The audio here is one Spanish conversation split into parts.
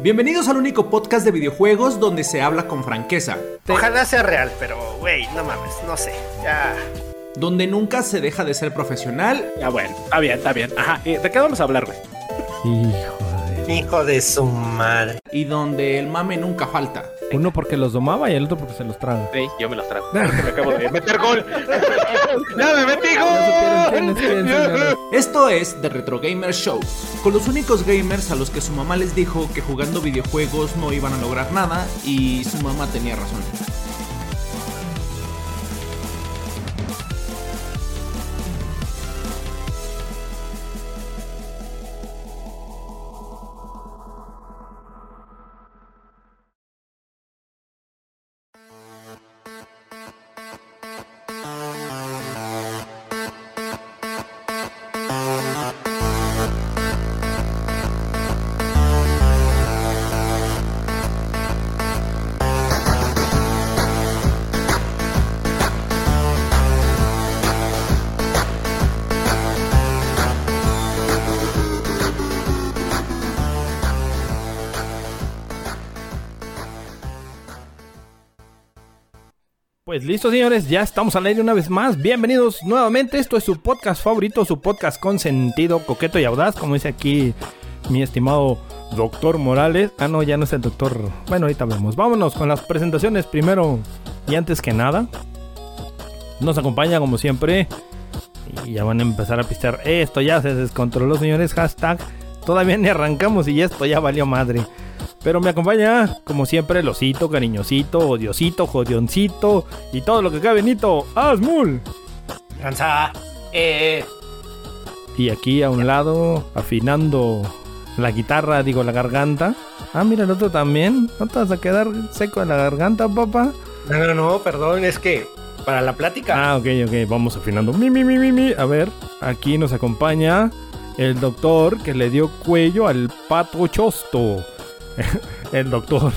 Bienvenidos al único podcast de videojuegos donde se habla con franqueza. Ojalá sea real, pero, güey, no mames, no sé. Ya. Donde nunca se deja de ser profesional. Ya bueno, está bien, está bien. Ajá, ¿de qué vamos a hablar, güey? Hijo. Hijo de su madre. Y donde el mame nunca falta. Uno porque los domaba y el otro porque se los traga. Sí, yo me los trago. me acabo de meter gol. ¡Ya me metí gol! Esto es The Retro Gamer Show, con los únicos gamers a los que su mamá les dijo que jugando videojuegos no iban a lograr nada y su mamá tenía razón. Listo, señores, ya estamos al aire una vez más. Bienvenidos nuevamente. Esto es su podcast favorito, su podcast con sentido, coqueto y audaz, como dice aquí mi estimado doctor Morales. Ah, no, ya no es el doctor. Bueno, ahorita vemos. Vámonos con las presentaciones primero y antes que nada. Nos acompaña como siempre. Y ya van a empezar a pistear. Esto ya se descontroló, señores. Hashtag. Todavía ni arrancamos y esto ya valió madre. Pero me acompaña, como siempre, el osito, cariñosito, odiosito, jodioncito y todo lo que cabe, Nito, Asmul. Cansa. Eh. Y aquí a un lado, afinando la guitarra, digo, la garganta. Ah, mira, el otro también. ¿No te vas a quedar seco en la garganta, papá? No, no, no, perdón, es que para la plática. Ah, ok, ok, vamos afinando. Mi, mi, mi, mi, mi. A ver, aquí nos acompaña el doctor que le dio cuello al pato chosto. el doctor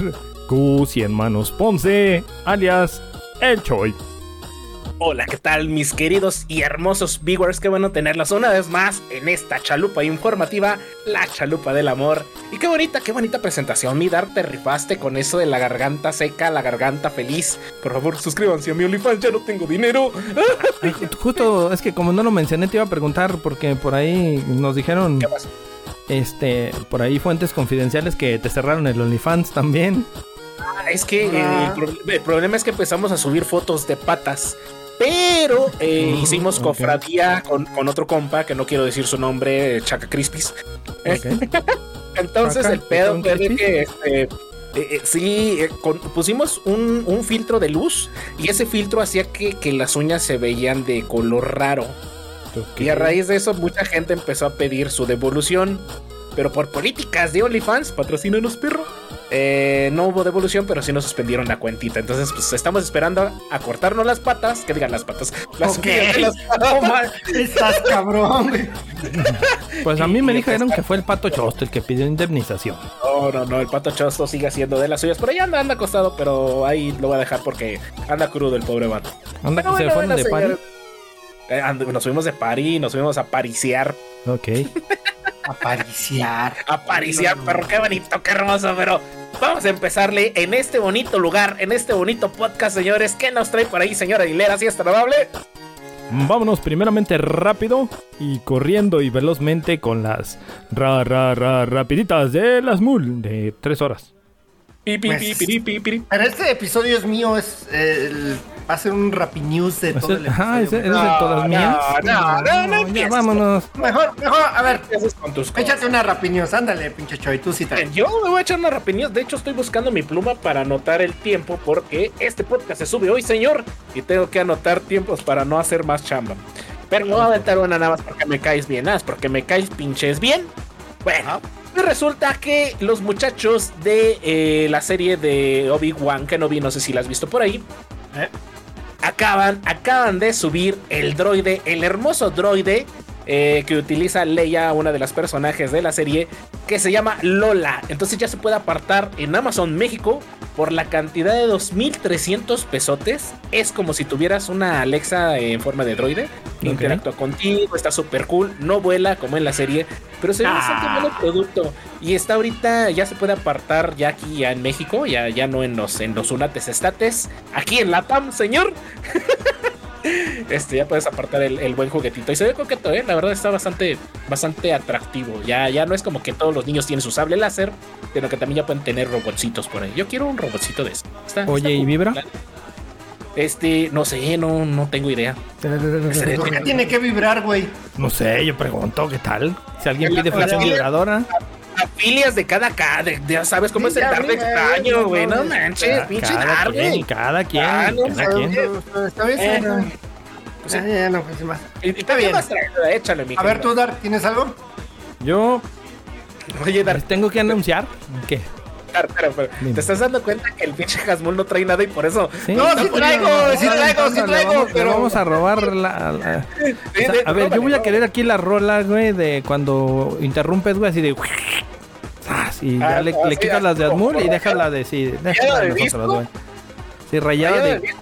Q en manos Ponce, alias El Choi. Hola, ¿qué tal mis queridos y hermosos viewers? Qué bueno tenerlos una vez más en esta chalupa informativa, la chalupa del amor. Y qué bonita, qué bonita presentación, mi Dar, te rifaste con eso de la garganta seca, la garganta feliz. Por favor, suscríbanse a mi OnlyFans, ya no tengo dinero. Justo, es que como no lo mencioné, te iba a preguntar, porque por ahí nos dijeron... ¿Qué pasa? Este, por ahí fuentes confidenciales que te cerraron el OnlyFans también. Ah, es que el, pro- el problema es que empezamos a subir fotos de patas. Pero eh, Mm, hicimos cofradía con, con otro compa, que no quiero decir su nombre, Chaca Crispis. Entonces Chaca, el pedo ¿un fue que este, eh, eh, sí, eh, con- pusimos un, un filtro de luz y ese filtro hacía que, que las uñas se veían de color raro. Y a raíz de eso mucha gente empezó a pedir su devolución. Pero por políticas de OnlyFans, patrocínanos perro. eh, no hubo devolución, pero sí nos suspendieron la cuentita. Entonces, pues estamos esperando a cortarnos las patas. Que digan las patas. Las Ok. uñas de las patas. No, ma- Estás cabrón. Pues a mí me dijeron que fue el pato chosto el que pidió indemnización. No, no, no, el pato chosto sigue haciendo de las suyas. Por ahí anda, anda acostado, pero ahí lo voy a dejar porque anda crudo el pobre vato. Anda que Pero se bueno, fueron bueno, de señores. Eh, nos fuimos de party, nos fuimos a pariciar. Ok. Apariciar. A pariciar, perro, qué bonito, qué hermoso, pero vamos a empezarle en este bonito lugar, en este bonito podcast, señores. ¿Qué nos trae por ahí, señora Aguilera? ¿Sí es tan amable? Vámonos primeramente rápido y corriendo y velozmente con las ra ra ra rapiditas de las mul de tres horas. Pi, pi, Pues- pi. Pero este episodio es mío, es el- va a ser un Rappi News de todo el Ajá, ese de todas No, mías. no, no, no, no ya vámonos. Mejor, mejor, a ver, con tus cosas. échate una Rappi News, ándale, pinche Choy, tú sí te... Yo me voy a echar una rapidez. De hecho, estoy buscando mi pluma para anotar el tiempo porque este podcast se sube hoy, señor. Y tengo que anotar tiempos para no hacer más chamba. Pero me voy a aventar una nada más porque me caes bien, nada más porque me caes pinches bien. Bueno, y resulta que los muchachos de eh, la serie de Obi-Wan Kenobi, no sé si la has visto por ahí, ¿Eh? acaban, acaban de subir el droide, el hermoso droide eh, que utiliza Leia, una de las personajes de la serie, que se llama Lola. Entonces ya se puede apartar en Amazon México por la cantidad de 2.300 pesotes. Es como si tuvieras una Alexa en forma de droide. que Ok. Interactúa contigo, está súper cool. No vuela como en la serie, pero se ve bastante Ah. bueno el producto. Y está ahorita, ya se puede apartar ya aquí ya en México, ya, ya no en los, en los Unates Estates. Aquí en Latam, señor. Este, ya puedes apartar el, el buen juguetito. Y se ve coqueto, ¿eh? La verdad está bastante, bastante atractivo. Ya, ya no es como que todos los niños tienen su sable láser, sino que también ya pueden tener robotcitos por ahí. Yo quiero un robotcito de eso. Está- Oye, está ¿y cool. vibra? Este, no sé, no, no tengo idea. ¿Por qué tiene que vibrar, güey? No sé, yo pregunto, ¿qué tal? Si alguien pide hola. vibradora. Afilias de cada cada, de- de- ¿sabes cómo Sí, es el ya dar de vi, güey, extraño, no güey? No manches, pinche Cada dar, güey. cada quien, Ah, no, cada quien. Está bien, Eh, está bien. Pues pues échale, mi A ver, tú, Dar, ¿tienes algo? Yo Oye, Dar, tengo que anunciar que ¿te estás dando cuenta que el pinche Hasmul no trae nada y por eso... Sí. No, sí traigo, sí traigo, sí Le traigo, vamos, le pero... vamos a robar la. la- Sí, o sea, sí, a ver, yo voy a querer aquí la rola, güey, de cuando interrumpes, güey, así de. Y ya Ah, le, le sí, quitas así las de Asmul y rayado. déjala de sí. ¿Rayado Déjala de nosotros, güey. Sí, rayada de.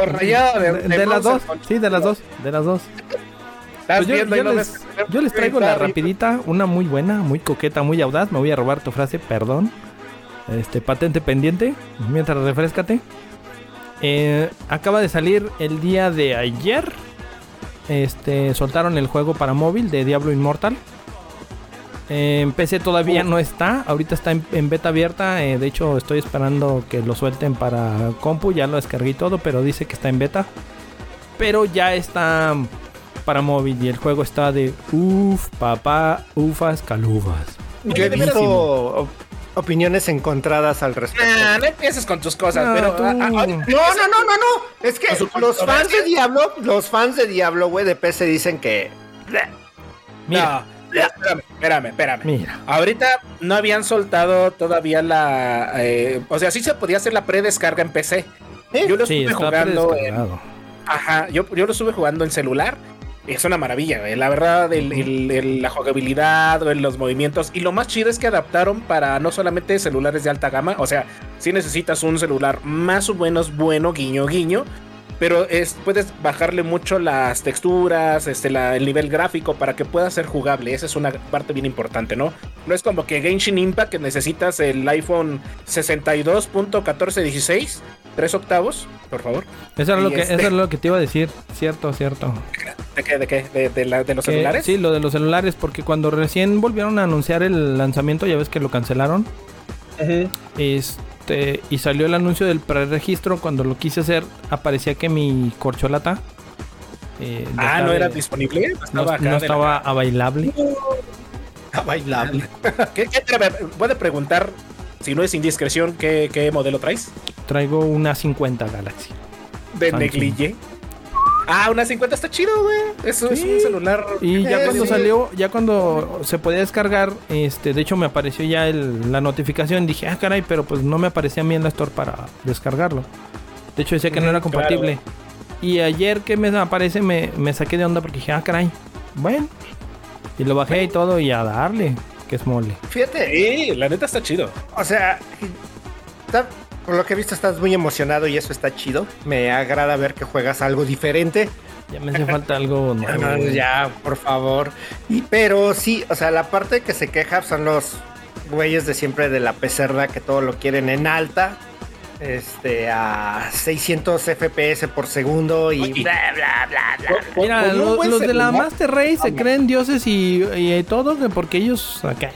o rayado de, De, de las dos, sí, de las dos, de las dos. Pues yo, yo no les, yo les traigo la rapidita, una muy buena, muy coqueta, muy audaz. Me voy a robar tu frase, perdón. Este, patente pendiente, mientras refrescate. Eh, acaba de salir el día de ayer. Este, soltaron el juego para móvil de Diablo Immortal. Eh, En PC todavía no está, ahorita está en, en beta abierta. eh, de hecho, estoy esperando que lo suelten para compu. Ya lo descargué todo, pero dice que está en beta. Pero ya está para móvil y el juego está de uff, papá, ufas, calubas. Yo he visto opiniones encontradas al respecto. Nah, no empieces con tus cosas, No, pero... tú- No, no, no, no, no. Es que los fans de. Diablo, los fans de Diablo, güey, de PC dicen que. Mira, no, espérame, espérame, espérame. mira. Ahorita no habían soltado todavía la... eh, o sea, sí se podía hacer la predescarga en PC. ¿Eh? Yo lo Sí, estuve jugando en. Ajá, yo, yo lo estuve jugando en celular. Es una maravilla, güey. La verdad, el- el- el- la jugabilidad, los movimientos. Y lo más chido es que adaptaron para no solamente celulares de alta gama. O sea, si necesitas un celular más o menos bueno, guiño, guiño. Pero es, puedes bajarle mucho las texturas, este, la- el nivel gráfico para que pueda ser jugable. Esa es una parte bien importante, ¿no? No es como que Genshin Impact que necesitas el iPhone 62.1416, 3 octavos, por favor. Eso era, lo que, este- eso era lo que te iba a decir. Cierto, cierto. ¿De qué? ¿De qué? ¿De, de la- de los Que- celulares? Sí, lo de los celulares, porque cuando recién volvieron a anunciar el lanzamiento, ya ves que lo cancelaron. Este, y salió el anuncio del preregistro. Cuando lo quise hacer, aparecía que mi corcholata. eh, Ah, ¿no era disponible? No, Estaba no la- a bailable. A bailable. ¿Qué, qué te- ¿Puede preguntar, si no es indiscreción, qué, qué modelo traes? Traigo una 50 Galaxy. De Samsung. neglige. Ah, una 50 está chido, güey. Eso es un celular. Y ya Eh, cuando sí. salió, ya cuando se podía descargar, este, de hecho me apareció ya el- la notificación. Dije, ah, caray, pero pues no me aparecía a mí en la store para descargarlo. De hecho decía que no era compatible. Y ayer que me aparece me, me saqué de onda porque dije, ah, caray. Bueno. Y lo bajé y todo y a darle, que es mole. Fíjate, Sí, la neta está chido. o sea, está- por lo que he visto estás muy emocionado y eso está chido. Me agrada ver que juegas algo diferente. Ya me hace falta algo nuevo. No, no, ya, por favor. Y, pero sí, o sea, la parte que se queja son los güeyes de siempre de la pecerda que todo lo quieren en alta. Este, a 600 FPS por segundo y Oye. bla, bla, bla, Mira, lo- los de la Master Race se creen dioses y, y todo, que porque ellos acá.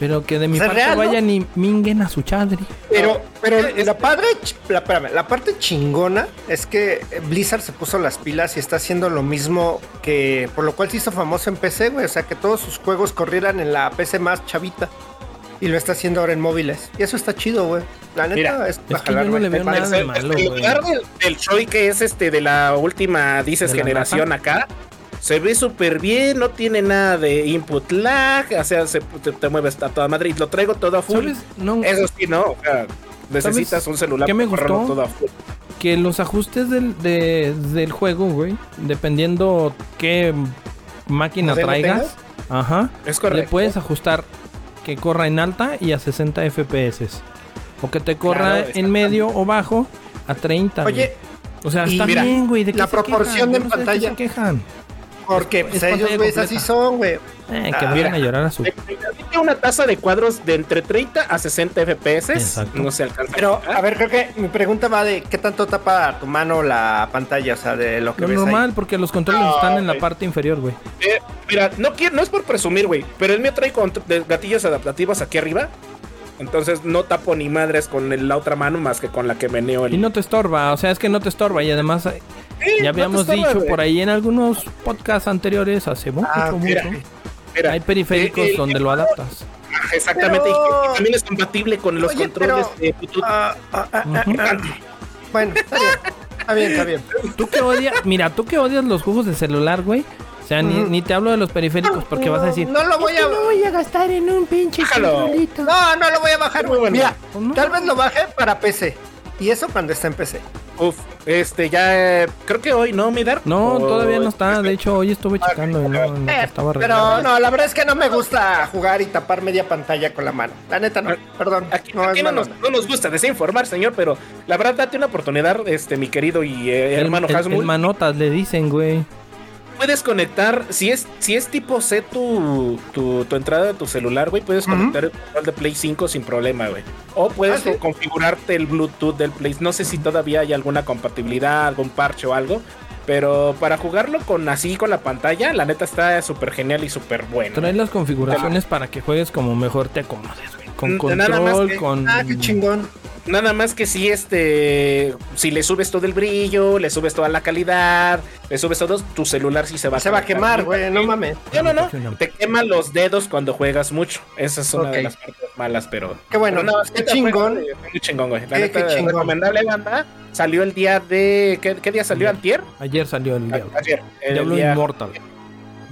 Pero que de mi O sea, parte real, ¿no? vayan y minguen a su chadri. Pero, pero Es- la padre, la, espérame, la parte chingona es que Blizzard se puso las pilas y está haciendo lo mismo que por lo cual se hizo famoso en PC, güey. O sea, que todos sus juegos corrieran en la PC más chavita. Y lo está haciendo ahora en móviles. Y eso está chido, güey. La neta Mira, es, Es que yo no le veo nada de malo, el güey. lugar del, del Choi que es este de la última, dices, ¿De la generación acá. Se ve súper bien, no tiene nada de input lag, o sea, se, te, te mueves a toda Madrid. Lo traigo todo a full. No, Eso sí, no, o sea, necesitas un celular qué me gustó? todo a full. que los ajustes del, de- del juego, güey, dependiendo qué máquina ¿Modelo traigas, ajá, Es le correcto. puedes ajustar que corra en alta y a 60 FPS. O que te corra Claro, en medio o bajo a 30. güey. Oye, o sea, está mira, bien, güey. ¿de qué la se proporción quejan? de qué pantalla. se quejan? porque Es pues, ellos, güey, así son, güey. Eh, que Ah, vayan a llorar a su. Tiene una tasa de cuadros de entre 30 a 60 FPS. Exacto. No se alcanza. Pero, a ver, creo que mi pregunta va de qué tanto tapa tu mano la pantalla, o sea, de lo que Lo ves normal, ahí. porque los controles No, están en la parte inferior, güey. eh, mira, no, quiero, no es por presumir, güey, pero el mío trae de- gatillos adaptativos aquí arriba. Entonces no tapo ni madres con el- la otra mano más que con la que meneo el. Y no te estorba, o sea, es que no te estorba. Y además, eh, Sí, no ya habíamos estorba, dicho güey. por ahí en algunos podcasts anteriores, hace mucho, Ah, mucho, mira, Mira, hay periféricos eh, eh, donde lo adaptas. Exactamente, y- Pero- y, también es compatible con los Oye, controles pero- de. Ah, ah, ah. Bueno, está bien. Está bien, está bien. Tú que odias, mira, tú que odias los juegos de celular, güey. Sea, ni, te hablo de los periféricos porque vas a decir, No lo voy a. voy a gastar en un pinche Bájalo. No, no lo voy a bajar. Muy bueno. Mira, no. tal vez lo baje para PC. Y eso cuando está en PC. Uf, este ya eh, creo que hoy no, mi Dark. No, O- todavía no está. De hecho, hoy estuve checando y no, no Eh, estaba pero no, la verdad es que no me gusta jugar y tapar media pantalla con la mano. La neta no, perdón. Aquí, no, aquí no, nos, no nos gusta desinformar, señor, pero la verdad date una oportunidad, este, mi querido y eh, El- hermano el, el manotas le dicen, güey. Puedes conectar, si es, si es tipo C tu, tu, tu entrada de tu celular, güey, puedes conectar el control de Play 5 sin problema, güey. O puedes Ah, ¿sí? configurarte el Bluetooth del Play. No sé si todavía hay alguna compatibilidad, algún parche o algo. Pero para jugarlo con así con la pantalla, la neta está súper genial y súper bueno. Trae las configuraciones para que juegues como mejor te acomodes, güey. Con nada más control, que- con. Ah, qué chingón. Nada más que si este, si le subes todo el brillo, le subes toda la calidad, le subes todo, tu celular sí se va Se va a quemar, güey, no mames. No, no, no. Te queman los dedos cuando juegas mucho. Esa es una de las partes malas, pero. Qué bueno, pero qué chingón. güey. La Qué- neta, qué chingón. recomendable banda. Salió el día de. ¿Qué, qué día salió? ¿Antier? Ayer salió el Diablo. Ayer. El Diablo día- Immortal.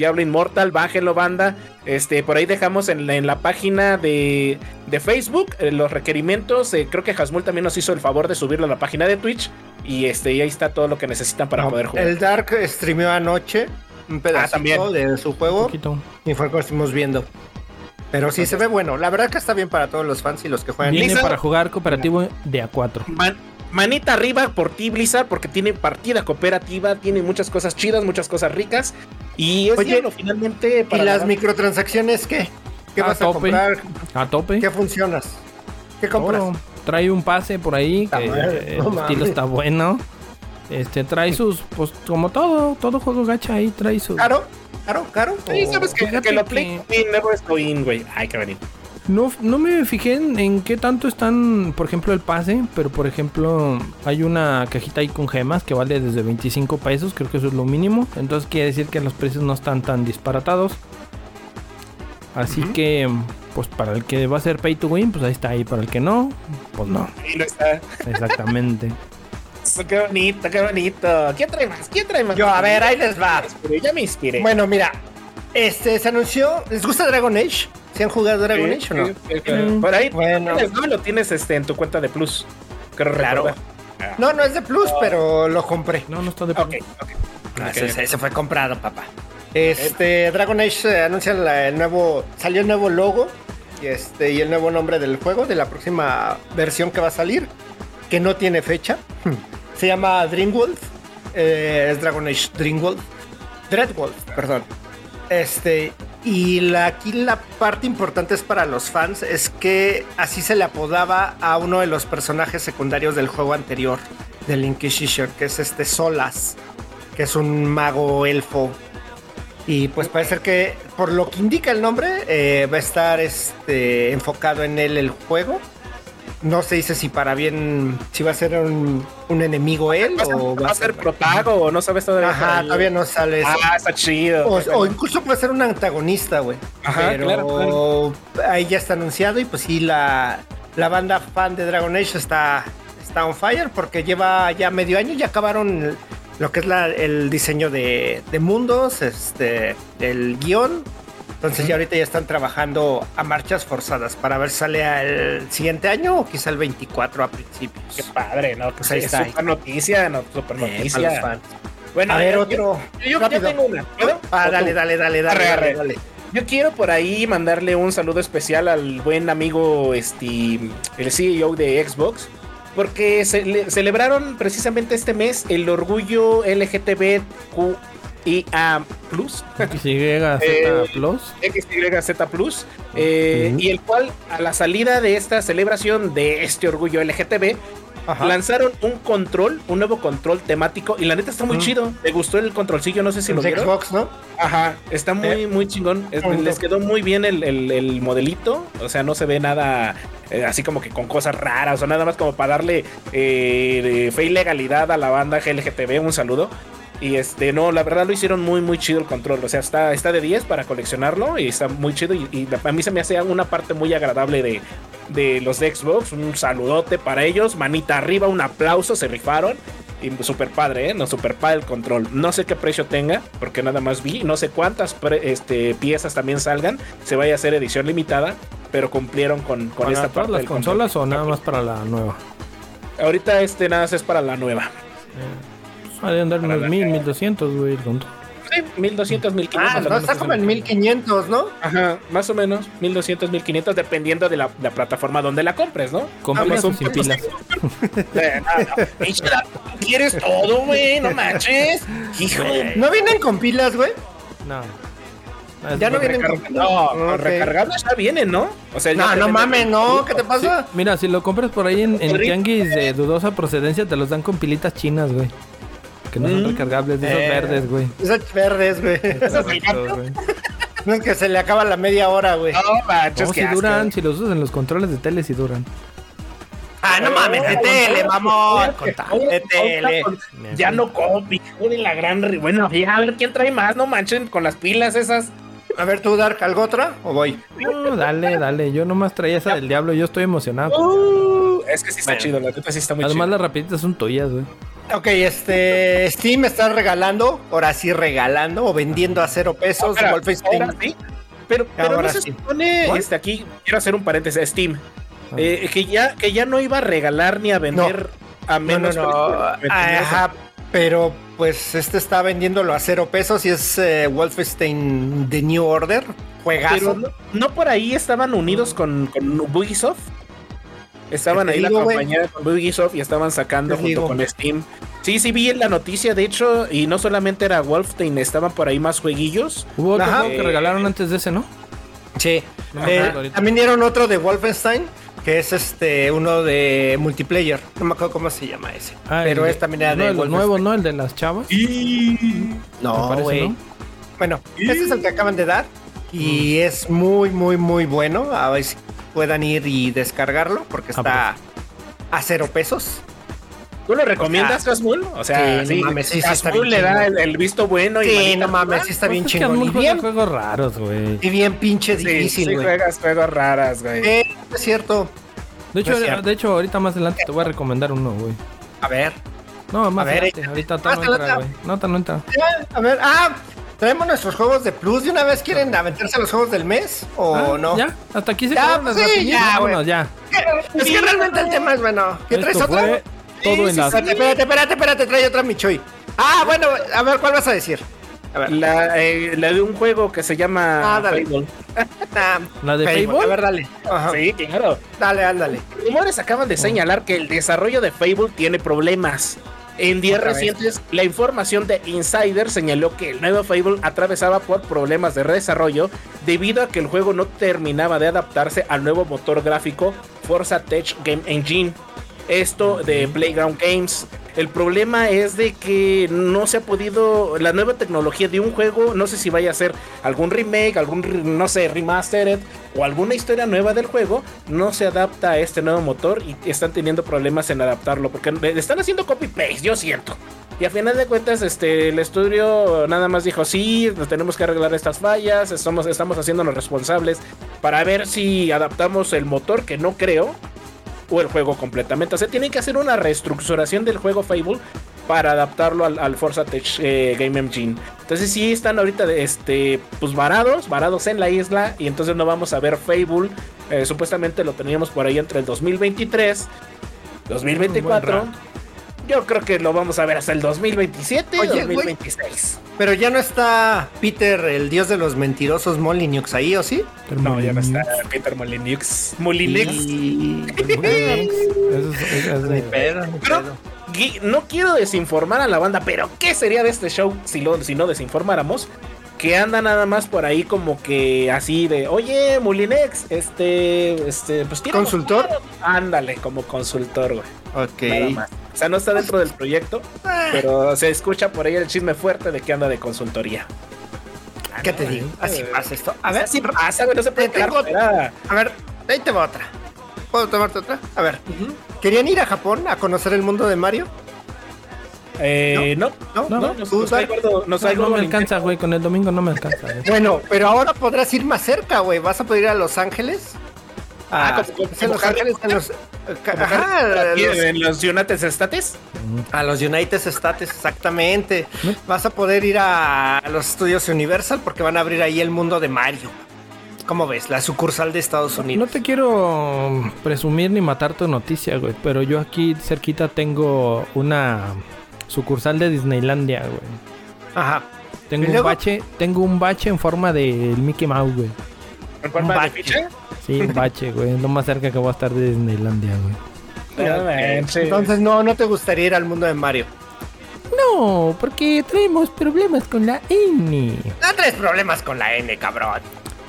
Diablo Inmortal, bájenlo banda. Este, por ahí dejamos en la, en la página de, de Facebook eh, los requerimientos. eh, creo que Hasmul también nos hizo el favor de subirlo a la página de Twitch. Y este, y ahí está todo lo que necesitan para No, poder jugar. El Dark streameó anoche un pedacito también. de su juego poquito. y fue lo que estuvimos viendo. Pero sí se ve bueno. La verdad que está bien para todos los fans y los que juegan. Viene para jugar cooperativo de A4. Man- manita arriba por ti, Blizzard, porque tiene partida cooperativa, tiene muchas cosas chidas, muchas cosas ricas. Y es Oye, Diablo, finalmente ¿Y las la- microtransacciones qué? ¿Qué A vas a tope. comprar? A tope. ¿Qué funcionas? ¿Qué compras? Todo. Trae un pase por ahí, que madre, no el estilo mames. está bueno. Este, trae sus, pues como todo, todo juego gacha ahí, trae sus... ¿Caro? ¿Caro? ¿Caro? Sí, ¿O- sabes que, que lo que- play win, never güey. Ay, qué bonito. No, no me fijé en, en qué tanto están, por ejemplo, el pase, pero por ejemplo, hay una cajita ahí con gemas que vale desde 25 pesos, creo que eso es lo mínimo. Entonces quiere decir que los precios no están tan disparatados. Así que, pues para el que va a ser pay to win, pues ahí está ahí. Para el que no, pues no. Ahí no está. Exactamente. Eso, Qué bonito, qué bonito. ¿Quién trae más? ¿Quién trae más? Yo, a ver, ahí les va. Ya me inspiré. Bueno, mira. Este se anunció. ¿Les gusta Dragon Age? ¿Se han jugado Dragon Sí, Age o no? sí, sí, sí. Mm. Por ahí Bueno. tienes, ¿no? lo tienes este, en tu cuenta de Plus. Creo Claro. Ah, No, no es de Plus, pero lo compré. No, no está de Ok, ok. Ah, Ok, ese, ok. ese fue comprado, papá. Este, Dragon Age eh, anuncia la- el nuevo, salió el nuevo logo y este y el nuevo nombre del juego de la próxima versión que va a salir, que no tiene fecha. Se llama Dreamwolf, eh, es Dragon Age Dreamwolf, Dreadwolf, perdón. Este y la, aquí la parte importante es para los fans es que así se le apodaba a uno de los personajes secundarios del juego anterior del Inquisition, que es este Solas que es un mago elfo. Y pues parece que, por lo que indica el nombre, eh, va a estar este, enfocado en él el juego. No se dice si para bien, si va a ser un, un enemigo él ¿Va ser, o va a ser protago o no sabes todavía? Ajá, todavía no sale eso. Ah, está chido. O, o incluso puede ser un antagonista, güey. Ajá, Pero claro, ahí ya está anunciado y pues sí, la, la banda fan de Dragon Age está, está on fire porque lleva ya medio año y acabaron lo que es la- el diseño de, de mundos, este, el guion. Entonces ya ahorita ya están trabajando a marchas forzadas para ver si sale el siguiente año o quizá el 24 a principios. Qué padre, ¿no? Pues ahí es está. super noticia, no, super Eh, para los noticia. fans. Bueno, A ver, yo- otro. Yo, yo tengo una. ¿Puedo? Ah, ¿O dale, dale, dale, dale, Arre, dale, arre. dale. Yo quiero por ahí mandarle un saludo especial al buen amigo, este, el CEO de Xbox, porque se- le- celebraron precisamente este mes el orgullo LGTBQIA+, XYZ Eh, Plus. XYZ Plus, eh, y el cual a la salida de esta celebración de este orgullo LGTB Ajá. lanzaron un control, un nuevo control temático y la neta está muy chido. Me gustó el controlcillo, no sé si lo vieron. Xbox, ¿no? Ajá, está muy, Eh, muy chingón. Es- les quedó muy bien el, el- el modelito. O sea, no se ve nada eh, así como que con cosas raras o nada más como para darle eh, fe y legalidad a la banda GLGTB. Un saludo. Y este, no, la verdad lo hicieron muy, muy chido el control. O sea, está, está de 10 para coleccionarlo y está muy chido. Y, y a mí se me hace una parte muy agradable de, de los de Xbox. Un saludote para ellos. Manita arriba, un aplauso, se rifaron. Y super padre, ¿eh? No, super padre el control. No sé qué precio tenga, porque nada más vi. No sé cuántas pre- este, piezas también salgan. Se vaya a hacer edición limitada, pero cumplieron con, con ¿Para esta todas parte las del consolas o control. nada más para la nueva? Ahorita este nada más es para la nueva. Ha de andar unos la- 1000, 1200, güey. el control. Sí, 1200, 1500. Ah, no, está es como en el- 1500, ¿no? Ajá, más o menos. 1200, 1500, dependiendo de la, la plataforma donde la compres, ¿no? Con Ah, pilas o sin pilas. Eh, no, no. Davo, ¿Quieres todo, güey? No manches. Hijo. ¿No vienen con pilas, güey? No. Ya no vienen con pilas. No, Ok. recargables ya vienen, ¿no? O sea, No, no mames, no, ¿qué te pasa? Mira, si lo compras por ahí en, en tianguis de dudosa procedencia, te los dan con pilitas chinas, güey. Que no son Mm. recargables, de esos Eh. verdes, güey. Esas verdes, güey. Correcto, güey. No es que se le acaba la media hora, güey. No, manches, No, qué si asco. duran, si los usas en los controles de tele, si duran. Ah, no mames, de tele, mamón. Oye, De tele. Ya no copy, de la gran. ri- Bueno, ya, a ver quién trae más, no manchen con las pilas esas. A ver, tú, Dark, ¿algo otra? ¿O voy? No, dale, dale. Yo nomás traía esa del diablo. Yo estoy emocionado. Uh, es que sí está Bueno. chido, la neta sí está muy Además, chido. las rapiditas son tuyas, güey. Ok, este. Steam está regalando, ahora sí regalando o vendiendo a cero pesos. Ahora sí. Pero, pero Ahora no se sí. este, aquí quiero hacer un paréntesis, Steam, Ah. eh, que, ya, que ya no iba a regalar ni a vender a No, no, menos no. películas. Ajá, pero pues este está vendiéndolo a cero pesos y es eh, Wolfenstein The New Order. Juegazo. Pero no, no por ahí estaban unidos con, con Ubisoft. Estaban ¿Qué te ahí la digo, compañía con Ubisoft y estaban sacando ¿Qué junto digo? con Steam. Sí, sí vi la noticia, de hecho, y no solamente era Wolfenstein, estaban por ahí más jueguillos. Hubo otro Ajá. juego que regalaron antes de ese, ¿no? Sí. No Eh, también dieron otro de Wolfenstein, que es este uno de multiplayer. No me acuerdo cómo se llama ese. Ah, pero es también era de, de Wolfenstein. nuevos, ¿no? El de las chavas. No, parece, güey. ¿no? Bueno, este es el que acaban de dar y es muy, muy, muy bueno. A ver si puedan ir y descargarlo porque está a cero pesos. ¿Tú lo recomiendas, Casmul? O sea, Sí, sí, no mames, sí, sí está bien le da el, el visto bueno y Sí, no mames, sí está bien Pues es que chingón. Y bien, juegos raros, güey. y bien pinche Sí, difícil, sí güey. juegas juegos raras, güey. Eh, es cierto. De hecho, No es cierto. de hecho, ahorita más adelante te voy a recomendar uno, güey. A ver, No, más A ver, adelante. Ahorita Más no entra, adelante. güey. No, no entra. a ver. Ah, traemos nuestros juegos de plus. ¿De una vez quieren aventarse los juegos del mes o Ah, no? Ya, hasta aquí se Ya, quedaron pues las sí, ya, ya. Es que realmente el tema es bueno. ¿Qué traes Esto otro? todo en las... Espérate, espérate, espérate, espérate, trae otra Michoy. Ah, bueno, a ver, ¿cuál vas a decir? A ver. La, eh, la de un juego que se llama Ah, dale. Fable. ¿La de Facebook, Fable? A ver, dale. Ajá. Sí, claro. Dale, ándale. Rumores acaban de señalar que el desarrollo de Fable tiene problemas. En días Otra vez. recientes, la información de Insider señaló que el nuevo Fable atravesaba por problemas de desarrollo debido a que el juego no terminaba de adaptarse al nuevo motor gráfico Forza Tech Game Engine. Esto de Playground Games. El problema es de que no se ha podido. La nueva tecnología de un juego, no sé si vaya a ser algún remake, algún, no sé, remastered o alguna historia nueva del juego, no se adapta a este nuevo motor y están teniendo problemas en adaptarlo porque están haciendo copy-paste, yo siento. Y a final de cuentas, este, el estudio nada más dijo, sí, nos tenemos que arreglar estas fallas, estamos, estamos haciéndonos responsables para ver si adaptamos el motor, que no creo, o el juego completamente. O sea, tienen que hacer una reestructuración del juego Fable para adaptarlo al, Forza Tech eh, Game Engine. Entonces sí están ahorita este, pues varados, varados en la isla y entonces no vamos a ver Fable. Eh, supuestamente lo teníamos por ahí entre el 2023, 2024. Yo creo que lo vamos a ver hasta el 2027, Oye, güey. 2026. Pero ya no está Peter, el dios de los mentirosos Molyneux ahí, ¿o sí? No, ya no está Peter Molineux. Molineux. Y- Eso es- eso es de- Ni pedo, ni Pero- pedo. No quiero desinformar a la banda, pero ¿qué sería de este show si, lo, si no desinformáramos? Que anda nada más por ahí como que así de, oye, Molinex, este, este, pues tiene ¿Consultor? Ándale, como consultor, güey. Nada Ok. más. O sea, no está dentro del proyecto, pero se escucha por ahí el chisme fuerte de que anda de consultoría. ¿Qué te digo? Así pasa esto. A ver si pasa, güey, no se puede tengo- a ver, ahí te va otra. ¿Puedo tomarte otra? A ver, ¿querían ir a Japón a conocer el mundo de Mario? Eh, no, ¿No? no, ¿No? No, me alcanza, güey. Con el domingo no me alcanza. güey. Bueno, pero ahora podrás ir más cerca, güey. Vas a poder ir a Los Ángeles. Ah, A, como- como en Los Ángeles, en los, Como ajá, aquí los- en los United States. a los United States, exactamente. Vas a poder ir a los estudios Universal porque van a abrir ahí el mundo de Mario. ¿Cómo ves? La sucursal de Estados No Unidos. te quiero presumir ni matar tu noticia, güey. Pero yo aquí cerquita tengo una sucursal de Disneylandia, güey. Ajá. Tengo ¿Y un luego? bache, tengo un bache en forma de Mickey Mouse, güey. ¿En forma de bache. ficha? Sí, un bache, güey. Lo más cerca que voy a estar de Disneylandia, güey. Entonces no, no te gustaría ir al mundo de Mario. No, porque traemos problemas con la N. No traes problemas con la N, cabrón.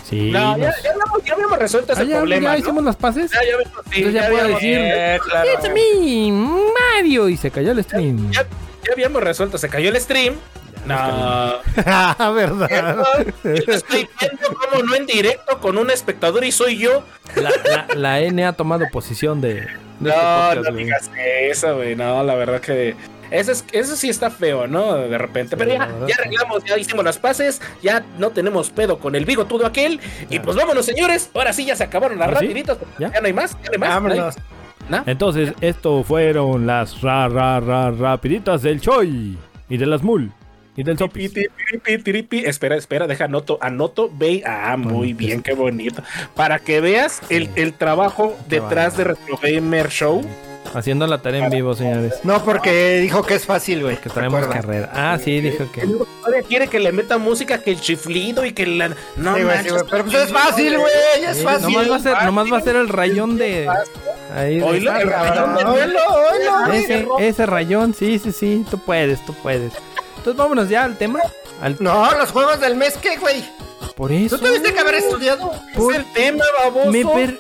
Sí. No, ya, nos- ya, habíamos, ya habíamos resuelto ese Ah, ya, problema. ya ¿no? hicimos las paces. Ya, ya, habíamos- sí, Entonces ya puedo habíamos- decir, Eh, claro. ¡Es a mí, Mario! Y se cayó el stream. Ya, ya habíamos resuelto, se cayó el stream. No, Ah, ¿verdad? yo estoy viendo como no en directo con un espectador y soy yo. La, la- la N ha tomado posición de. de No, este podcast, no güey. digas eso, güey. No, la verdad que. Eso, es, eso sí está feo, ¿no? De repente. Pero ya, ya arreglamos, ya hicimos las paces, ya no tenemos pedo con el bigotudo aquel. Y pues vámonos, señores. Ahora sí ya se acabaron las rapiditas. ¿Ya? ¿Ya? no hay más, ya no hay más. Vámonos. ¿No? Entonces, esto fueron las ra, ra, ra, rapiditas del Choi y de las Mul y del tiripi. Espera, espera, deja anoto, anoto, ve. Ah, muy Bueno, bien, qué bonito. Para que veas el, el trabajo detrás de Retro Gamer Show. Haciendo la tarea en vivo, señores. No, porque dijo que es fácil, güey. Que traemos carrera. Ah, sí, dijo que. Todavía quiere que le meta música, que el chiflido y que la. No, Sí, sí, Pero pues es fácil, güey. Es Sí, fácil. nomás, va a ser, nomás va a ser el rayón de. Ahí el rayón de- ese rayón, sí, sí, sí. Tú puedes, tú puedes. Entonces, vámonos ya al tema. Al, No, los juegos del mes, ¿qué, güey? por eso. ¿Tú tuviste que haber estudiado? Por- Es el tema, baboso. Me per...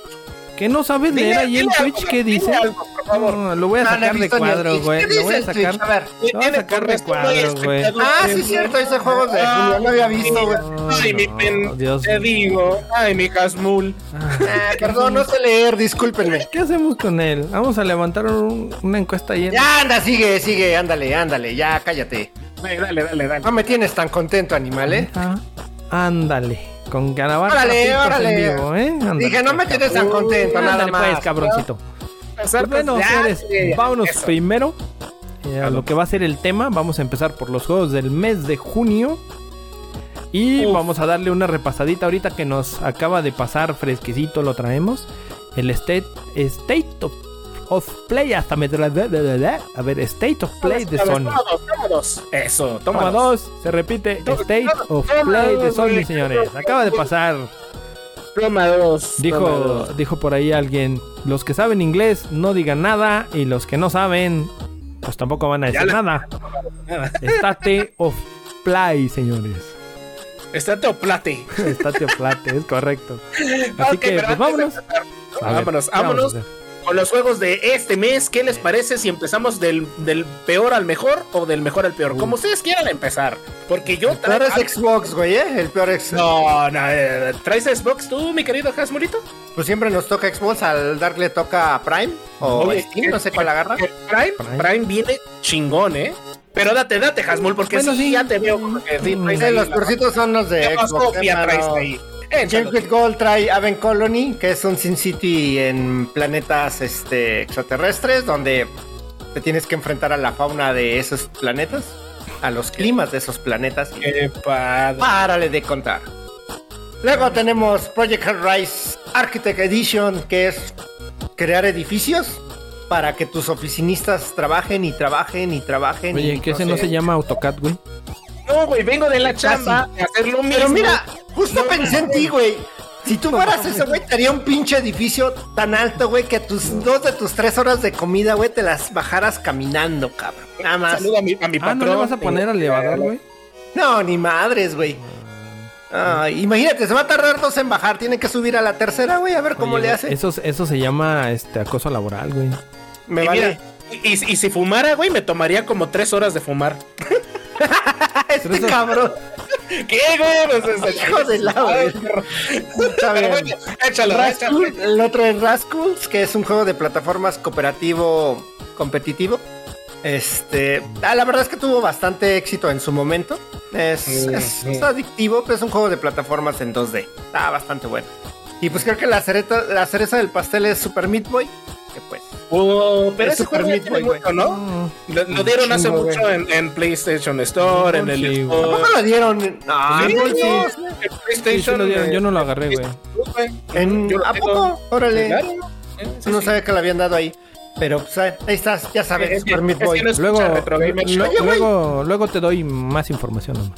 ¿Qué no sabes leer ahí el dile Twitch? algo, ¿Qué dice? algo, por favor. No, lo voy a sacar de cuadro, güey. ¿Qué Lo voy a sacar. Lo voy a Tiene sacar con de cuadro, güey. Ah, sí, güey. cierto, hice juegos de Julio. No había visto, güey. Ay, mi pen, te digo. Ay, mi Casmul. Ah, Ah, perdón, no sé leer, discúlpenme. ¿Qué hacemos con él? Vamos a levantar un- una encuesta ahí. en- Ya, anda, sigue, sigue, ándale, ándale, ya, cállate. Dale, dale, dale, dale. No me tienes tan contento, animal, ¿eh? Ah, ándale. Con Ganabar. Órale, órale. en vivo, ¿eh? Ándale, Dije, no me pues, tienes tan contento, nada pues, más. cabroncito. Pasar, Pues bueno, ya, señores, ya, vámonos eso. primero eh, a lo que va a ser el tema. Vamos a empezar por los juegos del mes de junio. Y Uf. vamos a darle una repasadita ahorita que nos acaba de pasar fresquecito, lo traemos. El State, state of, of Play, hasta me... A ver, State of Play de Toma Sony. dos, toma dos. Eso, toma, Toma dos. dos, se repite State of Play de Sony, señores. Acaba de pasar. Toma dos. toma Dijo, dos. dijo por ahí alguien, los que saben inglés no digan nada y los que no saben, pues tampoco van a decir nada. Estate of play, señores. Está Teoplate. Estate of plate, es correcto. Así que, pues vámonos. vámonos, ¿qué vamos a vámonos? Con los juegos de este mes. ¿Qué les parece si empezamos del, del peor al mejor o del mejor al peor? Como ustedes quieran empezar. Porque yo El peor traigo- es Xbox, güey, ¿eh? El peor es... No, no, eh, ¿traes Xbox tú, mi querido Hasmurito? Pues siempre nos toca Xbox, al Dark le toca a Prime o Oye, Steam, no sé cuál agarra. Prime, Prime. Prime viene chingón, ¿eh? Pero date, date, Hasmul, porque Bueno, sí, sí. ya te veo como que sí, los peorcitos son los de ¿Qué más Xbox. copia hermano. traes ahí? Échalo. James Gold trae Aven Colony, que es un Sin City en planetas este, extraterrestres, donde te tienes que enfrentar a la fauna de esos planetas, a los climas de esos planetas. Qué padre. párale de contar. Luego tenemos Project Rise Architect Edition, que es crear edificios. para que tus oficinistas trabajen y trabajen y trabajen. Oye, y que ese no se llama AutoCAD, güey. No, güey, vengo de la chamba a hacer lo mismo. Pero mira, justo pensé en ti, güey. Si tú fueras eso, güey, te haría un pinche edificio tan alto, güey, que tus dos de tus tres horas de comida, güey, te las bajaras caminando, cabrón. Nada más. Saluda a mi, a mi Ah, patrón. ¿no le vas a poner al elevador, güey? No, ni madres, güey. Imagínate, se va a tardar dos en bajar. Tiene que subir a la tercera, güey, a ver cómo Oye, le hace. Eso, eso se llama este acoso laboral, güey. Me Y vale. mira, y, y- y si fumara, güey, me tomaría como tres horas de fumar. este eso- cabrón. ¿Qué, güey? Pues, es- Hijo de la. Está Pero bien. bueno, échalo, Rascal, échalo. el otro es Rascals, que es un juego de plataformas cooperativo competitivo. Este, ah, la verdad es que tuvo bastante éxito en su momento. Es, Mm, es- mm. es adictivo, pero es un juego de plataformas en 2D. Está bastante bueno. Y pues creo que la cereza, la cereza del pastel es Super Meat Boy. Que pues. Oh, pero Es ese juego ya Meat tiene mucho, ¿no? Lo, lo dieron hace mucho en, en PlayStation Store, en el. Xbox, ¿Cómo lo dieron? Ah, Sí, no, sí. no, en sí, sí PlayStation. lo dieron, yo no lo agarré, güey. en- ¿A poco? Órale. Claro. No sabía que lo habían dado ahí. Pero pues, ahí estás, ya sabes, Es que- Super Meat es Boy. que no es- Luego, luego, luego te doy más información.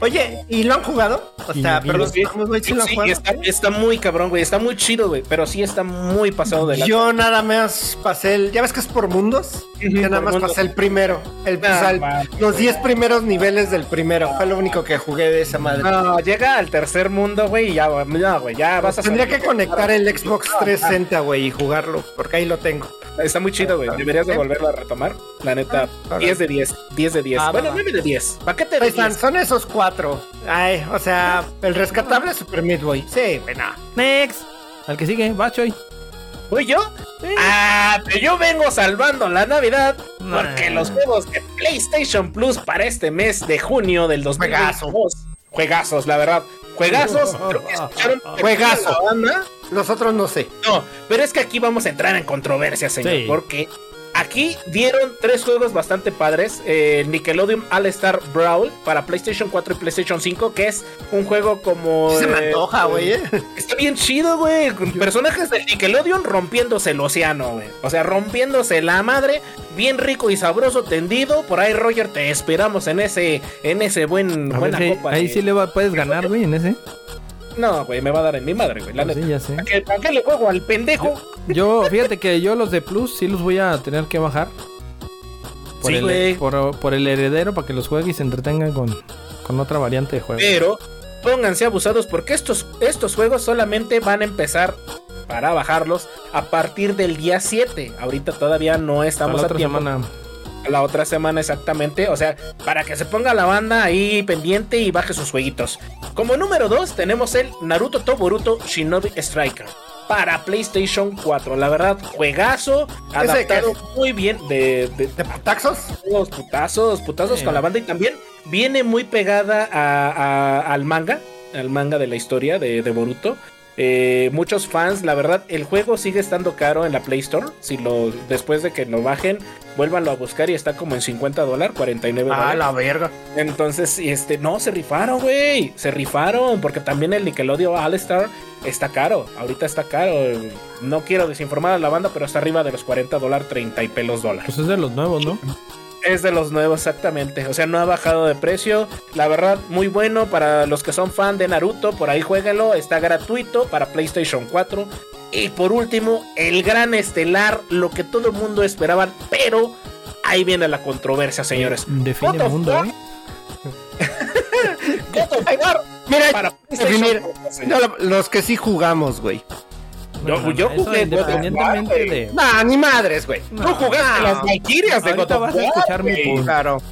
Oye, ¿y lo han jugado? O sea, perdón, Sí, vamos, güey, ¿sí lo han sí, jugado? está, está muy cabrón, güey. Está muy chido, güey. Pero sí está muy pasado de la. Yo nada más pasé el. ¿Ya ves que es por mundos? Yo nada más pasé el primero. El, Ah, o sea, el- mames, los güey. 10 primeros niveles del primero. Fue lo único que jugué de esa madre. No, llega al tercer mundo, güey, y ya, güey, no, ya vas a Tendría salir. que conectar el Xbox 360, güey, y jugarlo, porque ahí lo tengo. Está muy chido, güey. Deberías de volverlo a retomar. La neta, Ah, 10 de 10. 10 de 10. Ah, bueno, va, va. 9 de 10. Paquete de 10. son esos cuatro. Ay, o sea, el rescatable es Super Meat Boy. Sí, güey, no. Next. Al que sigue, va, Choy. ¿Fui yo? Ah, pero yo vengo salvando la Navidad porque los juegos de PlayStation Plus para este mes de junio del 2022. Juegazos, la verdad. Juegazos. Creo que escucharon Juegazo. la banda. Los otros no sé. No, pero es que aquí vamos a entrar en controversia, señor, Sí. porque aquí dieron tres juegos bastante padres. Eh, Nickelodeon All Star Brawl para PlayStation 4 y PlayStation 5, que es un juego como... Se me eh, antoja, güey, eh. Está bien chido, güey. Personajes de Nickelodeon rompiéndose el océano, güey. O sea, rompiéndose la madre, bien rico y sabroso, tendido. Por ahí, Roger, te esperamos en ese, en ese buen, A buena copa. ahí de- sí le va- puedes ganar, güey, en ese. No, güey, me va a dar en mi madre, güey. La Pues neta. sí, ya sé. ¿Para qué, para qué le juego al pendejo? Yo, fíjate que yo los de Plus sí los voy a tener que bajar. Por, Sí, el, güey. por, por el heredero para que los juegue y se entretengan con, con otra variante de juego. Pero pónganse abusados porque estos, estos juegos solamente van a empezar para bajarlos a partir del día 7. Ahorita todavía no estamos la a tiempo. semana. La otra semana exactamente. O sea, para que se ponga la banda ahí pendiente y baje sus jueguitos. Como número 2 tenemos el Naruto Toboruto Shinobi Striker. Para PlayStation 4. La verdad, juegazo. Adaptado muy bien de, de, ¿De putaxos? los putazos, putazos con la banda y también viene muy pegada a- a- al manga, al manga de la historia de, de Boruto. Eh, muchos fans, la verdad, el juego sigue estando caro en la Play Store. Si lo después de que lo bajen, vuélvanlo a buscar y está como en 50 dólares, 49 Ah, dólares. la verga. Entonces, este, no, se rifaron, güey. Se rifaron, porque también el Nickelodeon All Star está caro. Ahorita está caro. No quiero desinformar a la banda, pero está arriba de los 40 dólares, 30 y pelos dólares. Pues es de los nuevos, ¿no? Es de los nuevos, exactamente. O sea, no ha bajado de precio. La verdad, muy bueno para los que son fan de Naruto. Por ahí jueguenlo. Está gratuito para PlayStation 4. Y por último, el gran estelar, lo que todo el mundo esperaba. Pero ahí viene la controversia, señores. Define What the mundo? ¿eh? God of War Mira, para definir. 4, señor. no, los que sí jugamos, güey. Yo- No, no, yo jugué independientemente de. Nah, ni madres, güey. Tú jugaste No. las Valkyrias de Ahorita vas a escuchar mi. Claro.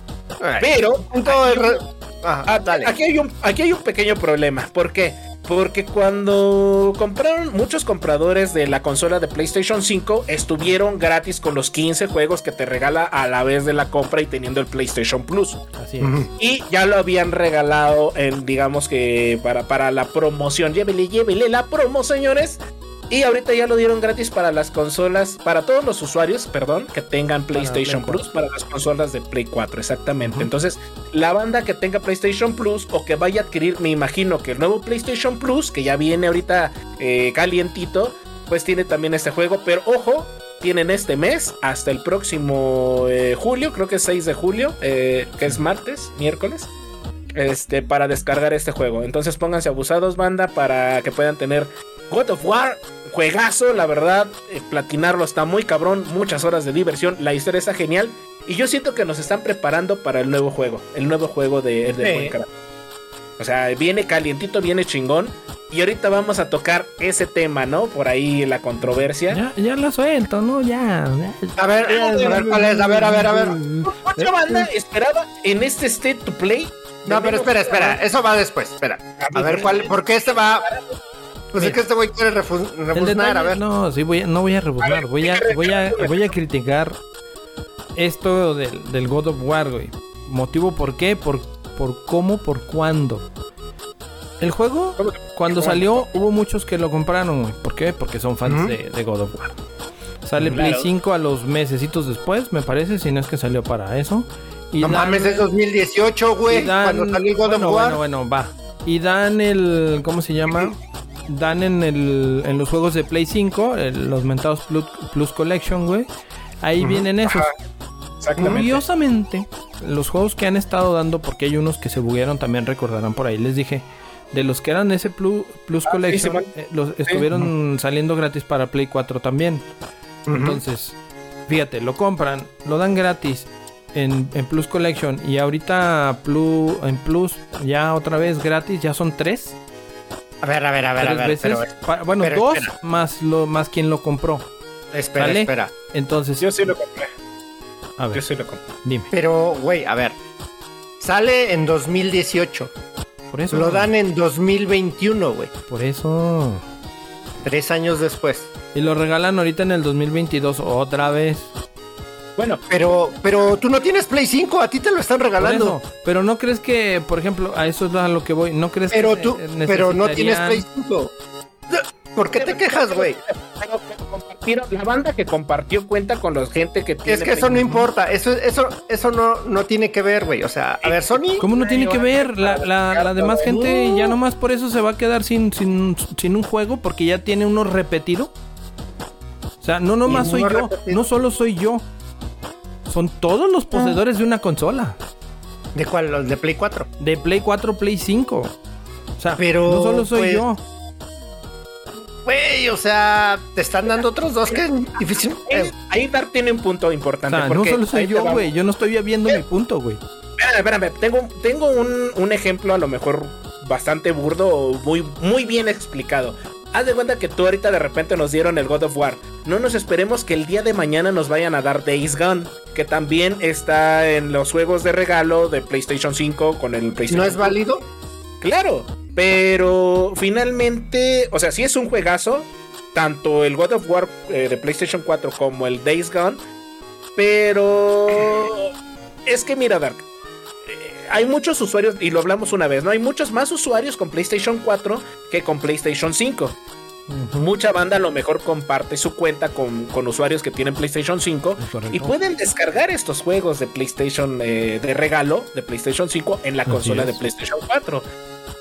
Pero el re- Ajá, Ah, dale. Aquí hay, un, aquí hay un pequeño problema. ¿Por qué? Porque cuando compraron muchos compradores de la consola de PlayStation 5 estuvieron gratis con los 15 juegos que te regala a la vez de la compra y teniendo el PlayStation Plus. Así es. Y ya lo habían regalado en, digamos que para, para la promoción. Llévele, llévele la promo, señores. Y ahorita ya lo dieron gratis para las consolas, para todos los usuarios, perdón, que tengan PlayStation Play Plus, para las consolas de Play 4, exactamente. Entonces, la banda que tenga PlayStation Plus o que vaya a adquirir, me imagino que el nuevo PlayStation Plus, que ya viene ahorita eh, calientito, pues tiene también este juego. Pero ojo, tienen este mes hasta el próximo eh, julio, creo que es 6 de julio, eh, que es martes, miércoles, este, para descargar este juego. Entonces pónganse abusados, banda, para que puedan tener God of War. Juegazo, la verdad, eh, platinarlo está muy cabrón, muchas horas de diversión, la historia está genial y yo siento que nos están preparando para el nuevo juego, el nuevo juego de, de Sí. O sea, viene calientito, viene chingón. Y ahorita vamos a tocar ese tema, ¿no? Por ahí la controversia. Ya, ya la suelto, ¿no? Ya. ya. A ver, a ver cuál es, a ver, a ver, a ver. Mucha banda esperaba en este State to Play. No, pero espera, espera, eso va después, espera. A ver cuál, porque este va. Pues es que este güey quiere rebuznar, a ver. no, sí, voy a- no voy a rebuznar. Voy a, voy a, voy a criticar esto del, del God of War, güey. Motivo por qué, por, por cómo, por cuándo. El juego, cuando salió, hubo muchos que lo compraron, güey. ¿Por qué? Porque son fans de, de God of War. Sale Claro. Play 5 a los mesecitos después, me parece, si no es que salió para eso. Y No dan- mames, es 2018, güey. y dan- Cuando salió el God bueno, of War. Bueno, bueno, va. Y dan el. ¿Cómo se llama? Dan en, el, en los juegos de Play 5, el- los mentados Plus, Plus Collection, güey. Ahí vienen esos. Curiosamente, los juegos que han estado dando, porque hay unos que se buguearon, también recordarán por ahí, les dije. De los que eran ese Plus, Plus Ah, Collection, eh, los estuvieron saliendo gratis para Play 4 también. Entonces, fíjate, lo compran, lo dan gratis en, en Plus Collection y ahorita Plus, en Plus ya otra vez gratis, ya son tres, A ver, a ver, a ver, a ver. veces. Pero, bueno, pero dos espera. más lo más quien lo compró. espera, espera. Entonces, Yo sí lo compré. a Yo ver, sí lo compré. dime. Pero, güey, a ver. Sale en 2018. Por eso. Lo dan en 2021, güey. Por eso. Tres años después. Y lo regalan ahorita en el 2022 otra vez. Bueno, Pero, pero tú no tienes Play 5, a ti te lo están regalando. eso. Pero no crees que, por ejemplo, a eso es a lo que voy. ¿No crees Pero que tú, pero no tienes Play 5. ¿Por qué te quejas, güey? la banda que compartió cuenta con la gente que tiene Es que eso no importa, eso, eso, eso no, no tiene que ver, güey. O sea, a ver, Sony, ¿Cómo no tiene que ver? La, la, la demás gente ya nomás por eso se va a quedar sin, sin, sin un juego porque ya tiene uno repetido. O sea, no nomás soy yo, no solo soy yo. Son todos los poseedores de una consola. ¿de cuál? Los de Play 4. De Play 4, Play 5. O sea, Pero, no solo soy pues, yo. Güey, o sea, te están dando otros dos que es difícil. Ahí- Ahí Dark tiene un punto O importante. sea, no porque solo soy yo, güey. Yo no estoy viendo mi punto, güey. Espérame, espérame. Tengo, tengo un, un ejemplo a lo mejor bastante burdo o muy, muy bien explicado. Haz de cuenta que tú ahorita de repente nos dieron el God of War. No nos esperemos que el día de mañana nos vayan a dar Days Gone, que también está en los juegos de regalo de PlayStation 5 con el PlayStation ¿No es válido? Claro, pero finalmente, o sea, sí es un juegazo, tanto el God of War eh, de PlayStation 4 como el Days Gone, pero es que mira, Dark, hay muchos usuarios, y lo hablamos una vez, ¿no? Hay muchos más usuarios con PlayStation 4 que con PlayStation 5. Mucha banda a lo mejor comparte su cuenta con, con usuarios que tienen PlayStation 5 Es correcto. y pueden descargar estos juegos de PlayStation eh, de regalo de PlayStation 5 en la Así consola es. de PlayStation 4.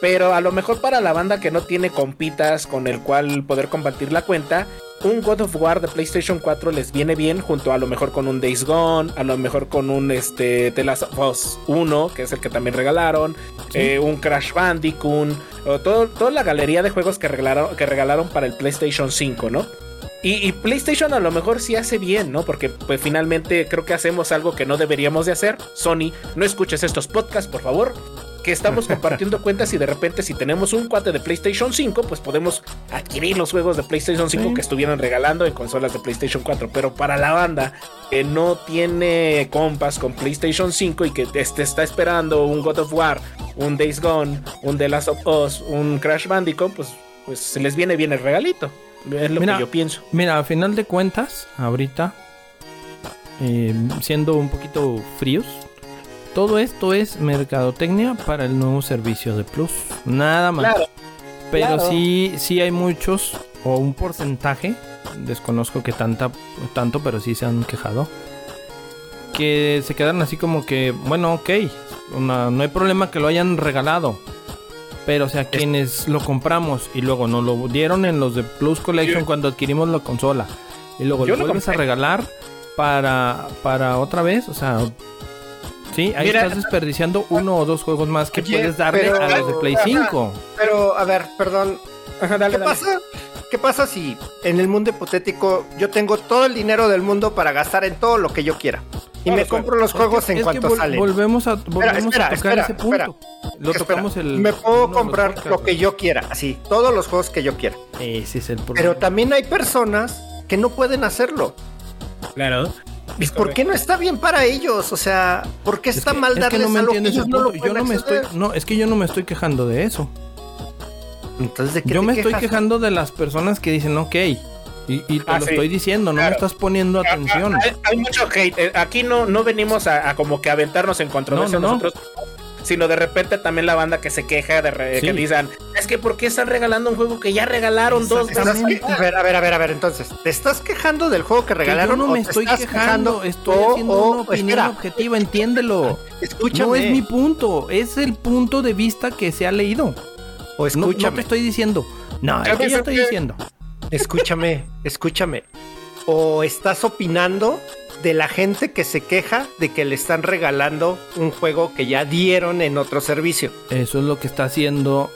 Pero a lo mejor para la banda que no tiene compitas con el cual poder compartir la cuenta, un God of War de PlayStation 4 les viene bien junto a lo mejor con un Days Gone, a lo mejor con un este, The Last of Us 1, que es el que también regalaron, eh, un Crash Bandicoot, o todo, toda la galería de juegos que regalaron, que regalaron para el PlayStation 5, ¿no? Y, y PlayStation a lo mejor sí hace bien, ¿no? Porque pues finalmente creo que hacemos algo que no deberíamos de hacer. Sony, no escuches estos podcasts, por favor. Que estamos compartiendo cuentas y de repente si tenemos un cuate de PlayStation 5, pues podemos adquirir los juegos de PlayStation 5 Sí. que estuvieran regalando en consolas de PlayStation 4. Pero para la banda que no tiene compas con PlayStation 5 y que este está esperando un God of War, un Days Gone, un The Last of Us, un Crash Bandicoot, pues, pues se les viene bien el regalito. Es lo Mira, que yo pienso. Mira, a final de cuentas, ahorita, eh, siendo un poquito fríos, todo esto es mercadotecnia para el nuevo servicio de Plus. Nada más. Claro, Pero claro. sí, sí hay muchos, o un porcentaje, desconozco que tanta, tanto, pero sí se han quejado, que se quedan así como que, bueno, ok, una- no hay problema que lo hayan regalado. Pero, o sea, quienes lo compramos y luego nos lo dieron en los de Plus Collection cuando adquirimos la consola. y luego Yo lo vuelves a regalar para, para otra vez, o sea, sí, ahí Mira- estás desperdiciando uno o dos juegos más que Oye, puedes darle pero- a los de Play Ajá. 5. Pero, a ver, perdón. Ajá, dale, ¿Qué dale. pasa? ¿Qué pasa si en el mundo hipotético yo tengo todo el dinero del mundo para gastar en todo lo que yo quiera? Y me compro los juegos Es en cuanto vol- salen. Volvemos a, volvemos espera, a tocar espera, ese punto. Lo Espera, tocamos el. me puedo comprar podcasts, lo que yo quiera, así, todos los juegos que yo quiera. Ese es el problema. Pero también hay personas que no pueden hacerlo. Claro. ¿Y por qué no está bien para ellos? O sea, ¿por qué Es está que- mal es que darles no me algo que ellos no lo. Yo no me estoy, no, es que yo no me estoy quejando de eso. Entonces, ¿de qué Yo te me estoy quejando de las personas que dicen, ok, y, y te Ah, lo sí. estoy diciendo, no Claro. me estás poniendo atención. Hay, hay mucho hate. Eh, Aquí no, no venimos a, a como que aventarnos en controversia No, no, no. nosotros, sino de repente también la banda que se queja de re- Sí. que dicen, es que ¿por qué están regalando un juego que ya regalaron dos veces? a ver, a ver, a ver, a ver, entonces, ¿te estás quejando del juego que Que regalaron? yo no me estoy quejando, estoy o- haciendo o- una opinión espera, objetiva, entiéndelo. Escúchame. No es mi punto, es el punto de vista que se ha leído. O No, no escúchame. te estoy diciendo. No, es que yo estoy diciendo. Escúchame, escúchame. O estás opinando de la gente que se queja de que le están regalando un juego que ya dieron en otro servicio. Eso es lo que está haciendo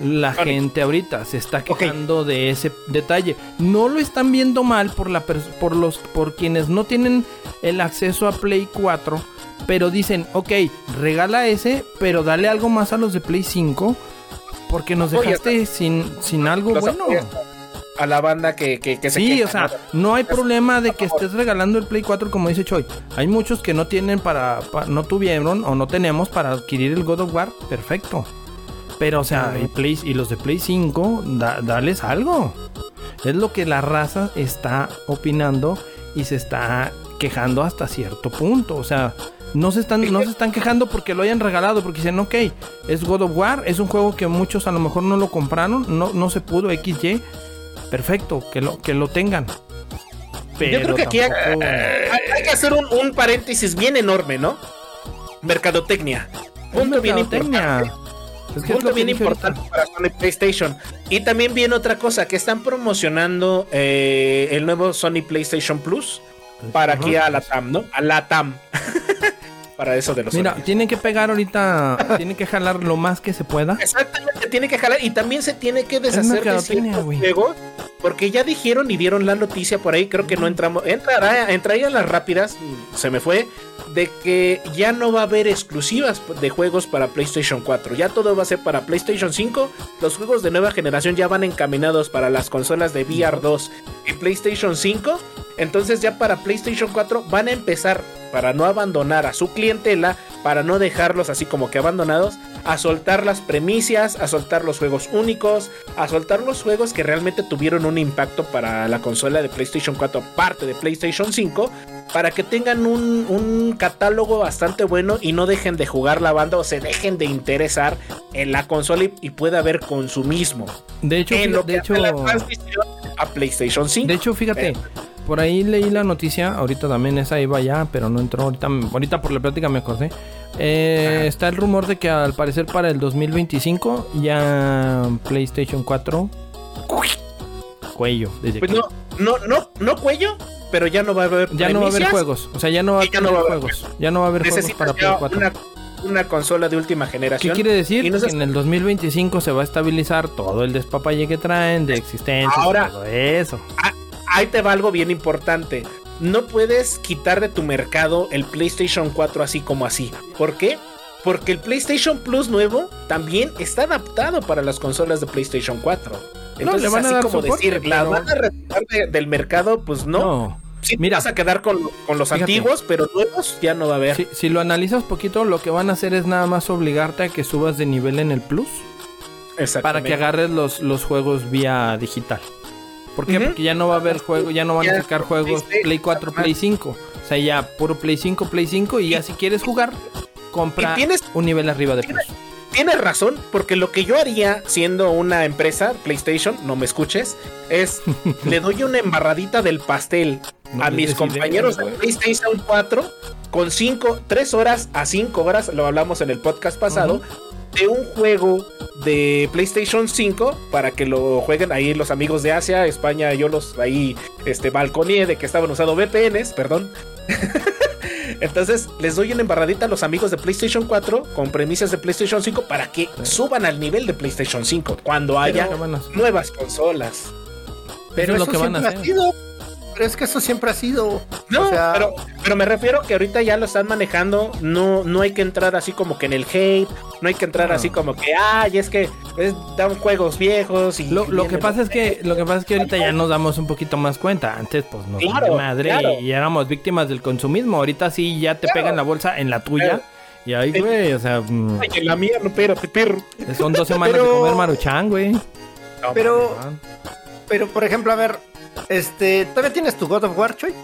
la gente ahorita. Se está quejando de ese detalle. No lo están viendo mal por, la por, los, por quienes no tienen el acceso a Play 4. Pero dicen, ok, regala ese, pero dale algo más a los de Play 5. Porque nos dejaste sin, sin algo Los bueno. A la banda que, que, que se Sí, queja, o sea, ¿no? no hay problema de que estés regalando el Play 4 como dice Choi. Hay muchos que no tienen para, pa- no tuvieron o no tenemos para adquirir el God of War, perfecto. Pero o sea, y, Play, y los de Play 5, da- dales algo. Es lo que la raza está opinando y se está quejando hasta cierto punto. O sea, no se están, no se están quejando porque lo hayan regalado, porque dicen, ok, es God of War, es un juego que muchos a lo mejor no lo compraron, no, no se pudo, XY. Perfecto, que lo, que lo tengan. Yo creo que aquí hay, tampoco- hay- hay que hacer un, un paréntesis bien enorme, ¿no? Mercadotecnia. Punto bien importante. Es que es Punto bien importante ahorita. para Sony PlayStation. Y también viene otra cosa, que están promocionando eh, el nuevo Sony PlayStation Plus para aquí a la TAM, ¿no? A la TAM. para eso de los Mira, Sony. tienen que pegar ahorita, tienen que jalar lo más que se pueda. Exactamente, tiene que jalar y también se tiene que deshacer de ciertos juegos porque ya dijeron y dieron la noticia por ahí, creo que no entramos, entrará, entraría a las rápidas, mm, se me fue, de que ya no va a haber exclusivas de juegos para PlayStation 4, ya todo va a ser para PlayStation 5, los juegos de nueva generación ya van encaminados para las consolas de VR 2 y PlayStation 5, entonces ya para PlayStation 4 van a empezar para no abandonar a su clientela, para no dejarlos así como que abandonados, a soltar las premisas, a soltar los juegos únicos, a soltar los juegos que realmente tuvieron un impacto para la consola de PlayStation 4, parte de PlayStation 5, para que tengan un, un catálogo bastante bueno y no dejen de jugar la banda o se dejen de interesar en la consola y, y pueda haber consumismo De hecho, en lo de que hecho, hace la transición a PlayStation 5. de hecho, fíjate, por ahí leí la noticia, ahorita también esa iba ya, pero no entró ahorita, ahorita por la plática me acordé. Eh, está el rumor de que al parecer para el 2025 ya PlayStation 4 cuello, desde Pues no, no, no, no cuello, pero ya no va a haber ya no va a haber juegos, o sea, ya no va a ya no va a haber juegos, ya no va a haber juegos para Play ya 4. una, una consola de última ¿Qué generación. quiere decir? Que en el 2025 se va a estabilizar todo el despapalle que traen de existencia, Ahora- todo eso. Ahí te va algo bien importante. No puedes quitar de tu mercado el PlayStation 4 así como así. ¿Por qué? Porque el PlayStation Plus nuevo también está adaptado para las consolas de PlayStation 4. Entonces, le van a así dar como soporte, decir, la pero- van a retirar de- del mercado, pues no. no. Sí te Mira. vas a quedar con, con los Fíjate. antiguos, pero nuevos ya no va a haber. Si, si lo analizas poquito, lo que van a hacer es nada más obligarte a que subas de nivel en el Plus para que agarres los, los juegos vía digital. ¿Por qué? Ujú. Porque ya no va a haber juego, ya no van a Ya, sacar juegos PlayStation, Play 4, Play 5. O sea, ya puro Play 5, Play 5 y ya si quieres jugar, compra y tienes- un nivel arriba de Plus. Tienes razón, porque lo que yo haría siendo una empresa, PlayStation, no me escuches, es le doy una embarradita del pastel No a mis compañeros de. PlayStation 4 con 5, 3 horas a 5 horas, lo hablamos en el podcast pasado, de un juego de PlayStation 5 para que lo jueguen ahí los amigos de Asia, España, yo los ahí este balconé de que estaban usando VPNs, perdón. Entonces les doy una embarradita a los amigos de PlayStation 4 con premisas de PlayStation 5 para que suban al nivel de PlayStation 5 cuando haya nuevas consolas. Pero eso, es lo que van a hacer. Pero es que eso siempre ha sido. No, pero, pero me refiero que ahorita ya lo están manejando. No, no hay que entrar así como que en el hate. No hay que entrar así como que, ay, es que dan juegos viejos. y Lo, que pasa es que lo que pasa es que ahorita ya nos damos un poquito más cuenta. Antes, pues nos madre y éramos víctimas del consumismo. Ahorita sí ya te pegan la bolsa en la tuya. Y ahí, güey, o sea. Mm, ay, en la mía, no, pero, perro. Son dos semanas de comer maruchan, güey. pero, pero, por ejemplo, a ver, este, ¿todavía tienes tu God of War, Choy?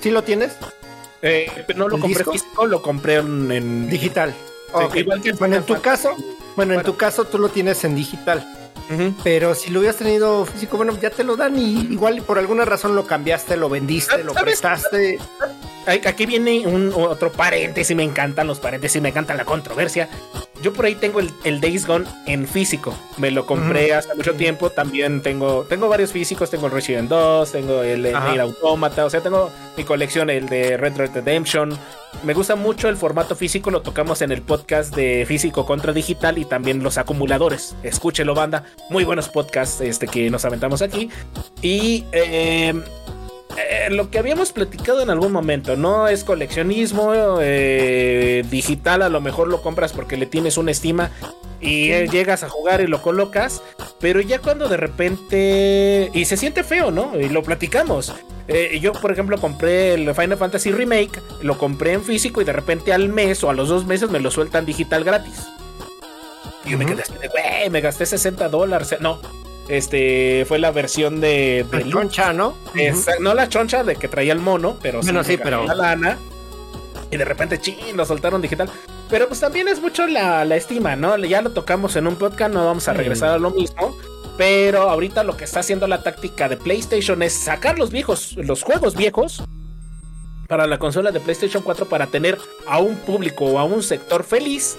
¿Sí lo tienes? Eh, no lo compré físico, lo compré en, digital. igual que bueno, en tu caso, bueno, en tu caso tú lo tienes en digital. Pero si lo hubieras tenido físico, bueno, ya te lo dan y igual por alguna razón lo cambiaste, lo vendiste, lo prestaste. Aquí viene un otro paréntesis, me encantan los paréntesis, me encanta la controversia. Yo por ahí tengo el, Days Gone en físico. Me lo compré hace mucho tiempo. También tengo, tengo varios físicos. Tengo el Resident 2, tengo el, el Automata. O sea, tengo mi colección, el de Red Red Redemption. Me gusta mucho el formato físico. Lo tocamos en el podcast de físico contra digital y también los acumuladores. Escúchelo, banda. Muy buenos podcasts este, que nos aventamos aquí. Y eh, eh, lo que habíamos platicado en algún momento, no es coleccionismo eh, digital, a lo mejor lo compras porque le tienes una estima y eh, llegas a jugar y lo colocas, pero ya cuando de repente... Y se siente feo, ¿no? Y lo platicamos. yo, por ejemplo, compré el Final Fantasy Remake, lo compré en físico y de repente al mes o a los dos meses me lo sueltan digital gratis. Y yo me quedé, güey, me gasté 60 dólares. No, este fue la versión de, la choncha, ¿no? no la choncha de que traía el mono, pero sí, sí pero la lana. Y de repente, ching, lo soltaron digital. Pero pues también es mucho la, estima, ¿no? Ya lo tocamos en un podcast, no vamos a regresar a lo mismo. Pero ahorita lo que está haciendo la táctica de PlayStation es sacar los viejos, los juegos viejos para la consola de PlayStation 4 para tener a un público o a un sector feliz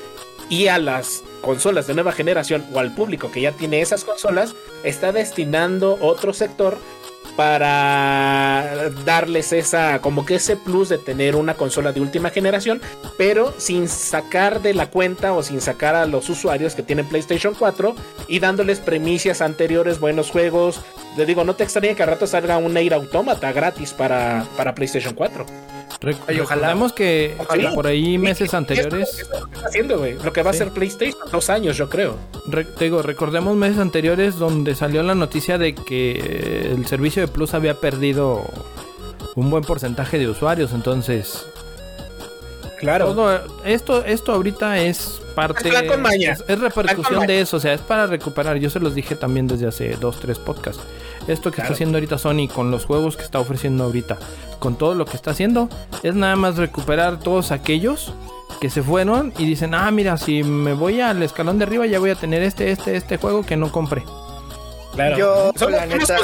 y a las consolas de nueva generación o al público que ya tiene esas consolas, está destinando otro sector para darles esa como que ese plus de tener una consola de última generación, pero sin sacar de la cuenta o sin sacar a los usuarios que tienen PlayStation 4 y dándoles premisas anteriores, buenos juegos. Le digo, no te extrañe que a rato salga un Air Automata gratis para, para PlayStation 4. Recordemos que por ahí meses anteriores. lo, que va a ser PlayStation, dos años, yo creo. digo, recordemos meses anteriores donde salió la noticia de que el servicio de Plus había perdido un buen porcentaje de usuarios, entonces. Claro. esto, esto ahorita es parte. Es, es, repercusión de eso, o sea, es para recuperar. Yo se los dije también desde hace dos, tres podcasts. Esto que está haciendo ahorita Sony con los juegos que está ofreciendo ahorita, con todo lo que está haciendo, es nada más recuperar todos aquellos que se fueron y dicen, ah, mira, si me voy al escalón de arriba ya voy a tener este, este, este juego que no compré. Claro. Yo, la neta,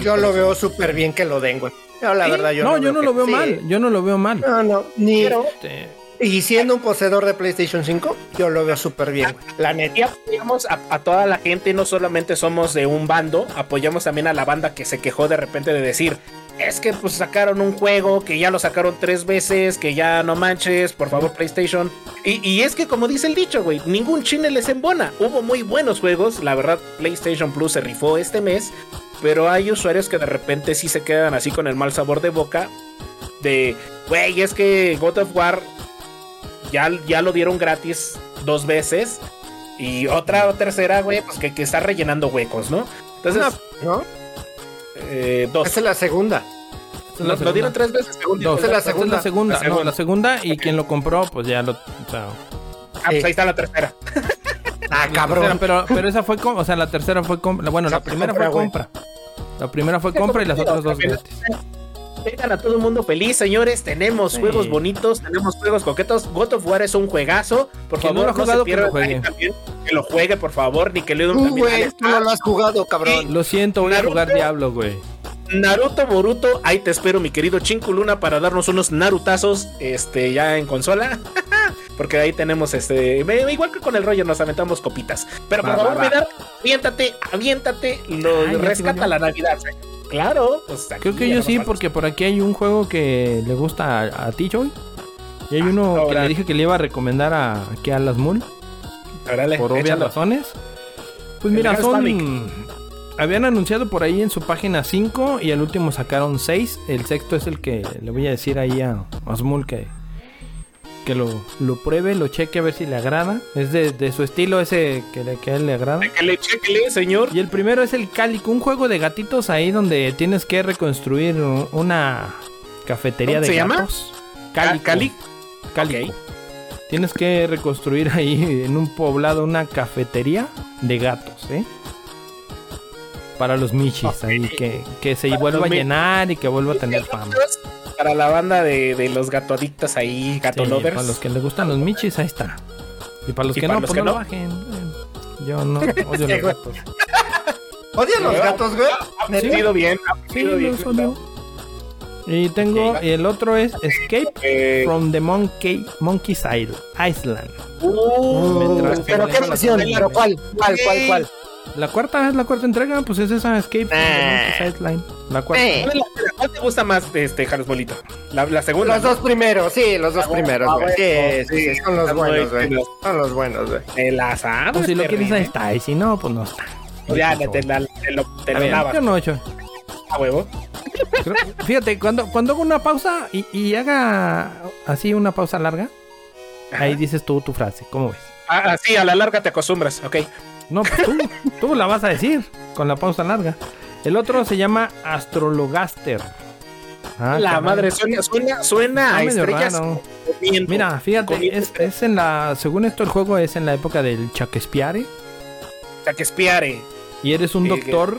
yo lo veo súper bien que lo den, güey. la verdad, yo no, yo no lo veo mal. Yo no lo veo mal. No, no, ni. Este, y siendo un poseedor de PlayStation 5, yo lo veo súper bien. La neta. Y apoyamos a, toda la gente, no solamente somos de un bando, apoyamos también a la banda que se quejó de repente de decir. Es que pues sacaron un juego que ya lo sacaron tres veces, que ya no manches, por favor PlayStation. Y, es que como dice el dicho, güey, ningún chine les embona. Hubo muy buenos juegos, la verdad PlayStation Plus se rifó este mes, pero hay usuarios que de repente sí se quedan así con el mal sabor de boca. De, güey, es que God of War ya, lo dieron gratis dos veces. Y otra tercera, güey, pues que, está rellenando huecos, ¿no? Entonces. ¿No? Eh, dos. Esa es la segunda. lo, dieron tres veces. Dos. Esa es la segunda. la segunda. No, la segunda. Y quien lo compró, pues ya lo. ah, pues ahí está la tercera. ah, cabrón. pero, pero esa fue. O sea, la tercera fue compra. Bueno, la primera fue compra. La primera fue compra y las otras dos gratis. Vengan a todo el mundo feliz, señores. Tenemos juegos bonitos, tenemos juegos coquetos. God of War es un juegazo. Por favor, no, lo ha jugado, que lo juegue. que lo juegue, por favor. Ni que le uh, güey, tú no lo has jugado, cabrón. lo siento, voy a jugar Diablo, güey. Naruto Boruto, ahí te espero, mi querido Luna para darnos unos narutazos este, ya en consola. porque ahí tenemos este. Igual que con el rollo, nos aventamos copitas. Pero por Va, favor, va, va. Aviéntate, aviéntate, lo rescata la Navidad. Claro, pues aquí Creo que yo sí, falta. porque por aquí hay un juego que le gusta a, a ti, Joy. Y hay uno que le dije que le iba a recomendar a, aquí a las Moon, Órale, por obvias échalo. razones. Pues El mira, son... Habían anunciado por ahí en su página 5 y al último sacaron 6. El sexto es el que le voy a decir ahí a Asmul que, que lo, lo pruebe, lo cheque a ver si le agrada. Es de, de su estilo ese que, le- que a él le agrada. Chéquele, chéquele, señor. Y el primero es el Cálico, un juego de gatitos ahí donde tienes que reconstruir una cafetería ¿Cómo de se llama? gatos. Cali. Cali. Cálico. Tienes que reconstruir ahí en un poblado una cafetería de gatos, ¿eh? Para los michis ahí, que, que se Para vuelva a llenar y que vuelva a tener fama. Para la banda de, de los gatoadictos ahí, gato Sí, lovers. para los que les gustan los michis, ahí está. Y para los Y que para no, los pues que no, bajen. Yo no odio los gatos. ¿Odian los gatos, güey? Ha aprendido bien, ha Sí, bien. Y tengo, el otro es Escape Eh, from the Monkey Monkey's Isle, Island. uh, Pero qué versión, pero ¿cuál? ¿Cuál, cuál, cuál? La cuarta es la cuarta entrega, pues es esa Escape. Monkey's Island. La cuarta. Eh. ¿cuál, te gusta más, este, Carlos Bolito? La, la segunda. Los dos primeros, sí, los dos Ah, primeros, ah, güey. Sí, son los buenos, güey. Son los buenos, güey. Te la sabes, Pues si lo quieres ahí está, y si no, pues no está. Ya, te, la- te lo, te lo lavas yo no he hecho. a huevo. Creo- Fíjate, cuando, cuando hago una pausa y, y haga así una pausa larga, ahí dices tú tu frase, ¿cómo ves? Ah, ah, sí, a la larga te acostumbras, ok. No, pues tú, tú la vas a decir con la pausa larga. El otro se llama Astrologaster. Ah, la caray. madre, suena, suena, suena a medio estrellas raro. comiendo. Mira, fíjate, Comiendo es, es en la. Según esto, el juego es en la época del Shakespeare. O sea, que espiare. Y eres un Eh, doctor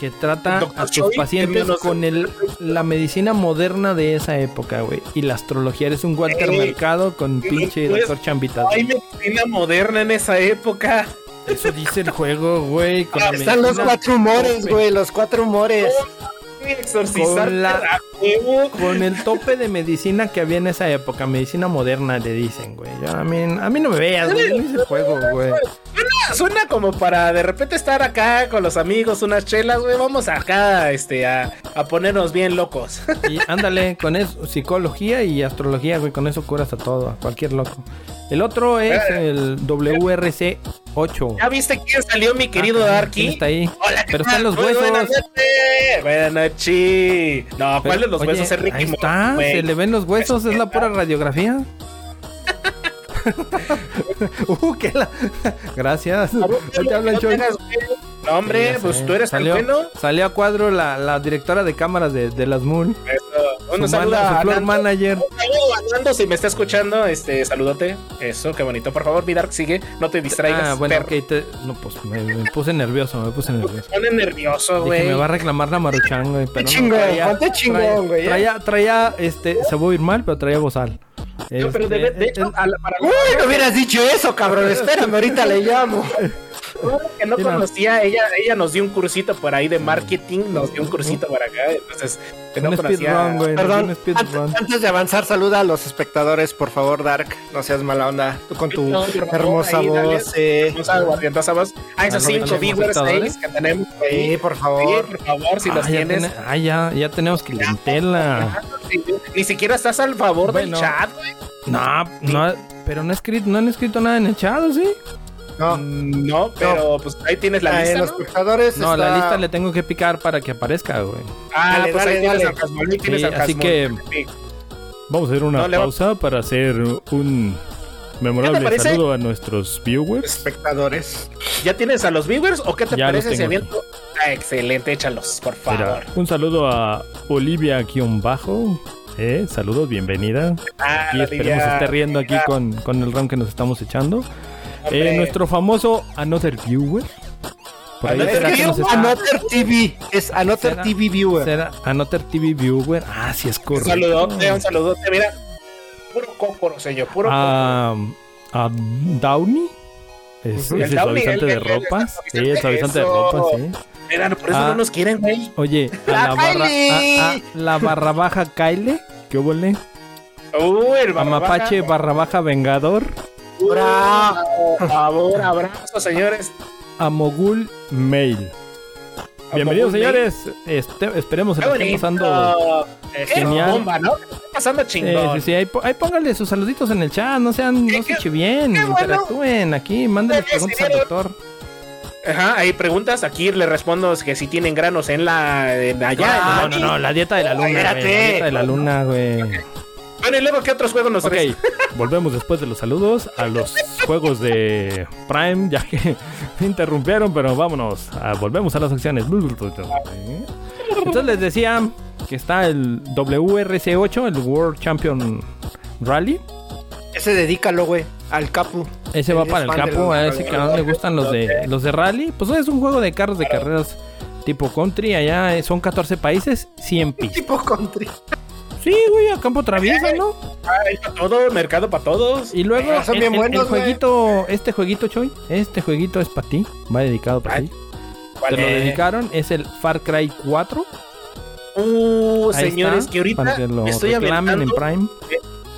que trata Doctor a Choi, pacientes no con el, la medicina moderna de esa época, güey. Y la astrología. Eres un Walter Mercado con pinche doctor Chambita. Hay medicina moderna en esa época. Eso dice el juego, güey. con Están los cuatro humores, tope. güey, los cuatro humores. Exorcizar Con la-. Con el tope de medicina que había en esa época, medicina moderna le dicen, güey. Yo, a, mí, a mí no me veas, güey. No hice el juego, güey. Suena como para de repente estar acá con los amigos, unas chelas, güey. Vamos acá, este, a, a ponernos bien locos. Y ándale, con eso, psicología y astrología, güey. Con eso curas a todo, a cualquier loco. El otro es el WRC 8. ¿Ya viste quién salió, mi querido Ah, ¿quién Darky? está ahí? Hola, ¿qué Pero están los huesos. Buenas noches. Buenas noches. No, ¿cuál Pero, de los oye, huesos es Ricky Ahí está, se le ven los huesos, es la pura radiografía. uh, qué la... Gracias. Ver, te hablan, no tengas, hombre, pues tú eres salió, bueno. Salió a cuadro la, la directora de cámaras de, de las Moon. Eso. Su, mana- su floor manager. Si me está escuchando, este, saludote. Eso, qué bonito. Por favor, mi Dark, sigue. No te distraigas. Ah, bueno, perro. ok. te- No, pues me, me puse nervioso, me puse nervioso. Me pone nervioso, güey. me va a reclamar la maruchan, güey. Pero no, chingón, traía- chingón, güey. Traía, traía, este, se va a oír mal, pero traía bozal. No, pero de, Este, de hecho, eh, a la- para Uy, no hubieras dicho eso, cabrón. Espérame, ahorita le llamo. Que no conocía, ella, ella nos dio un cursito por ahí de marketing, nos dio un cursito para acá, entonces que no conocía. güey. Perdón, antes, antes de avanzar, saluda a los espectadores, por favor, Dark. No seas mala onda. Tú con tu No, por hermosa ahí, dale. voz. eh. Hermosa, guardiantosa voz. Ah, esos Ah, ¿no cinco tenemos viewers ahí que tenemos Sí, ahí. por Sí, favor. por favor, si Ah, los tienes. tiene- ah, ya, ya tenemos clientela. Ni siquiera estás al favor Bueno. del chat, güey. No, no, pero no, escrito, no han escrito nada en el chat, ¿o ¿sí? No, No, pero pues ahí tienes la Ah, en lista, los ¿no? espectadores. No, la lista le tengo que picar para que aparezca, güey. Ah, Dale, pues dale, ahí tienes dale. al Casmol, ahí tienes Sí, al así que- Sí. Vamos a hacer una No, le va- pausa para hacer un memorable saludo a nuestros viewers. Espectadores. ¿Ya tienes a los viewers o qué te Ya los parece tengo aviento? Ah, excelente, échalos, por favor. Mira, un saludo a Olivia-Bajo. Eh, saludos, bienvenida. Ah, Y esperemos esté riendo aquí con, con el round que nos estamos echando. Eh, nuestro famoso Another Viewer. Por ahí Another será que nos está- Another TV. Es Another ¿Será? TV Viewer. será Another TV Viewer. Ah, sí es Un correcto. saludote, un saludote, mira. Puro cócoro, señor, puro a, a Downey. Es, El suavizante de ropas. Sí, el suavizante de eso. ropas, sí. Mira, por eso Ah. no nos quieren, güey. Oye, a la ¡La barra, Kylie! a, a la barra baja Kyle, ¿qué huele? Uh, el barra Amapache baja. barra baja vengador. Bravo. Por favor, abrazo, señores. Amogul Mail. Bienvenidos, Mail. señores. Este, esperemos que estén pasando. Genial. bomba, ¿no? ¿Qué está pasando Eh, chingón? sí, sí, ahí, ahí pónganle sus saluditos en el chat, no sean, no se bueno. interactúen aquí, mándenle preguntas al doctor. Ajá, hay preguntas. Aquí le respondo que si tienen granos en la en allá. Ah, en No, la- no, no, la dieta de la luna, güey, la Espérate. dieta de la luna, güey. Bueno, y luego, ¿qué otros juegos nos Ok, traes? volvemos después de los saludos a los juegos de Prime, ya que me interrumpieron, pero vámonos, ah, volvemos a las acciones. Entonces les decía que está el WRC8, el World Champion Rally. Ese dedícalo, güey, al Capu. Ese va para el los a ese que no le gustan los de los de rally. Pues es un juego de carros de carreras tipo country. Allá son 14 países, 100 pistas. Tipo country. Sí, güey, a campo traviesa, ¿no? Hay para todo, mercado para todos. Y luego Eh, son el, bien el- el buenos, güey. jueguito, este jueguito, Choy, este jueguito es para ti, va dedicado para Ay, ti. ¿Cuál Te lo es? dedicaron, es el Far Cry 4. Uh, Ahí señores, está, que ahorita para que lo me estoy reclamen en aventando, Prime.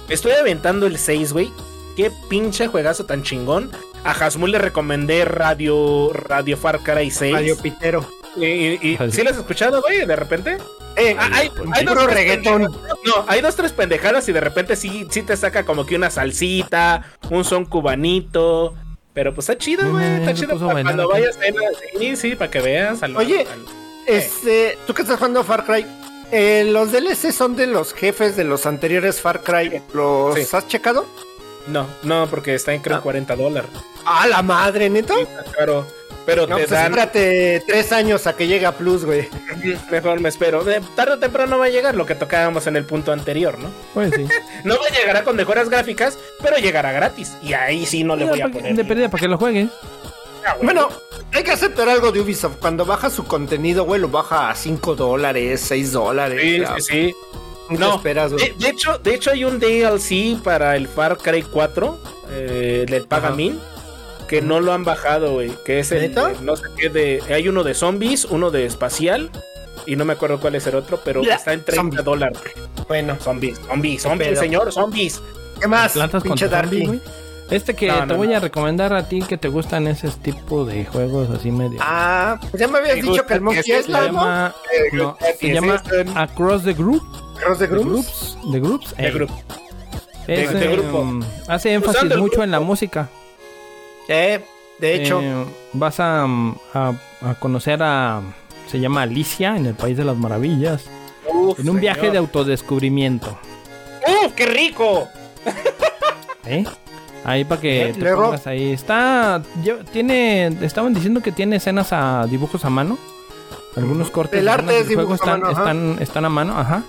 me estoy aventando el 6, güey. Qué pinche juegazo tan chingón. A Hasmul le recomendé Radio Radio Far Cry 6. Radio Pitero. Y, y-. ¿Sí lo has escuchado, güey? De repente. Eh, Ah, hay, hay dos, tres reggaetón. pendejadas. No, hay dos, tres pendejadas y de repente sí, sí te saca como que una salsita, un son cubanito. Pero pues está chido, güey. Está chido para cuando aquí. vayas a Sí, sí, para que veas. al- Oye. al- Este, tú que estás jugando Far Cry, eh, los DLC son de los jefes de los anteriores Far Cry. ¿Los Sí. has checado? No, no, porque está en creo Ah. 40 dólares. ¡Ah, la madre, neto! Está caro. Pero No, te pues dan. espérate tres años a que llegue a Plus, güey. Mejor me espero. De- tarde o temprano va a llegar lo que tocábamos en el punto anterior, ¿no? Pues sí. No va a llegar con mejoras gráficas, pero llegará gratis. Y ahí sí no le voy a poner. de perdida para que lo juegues. Ah. Bueno, hay que aceptar algo de Ubisoft. Cuando baja su contenido, güey, lo baja a 5 dólares, 6 dólares. Sí, sí, sí. ¿qué No, esperas? De, de hecho, de hecho hay un DLC para el Far Cry 4 eh, del Pagamin que no lo han bajado, güey. Que es el ¿Neta? de- no sé qué de. Hay uno de zombies, uno de espacial y no me acuerdo cuál es el otro, pero está en 30 zombie. dólares. Bueno, Zombies, zombies, zombies, señor, zombies. ¿qué más? Plantas Pinche contra zombies, Darky. güey. Este que No, te no, voy no. a recomendar a ti que te gustan ese tipo de juegos así medio. Ah, pues ya me habías Me dicho que el Monkey Island, ¿no? llama, no, Eh, se es llama este- Across the Group. Cross the The Groups. Groups. The Groups. eh, grupo. es, de eh, grupo. hace énfasis Usando el mucho en la música. Eh, de hecho, Eh, vas a, a- a conocer a. Se llama Alicia en el País de las Maravillas. Uf, En un viaje de autodescubrimiento. ¡Uf, qué rico! ¿eh? Ahí para que te luego- pongas ahí. Está. yo- tiene. Estaban diciendo que tiene escenas a dibujos a mano. Algunos cortes El arte es del juego dibujo a están, mano, están, están a mano, ajá.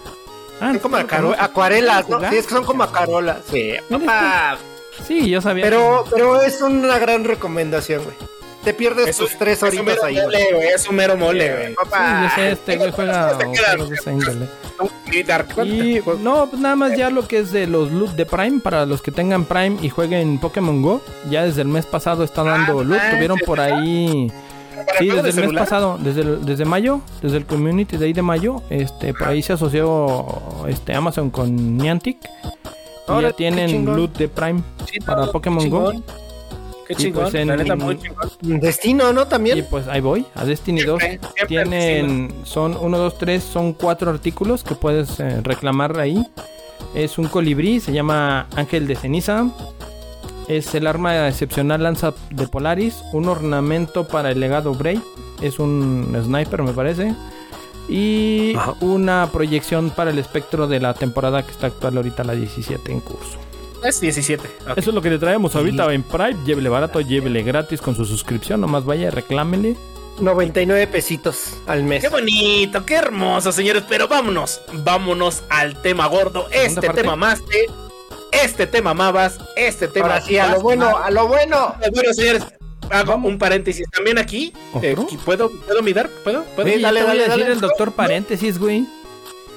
Ah, son como acuarelas, ¿no? Sí, es que son como acarolas. Sí, papá. Sí, yo sabía. Pero, pero es una gran recomendación, güey. Te pierdes Es tus tres horitas ahí, güey. mole, güey. Es un mero mole, güey. Sí, Papá. yo sé, este güey juega te quedas? juegos de esa índole. Y no, pues nada más ya lo que es de los loot de Prime, para los que tengan Prime y jueguen Pokémon Go, ya desde el mes pasado está dando Ah, loot, manches, tuvieron por ahí... ¿Para Sí, desde de el mes pasado, desde, el- desde mayo, desde el community de ahí de mayo, este, por ahí se asoció este Amazon con Niantic. Y Órale, ya tienen loot de Prime para Pokémon Go. Qué Y chingón, pues en- la neta muy chingón. Destino, ¿no? Y También. pues ahí voy, a Destiny 2. Siempre, siempre Tienen, son 1, 2, 3, son cuatro artículos que puedes eh, reclamar ahí. Es un colibrí, se llama Ángel de Ceniza. Es el arma excepcional lanza de Polaris. Un ornamento para el legado Bray. Es un sniper, me parece. Y Ajá. una proyección para el espectro de la temporada que está actual ahorita, la 17 en curso. Es 17. ok. Eso es lo que le traemos ahorita en Prime. Llévele barato, llévele gratis con su suscripción. Nomás vaya, reclámele. 99 pesitos al mes. Qué bonito, qué hermoso, señores. Pero vámonos, vámonos al tema gordo. Este parte? tema más de. Este tema mamabas. Este tema. Ahora sí, a lo bueno, a lo bueno. Bueno, señores, hago un paréntesis. También aquí. Eh, ¿Puedo, ¿Puedo mirar? ¿Puedo? ¿Puedo? Ya dale, dale, decir dale. el doctor paréntesis, güey.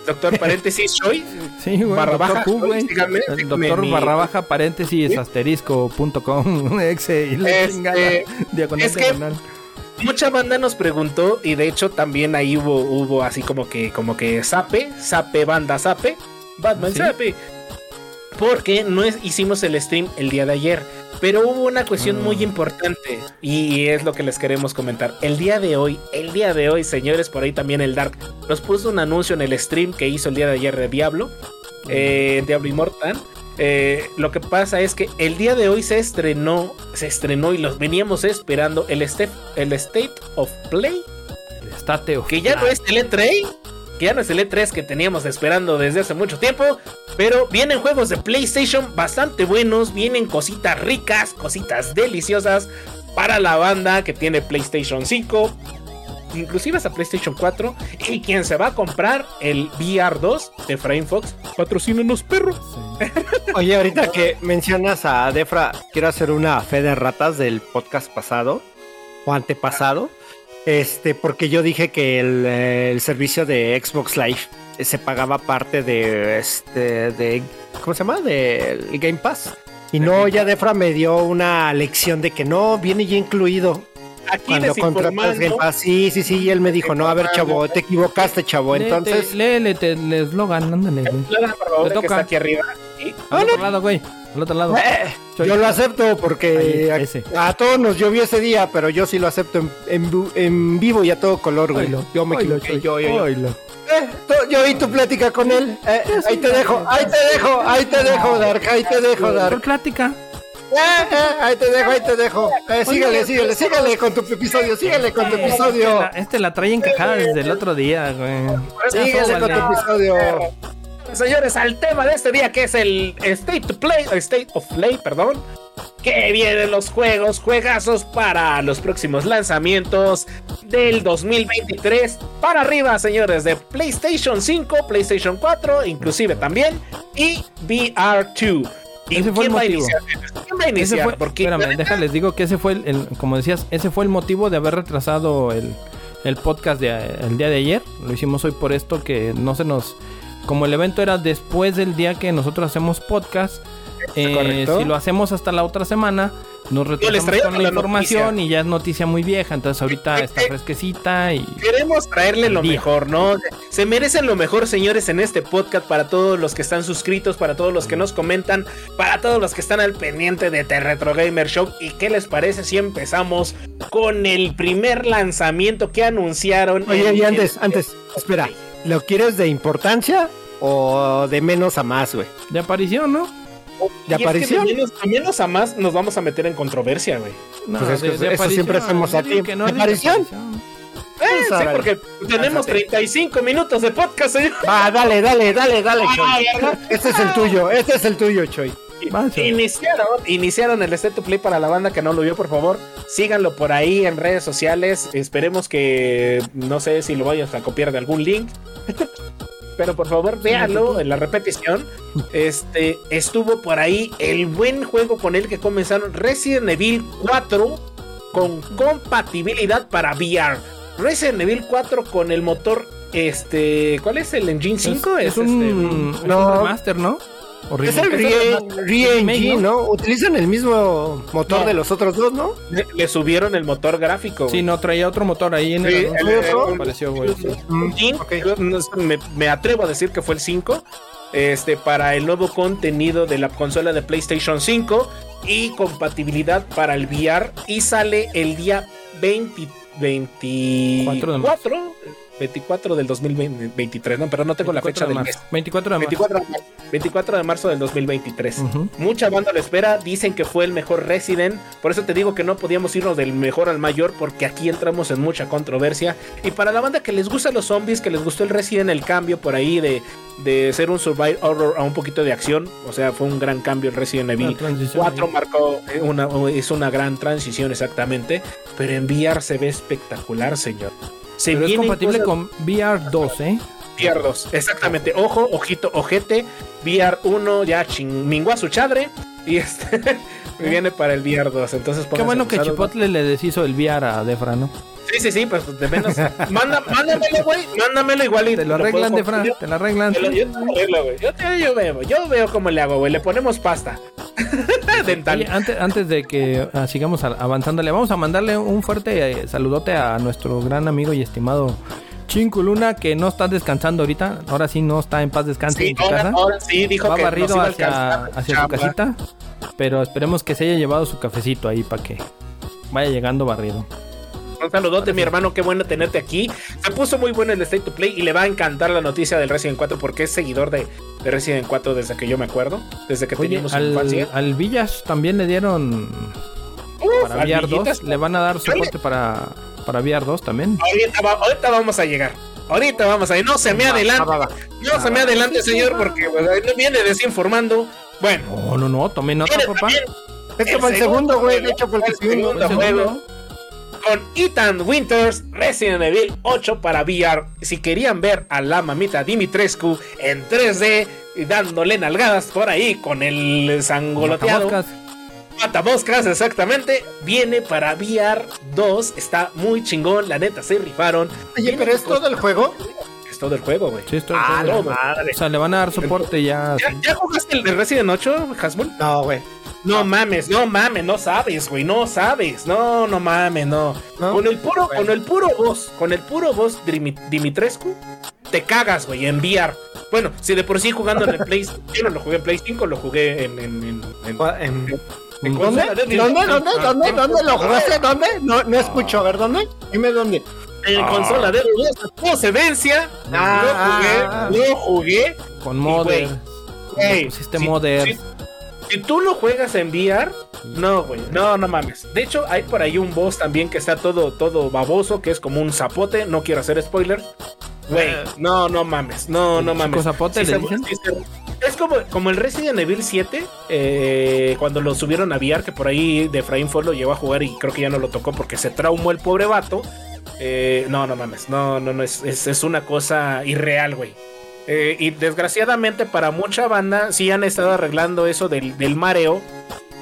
Doctor paréntesis, soy. Sí, güey. Barra doctor baja, Who, güey. síganme, El síganme doctor mi- barra baja paréntesis ¿Sí? asterisco punto com exe y la Este, chingada diagonal es que- diagonal. Mucha banda nos preguntó y de hecho también ahí hubo, hubo así como que como que Sape, Sape banda Sape, Batman ¿Sí? Sape. porque no es- hicimos el stream el día de ayer. Pero hubo una cuestión muy importante y es lo que les queremos comentar. El día de hoy, el día de hoy, señores, por ahí también el Dark nos puso un anuncio en el stream que hizo el día de ayer de Diablo, eh, Diablo Immortal. Eh, lo que pasa es que el día de hoy se estrenó, se estrenó y los veníamos esperando el, este- el State of Play. El estate of que ya no es el E3, que ya no es el E3 que teníamos esperando desde hace mucho tiempo, pero vienen juegos de PlayStation bastante buenos, vienen cositas ricas, cositas deliciosas para la banda que tiene PlayStation 5, inclusive hasta PlayStation 4, y quien se va a comprar el VR 2 de Frame Fox, patrocínenos perros. Sí. Oye, ahorita que mencionas a Defra, quiero hacer una fe de ratas del podcast pasado o antepasado. Este, porque yo dije que el, eh, el servicio de Xbox Live eh, se pagaba parte de este de ¿cómo se llama? del Game Pass. Y no, ya Defra me dio una lección de que no, viene ya incluido Aquí cuando contratas. Game Pass. Sí, sí, sí, y él me dijo, no, a ver, chavo, te equivocaste, chavo. Entonces, Léele, léele, el eslogan, ándale, güey. Que toca. está aquí arriba. Lado, güey. Al otro lado. Eh, yo lo acepto porque Ahí, a- ese. a, todos nos llovió ese día, pero yo sí lo acepto en, en vivo y a todo color, güey. Oilo, Yo me oilo, equivoqué, yo, yo, yo. Eh, yo oí tu plática con él. Eh, ahí te dejo, ahí te dejo, ahí te dejo, Dark, ahí te dejo, Por Dark. plática. Eh, eh, ahí te dejo, ahí te dejo. Eh, sígale, sígale, sígale con tu episodio, sígale con tu episodio. Este la, este la trae encajada desde el otro día, güey. Sígale con tu episodio. Señores, al tema de este día que es el State to Play, State of Play, perdón. Que vienen los juegos, juegazos para los próximos lanzamientos del 2023 para arriba, señores, de PlayStation 5, PlayStation 4, inclusive también, y VR2. ¿Y Ese fue el motivo. va a Ese fue, Porque espérame, déjales digo que ese fue el, el- como decías, ese fue el motivo de haber retrasado el, el podcast de, el día de ayer. Lo hicimos hoy por esto que no se nos, como el evento era después del día que nosotros hacemos podcast, eh, si lo hacemos hasta la otra semana, nos traíamos con la la información noticia. y ya es noticia muy vieja, entonces ahorita está fresquecita y Queremos traerle lo Día. mejor, ¿no? Se merecen lo mejor, señores, en este podcast para todos los que están suscritos, para todos los que nos comentan, para todos los que están al pendiente de The Retro Gamer Show. ¿Y qué les parece si empezamos con el primer lanzamiento que anunciaron? Oye, en- y antes, en- antes, espera, ¿lo quieres de importancia o de menos a más, güey? de aparición, ¿no? Y es que aparición? De menos, de menos a más nos vamos a meter en controversia, güey. No, Pues es que eso aparición, siempre hacemos aquí. que no ¿De de aparición? aparición. Eh, Pues, sí, órale. porque tenemos 35 minutos de podcast, señor. Va, dale, dale, dale, dale, Choy. Este es el tuyo, este es el tuyo, Choy. Iniciaron, iniciaron el State to Play para la banda que no lo vio, por favor. Síganlo por ahí en redes sociales. Esperemos que no sé si lo vayas a copiar de algún link. Pero por favor, véanlo en la repetición. Este estuvo por ahí el buen juego con el que comenzaron Resident Evil 4 con compatibilidad para VR. Resident Evil 4 con el motor este, ¿cuál es el engine 5? Es, es un, este, es no. un remaster, ¿no? Es el remake, ReNG, ¿no? Utilizan el mismo motor No. de los otros dos, ¿no? le, le subieron el motor gráfico. Sí, no, traía otro motor ahí en Sí, el el- el- güey. me, me atrevo a decir que fue el 5. Este, para el nuevo contenido de la consola de PlayStation 5 y compatibilidad para el VR. Y sale el día 20, 24, de marzo. 24 del 2023. No, pero no tengo la 24 fecha de del marzo. mes. 24 de marzo. 24 de marzo, 24 de marzo del 2023. Ujú. Mucha banda lo espera, dicen que fue el mejor Resident, por eso te digo que no podíamos irnos del mejor al mayor porque aquí entramos en mucha controversia. Y para la banda que les gustan los zombies, que les gustó el Resident, el cambio por ahí de, de ser un survival horror a un poquito de acción, o sea, fue un gran cambio el Resident Evil. Una transición 4 ahí. marcó eh, una, es una gran transición exactamente, pero en VR se ve espectacular, señor. Se Pero es compatible cosas- con VR 2, ¿eh? VR 2, exactamente. Ojo, ojito, ojete. VR 1 ya chingó a su chadre. Y este viene para el VR 2. Entonces, Qué bueno que. Chipotle le deshizo el VR a Defra, ¿no? Sí, sí, sí, pues de menos. Manda, mándamelo, güey. Mándamelo igual y Te lo arreglan, Defra. confundir. Te lo arreglan. Te lo- Yo te lo arreglo, güey. Yo, te- yo veo, yo veo cómo le hago, güey. Le ponemos pasta. Dental. Oye, antes, antes de que ah, sigamos avanzándole, vamos a mandarle un fuerte eh, saludote a nuestro gran amigo y estimado Chinco Luna, que no está descansando ahorita. Ahora sí no está en paz descanse Sí, en su ahora, casa. ahora sí dijo Va que nos barrido a hacia, alcanzar hacia su casita. Pero esperemos que se haya llevado su cafecito ahí para que vaya llegando barrido. Un saludote, mi hermano, qué bueno tenerte aquí. Se puso muy bueno el State to Play y le va a encantar la noticia del Resident 4 porque es seguidor de, de Resident 4 desde que yo me acuerdo, desde que Oye, teníamos al, infancia. al Villas también le dieron Uf, para VR 2. Villitas. Le van a dar soporte para, para VR 2 también. Ahorita, va- ahorita vamos a llegar. Ahorita vamos a ir. No se me adelante. va, va. No se me adelante, señor, porque pues, ahí no viene desinformando. Bueno, No, no, no, tome nota, papá. también Es que fue el segundo, güey. De hecho, fue el segundo. segundo juego con Ethan Winters Resident Evil 8 para VR. Si querían ver a la mamita Dimitrescu en 3D y dándole nalgadas por ahí con el sangoloteado. Matamoscas. Exactamente. Viene para VR 2. Está muy chingón. La neta, se rifaron. Oye, pero es todo el juego. Es todo el juego, güey. Sí, es Ah, todo. la madre. O sea, le van a dar soporte ya. ¿Ya, ya jugaste el de Resident 8, Hasmul? No, güey. No mames, no mames, no sabes, güey, no sabes. No, no mames, no. ¿No? Con el puro, Bueno. con el puro voz, con el puro voz Dimi- Dimitrescu, te cagas, güey, en VR. Bueno, si de por sí jugando en el Play, yo no lo jugué en Play 5, lo jugué en, en, en- en- En- en ¿Dónde? consola ¿Dónde? de- ¿Dónde? ¿Dónde? ¿Dónde? ¿Dónde lo jugaste? ¿Dónde? No, no escucho. A ver, ¿dónde? Dime dónde. En consola de procedencia, Ah, lo jugué, lo jugué. Con Modder. Güey, pusiste si- Modder. Si, si tú lo juegas en VR, no, güey, no, no mames. De hecho, hay por ahí un boss también que está todo, todo baboso, que es como un zapote. No quiero hacer spoilers. Güey, no, no mames, no, no ¿El mames. zapote Sí le se- dicen? Es como, como el Resident Evil 7, eh, cuando lo subieron a VR, que por ahí de Efraín lo llevó a jugar y creo que ya no lo tocó porque se traumó el pobre vato. Eh, no, no mames, no, no, no, es, es, es una cosa irreal, güey. Eh, y desgraciadamente para mucha banda sí han estado arreglando eso del, del mareo.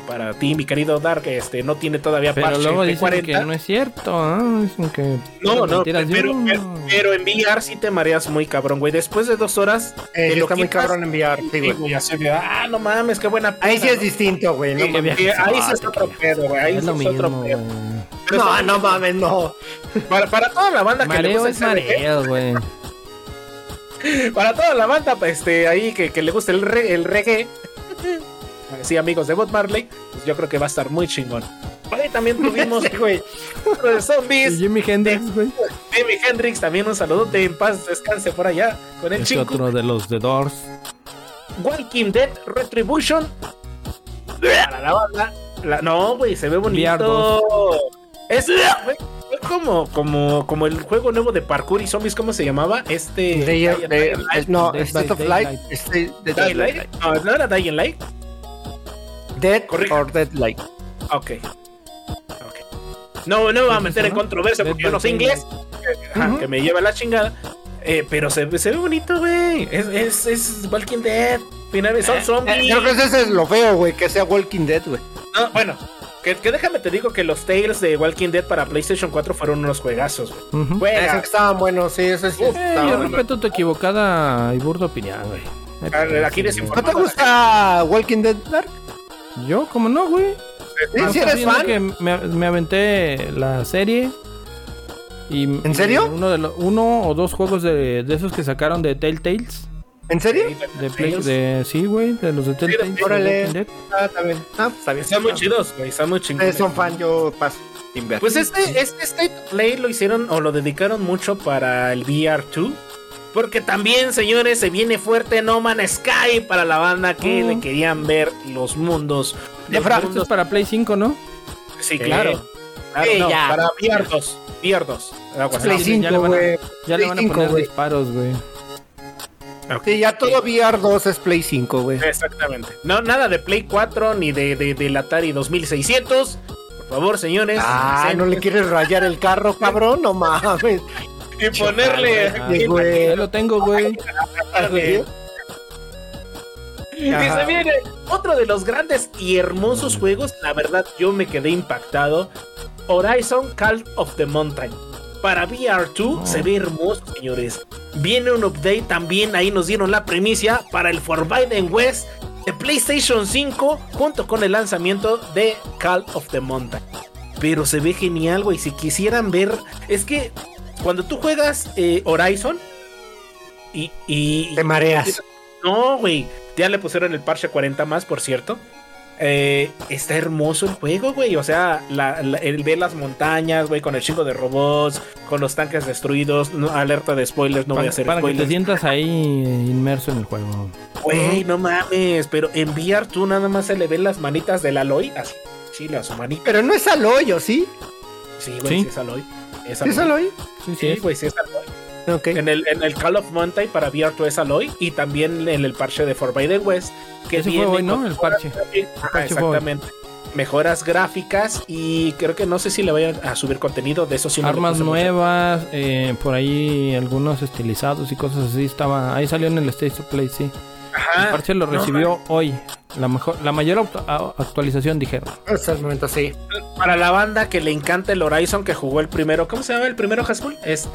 Para ti, mi querido Dark, este no tiene todavía Pero parche luego de dicen 40. que no es cierto. Dicen que. No, no, pero, pero, pero en VR sí te mareas muy cabrón, güey. Después de dos horas, Eh, te lo está muy cabrón enviar. Sí, sí, güey. güey, así de, ah, no mames, qué buena Ahí sí pena, es ¿no? distinto, güey. No Sí, ahí sí es otro pedo, güey. Ahí Es sí lo es otro mismo, pedo. No, no mames, no. Para, para toda la banda que le gusta es mareo, güey. para toda la banda este, ahí que, que le gusta el, re- el reggae, sí, amigos de Bob Marley, pues yo creo que va a estar muy chingón. Ahí también tuvimos güey. otro de Y zombies, Jimi Hendrix, güey. Jimi Hendrix, también un saludote, en paz descanse por allá, con el Es chico. otro de los The Doors. Walking Dead Retribution. Para la banda. La- no, güey, se ve bonito. Es, como, como, como el juego nuevo de parkour y zombies, ¿cómo se llamaba? Este. De- Dying- de- Dying Light. no, Dead State of Light. Daylight. Este- de Dying Light. No, ¿no era Dying Light? Dead Corrige. or Deadlight. Ok. Ok. No, no me voy a meter en controversia Dead porque yo no sé inglés. Ajá, Que me lleva la chingada. Eh, pero se, se ve bonito, güey. Es, es, es Walking Dead. Finalmente son zombies. Eh, Creo que ese es lo feo, güey, que sea Walking Dead, güey. No, bueno, que, que déjame te digo que los Tales de Walking Dead para PlayStation 4 fueron unos juegazos, güey. Que estaban buenos, sí, eso sí. Uf, Eh, yo respeto tu equivocada y burda opinión, güey. Aquí ¿No te gusta Walking Dead Dark? Yo, como no, güey. Sí, No, si eres fan. que me, me aventé la serie. Y, ¿En serio? y Uno, de los- uno o dos juegos de, de esos que sacaron de Telltales. ¿En serio? De Play, de, sí, güey, de los de Telltale. de órale. Ah, está bien. Ah, pues está bien. Están muy chidos, güey. Están muy chingones. Ustedes son fan, yo paso. sin ver. Pues este, este State of Play lo hicieron o lo dedicaron mucho para el VR2. Porque también, señores, se viene fuerte No Man's Sky para la banda que Mm. le querían ver los mundos. De los Esto es para Play 5, ¿no? Sí, claro. Claro, no, ya. para VR2. VR2. Aguas, Play no. sí, ya le 5, van a- güey. Ya le van a 5, poner disparos, güey. Sí, ya todo VR 2 es Play 5, güey. Exactamente. No, nada de Play 4 ni de, de, del Atari 2600. Por favor, señores. Ah, ¿no le quieres rayar el carro, cabrón? No mames. Y ponerle. Güey. lo tengo, güey. Y se viene otro de los grandes y hermosos juegos. La verdad, yo me quedé impactado. Horizon Call of the Mountain. Para VR2 Oh. se ve hermoso, señores. Viene un update también. Ahí nos dieron la primicia para el Forbidden West de PlayStation 5 junto con el lanzamiento de Call of the Mountain. Pero se ve genial, güey. Si quisieran ver, es que cuando tú juegas eh, Horizon y, y, Te mareas. No, güey. Ya le pusieron el parche 40 más, por cierto. Eh, está hermoso el juego, güey. O sea, la, la- el ver las montañas, güey, con el chingo de robots, con los tanques destruidos. no- alerta de spoilers, no voy a para hacer para que te sientas ahí inmerso en el juego. Güey, no mames. Pero en VR tú nada más se le ven las manitas del Aloy. Así, chila, su manita. Pero no es al hoyo, ¿sí? Sí, güey, Sí. sí es Aloy. Es ¿Sí es al hoyo? Sí, sí. Sí, es. güey, sí es Aloy. Ok. En el, en el Call of Mountain para VR 2 Aloy y también en el parche de Forbidden West que Ese fue hoy, ¿no? El parche. Hoy. exactamente. Mejoras gráficas y creo que no sé si le vayan a subir contenido de eso sí Armas nuevas, eh, por ahí algunos estilizados y cosas así. Estaba ahí salió en el State of Play, sí. El parche lo no, recibió hoy. La mejor, la mayor actualización dijeron. Hasta el momento sí. Para la banda que le encanta el Horizon que jugó el primero, ¿cómo se llama el primero, Haskell? Este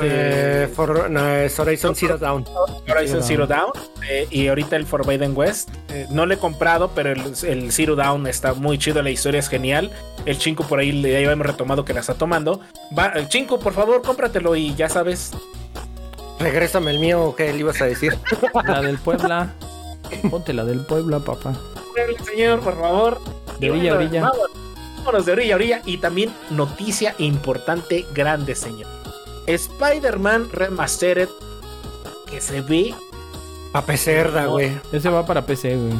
Eh, for- no, es Horizon Zero Dawn. Horizon Zero Dawn eh, y ahorita el Forbidden West. Eh, no le he comprado, pero el, el Zero Dawn está muy chido, la historia es genial. El Chinko por ahí le ya hemos retomado que la está tomando. Va, eh, Chinko, por favor, cómpratelo y ya sabes. Regrésame el mío, ¿qué le ibas a decir? La del Puebla. Ponte la del Puebla, papá. Señor, por favor. De orilla a orilla. Vámonos, vámonos de orilla a orilla. Y también noticia importante, grande, señor. Spider-Man Remastered, que se ve, Pape cerda, güey. Ese va para PC, güey.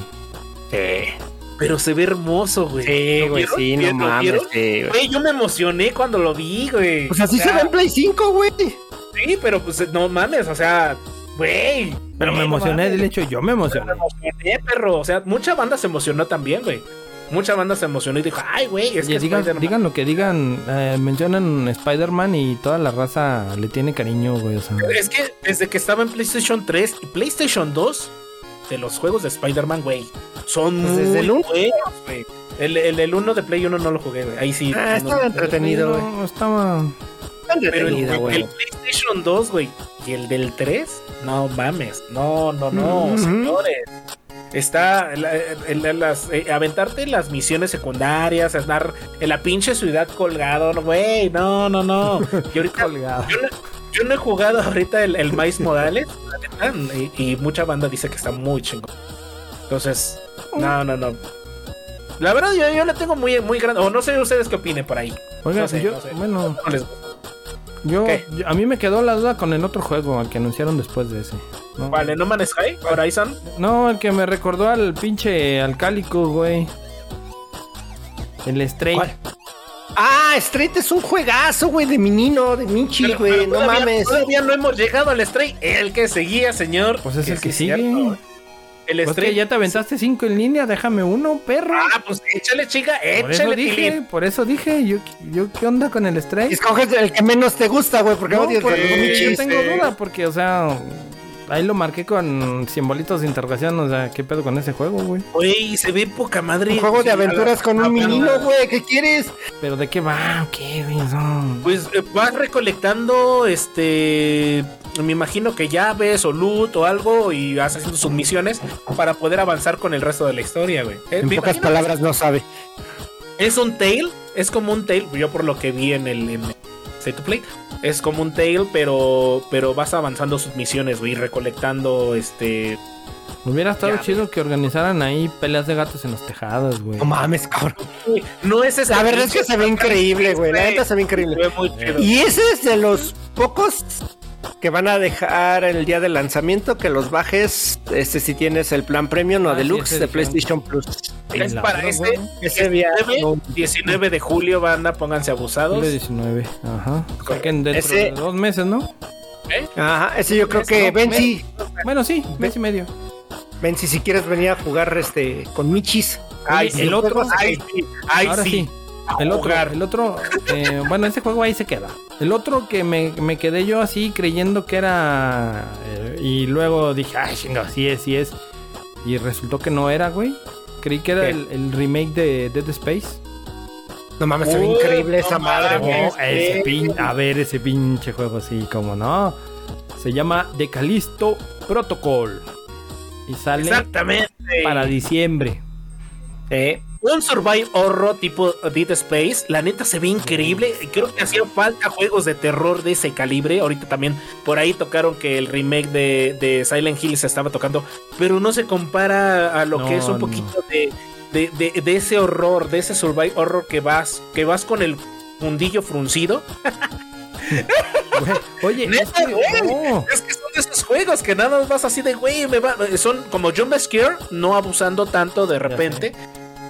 Sí. pero se ve hermoso, güey. Sí, ¿Lo güey, sí, no mames. Sí, güey. Güey, yo me emocioné cuando lo vi, güey. Pues así O sea, se ve en Play 5, güey. Sí, pero pues no mames, o sea, güey. Pero me emocioné, del hecho, yo me Me emocioné. emocioné, perro. O sea, mucha banda se emocionó también, güey. Mucha banda se emocionó y dijo, ay, güey, es Oye, que digan, digan lo que digan, eh, mencionan Spider-Man y toda la raza le tiene cariño, güey. O sea, Es que desde que estaba en PlayStation 3 y PlayStation 2, de los juegos de Spider-Man, güey, son Pues muy desde el güey. El, el, el 1 de Play 1 no lo jugué, güey. Ahí sí. Ah, no- estaba entretenido, güey. no, estaba. Pero el. PlayStation 2, güey, y el del 3, no mames. No, no, no, señores. Está la- el- las, eh, aventarte las misiones secundarias, estar en la pinche ciudad colgado, güey, no, no, no. Y ahorita Colgado. yo no, yo no he jugado ahorita el, el Miles la neta, y, y mucha banda dice que está muy chingón. Entonces, no, no, no. La verdad, yo, yo le tengo muy, muy grande. O no sé ustedes qué opinen por ahí. Oiga, No sé, yo, no sé. bueno, No les gusta. Yo, a mí me quedó la duda con el otro juego, al que anunciaron después de ese. ¿no? Vale, No Man's Sky, Horizon. No, el que me recordó al pinche alcálico, güey. El Stray. ¿Cuál? Ah, Street es un juegazo, güey, de menino, de Michi, Pero- güey. No mames. Todavía no hemos llegado al Stray. El que seguía, señor. Pues es el que sí sigue. cierto. El Pues Stray. que ya te aventaste cinco en línea, déjame uno, perro. Ah, pues échale, chica. por eso Échale, dije, Tilín. por eso dije, yo, yo qué onda con el Stray. Escoges el que menos te gusta, güey, porque No, Sí, yo tengo sí. duda, porque, o sea, ahí lo marqué con simbolitos de interrogación, o sea, ¿qué pedo con ese juego, güey? Güey, se ve poca madre. Un juego de aventuras la- con un la- menino, güey. ¿Qué quieres? ¿Pero de qué va? ¿Qué, güey? No. Pues eh, vas recolectando, este, me imagino que llaves o loot o algo y vas haciendo sus misiones para poder avanzar con el resto de la historia, güey. Eh, En me pocas palabras no sabe. Es un tail, es como un tail, yo por lo que vi en el en State to Play, es como un tail, pero pero vas avanzando sus misiones, güey, recolectando, este, Hubiera estado Ya, chido que organizaran ahí peleas de gatos en los tejados, güey. No mames, cabrón. no es ese La verdad es que se ve increíble, güey. La neta se ve se increíble. ve muy chido. Y ese es de los pocos que van a dejar el día del lanzamiento que los bajes este si tienes el plan premium o Ah, deluxe de PlayStation Plus. Es para este. Ese día 19, no. 19 de julio, banda, pónganse abusados. Julio 19, ajá. Saquen dentro Ese- de dos meses, ¿no? Ajá, ese yo creo que si, Bueno, sí, mes y medio. ven si quieres venir a jugar este con Michis. Ay, el otro- ay, sí, ay, Ahora sí. El otro, el otro, eh, bueno, ese juego ahí se queda. El otro que me, me quedé yo así creyendo que era. eh, y luego dije, ay, chinga, sí es, sí es. Y resultó que no era, güey. Creí que era el, el remake de Dead Space. No mames, se ve increíble no esa madre, güey. Oh, ese pin- a ver, ese pinche juego así, como no. Se llama The Callisto Protocol. Y sale Exactamente. para diciembre. Eh, un survival horror tipo Dead Space. La neta se ve increíble. Creo que hacía falta juegos de terror de ese calibre. Ahorita también por ahí tocaron que el remake de, de Silent Hill se estaba tocando, pero no se compara a lo No, que es un no. poquito de, de, de- de ese horror, de ese survival horror que vas, que vas con el fundillo fruncido. Güey, Oye, Neta, es que- güey. no. Es que son de esos juegos que nada más vas así de güey, me va. Son como Jump Scare, no abusando tanto de repente.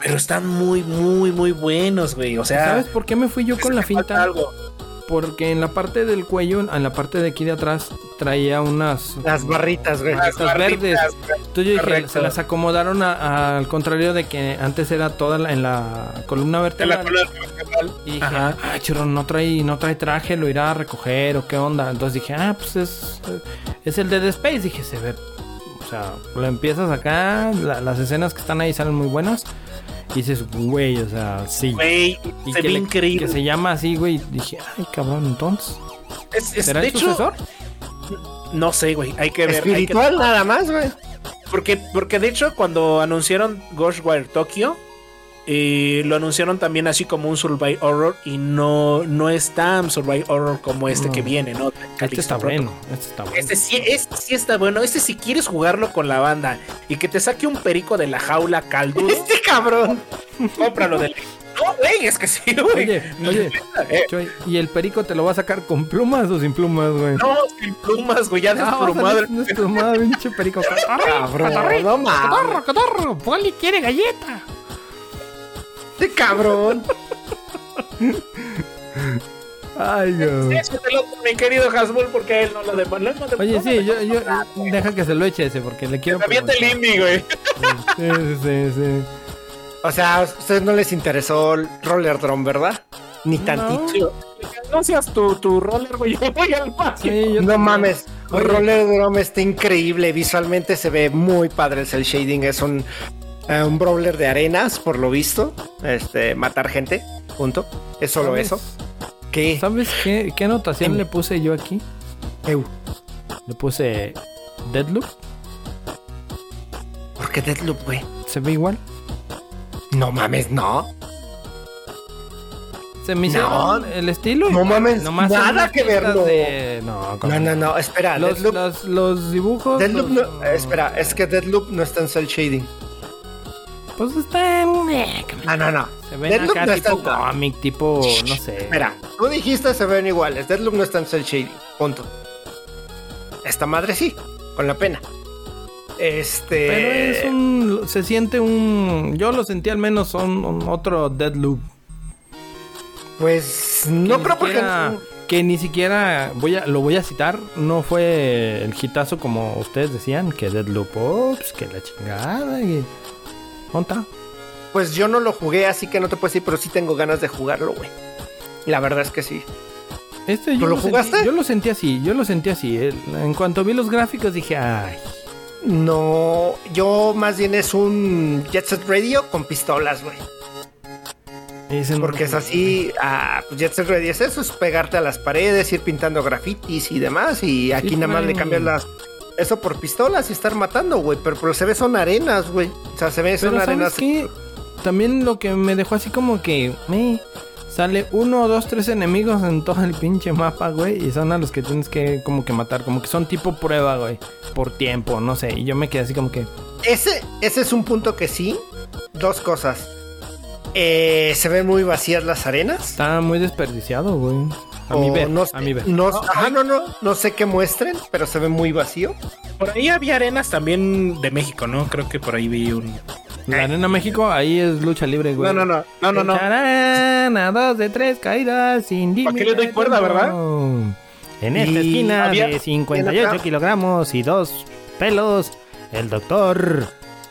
Pero están muy, muy, muy buenos, güey. O sea, ¿Sabes por qué me fui yo con la finta? algo. Porque en la parte del cuello, en la parte de aquí de atrás, traía unas Las barritas, güey. Las verdes. güey. Entonces yo dije, se las acomodaron a- al contrario de que antes era toda la- en la columna la vertebral. columna vertebral. Y dije, Ajá. ah, churro, no trae, no trae traje, lo irá a recoger o qué onda. Entonces dije, ah, pues es, es el de The Space. Dije, se ve, o sea, lo empiezas acá, la- las escenas que están ahí salen muy buenas. Y dices, güey, o sea, sí. Güey, Y se que, ve le- increíble. que se llama así, güey. Dije, ay, cabrón, entonces. Es, es- ¿Será de el hecho, sucesor? no sé, güey. Hay que ver. hay que- Espiritual nada más, güey. porque, porque de hecho, cuando anunciaron Ghostwire Tokyo, eh, lo anunciaron también así como un survival horror. Y no, no es tan survival horror como este No. que viene, ¿no? Este está bueno, este está bueno. Este sí, este sí está bueno. Este si quieres jugarlo con la banda y que te saque un perico de la jaula caldudo, Este cabrón. cómpralo del. No, güey, es que sí, güey. Oye, oye, Eh, Choy, ¿y el perico te lo va a sacar con plumas o sin plumas, güey? no, sin plumas, güey, ya Ah, desplumado. salir desplumado, pinche perico. Cabrón, no mames. ¡Catorro, catorro! ¡Poli quiere galleta! Este cabrón. Ay, güey. Échatelo con mi querido Hasbull porque a él no lo demanda. Oye, sí, yo, yo, deja que se lo eche ese porque le quiero avienta el indie, güey. Sí, sí, sí, sí. O sea, a ustedes no les interesó el Roller Drum, ¿verdad? Ni tantito. No seas tu, tu roller, güey. Yo voy al. Sí, yo No también. mames, Oye. Roller Drum está increíble. Visualmente se ve muy padre el cel shading. Es un, eh, un brawler de arenas, por lo visto. Este, matar gente. Punto. Es solo ¿Sabes? eso. ¿Qué? ¿Sabes qué, qué anotación Em. le puse yo aquí? Eu, Le puse Deadloop. ¿Por qué Deadloop, güey? ¿Se ve igual? No mames, no. ¿Se me No. hicieron el estilo? No mames, Nomás nada que verlo. de- No, ¿cómo No, no, no. Espera, Los, Deadloop. los, los dibujos. Deadloop los- no, espera, es que Deadloop no está en cel shading. Pues está en. eh, No, no, no. Se ven Deadloop acá no está tipo en- cómic, tipo. No sé. Espera, tú dijiste se ven iguales. Deadloop no está en cel shading. Punto. Esta madre sí, con la pena. Este. Pero es un. Se siente un. Yo lo sentí al menos son un otro Deadloop. Pues Que no ni creo porque. siquiera- Que ni siquiera. Voy a, lo voy a citar. No fue el hitazo como ustedes decían. Que Deadloop. Ops, que la chingada. Y... ¿Dónde está? Pues yo no lo jugué, así que no te puedo decir, pero sí tengo ganas de jugarlo, güey. La verdad es que sí. Este yo ¿Tú lo sentí- jugaste? yo lo sentí así. Yo lo sentí así. El- En cuanto vi los gráficos dije, ay. No, yo más bien es un Jet Set Radio con pistolas, güey. Porque es así, ah, pues Jet Set Radio es eso, es pegarte a las paredes, ir pintando grafitis y demás. Y aquí nada más le cambias las. Eso por pistolas y estar matando, güey. Pero, pero se ve son arenas, güey. O sea, se ve son Pero arenas. ¿sabes qué? También lo que me dejó así como que me sale uno, dos, tres enemigos en todo el pinche mapa, güey, y son a los que tienes que como que matar, como que son tipo prueba, güey, por tiempo, no sé, y yo me quedé así como que Ese, ese es un punto que sí. Dos cosas. Eh, se ven muy vacías las arenas. está muy desperdiciado, güey. A mi ver, no sé, a mi ver. No, ajá, no, no, no sé qué muestren, pero se ve muy vacío. Por ahí había arenas también de México, ¿no? Creo que por ahí vi un. La Arena México, ahí es lucha libre, güey. No, no, no. No, no, no. Tarán, a dos de tres caídas sin ¿Para qué le doy cuerda, verdad? En esta Y esquina había- de 58 atrás. kilogramos y dos pelos, el doctor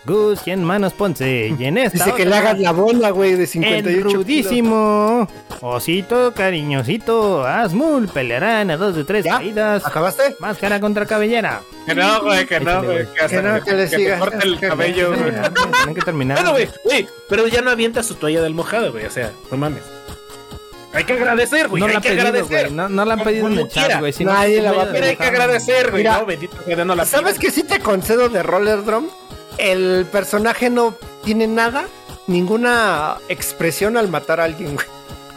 Gus y en manos Ponce. Y en esta Dice que le otra, hagas la bola, güey, de el 58 kilos. rudísimo osito cariñosito Asmul pelearán a dos de tres ¿Ya? caídas. ¿Acabaste? Máscara contra cabellera. Que no, güey, que no, güey. Que, hasta Que no, que le te sigas. corte el cabello, güey. Tienen que terminar. Bueno, güey, güey, pero ya no avienta su toalla del mojado, güey. O sea, no mames. Hay que agradecer, güey. no hay la que pedido, agradecer. güey. No, no la han pedido en el chat, güey. Si no, Nadie sí la va a a Pero hay que agradecer, güey. Mira, No, bendito que no la ¿Sabes qué sí te concedo de Roller Drum? El personaje no tiene nada, ninguna expresión al matar a alguien, güey.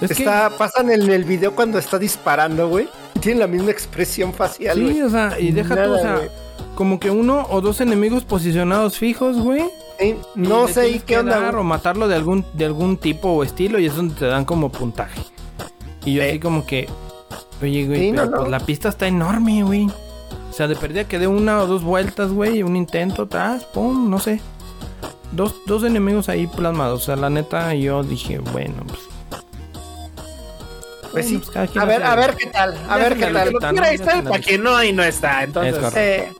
está, pasan en el video cuando está disparando, güey. Tienen la misma expresión facial, Sí, o sea, y deja tú, o sea, como que uno o dos enemigos posicionados fijos, güey. no sé y qué onda. O matarlo de algún, de algún tipo o estilo y es donde te dan como puntaje. Y yo así como que, oye, güey, pero pues la pista está enorme, güey. O sea, de perdida que dé una o dos vueltas, güey, un intento atrás, pum, no sé. Dos, dos enemigos ahí plasmados. O sea, la neta, yo dije, bueno, pues. Pues sí. Pues, a ver, a ver qué tal. A ver qué tal. Para que no ahí no está. Entonces. Eh,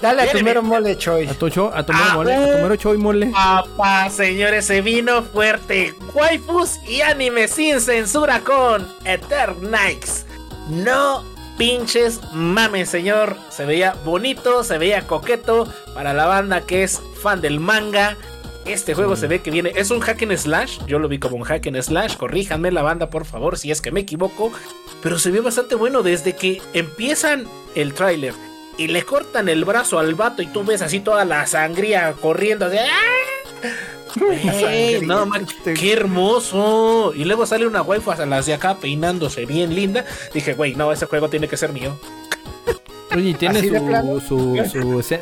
dale a tu mero mole, Choy. A tu, cho, a tu mero mole. A tu mero Choy mole. Papá, señores, se vino fuerte. Waifus y anime sin censura con Eternites. No pinches mames, señor. Se veía bonito, se veía coqueto para la banda que es fan del manga. Este juego se ve que viene, es un hack and slash, yo lo vi como un hack and slash, corríjanme la banda por favor si es que me equivoco, pero se ve bastante bueno desde que empiezan el tráiler y le cortan el brazo al vato y tú ves así toda la sangría corriendo, así, ¡ah! No, qué hermoso. Y luego sale una waifu a las de acá peinándose bien linda. Dije, güey, no, ese juego tiene que ser mío. Oye, tiene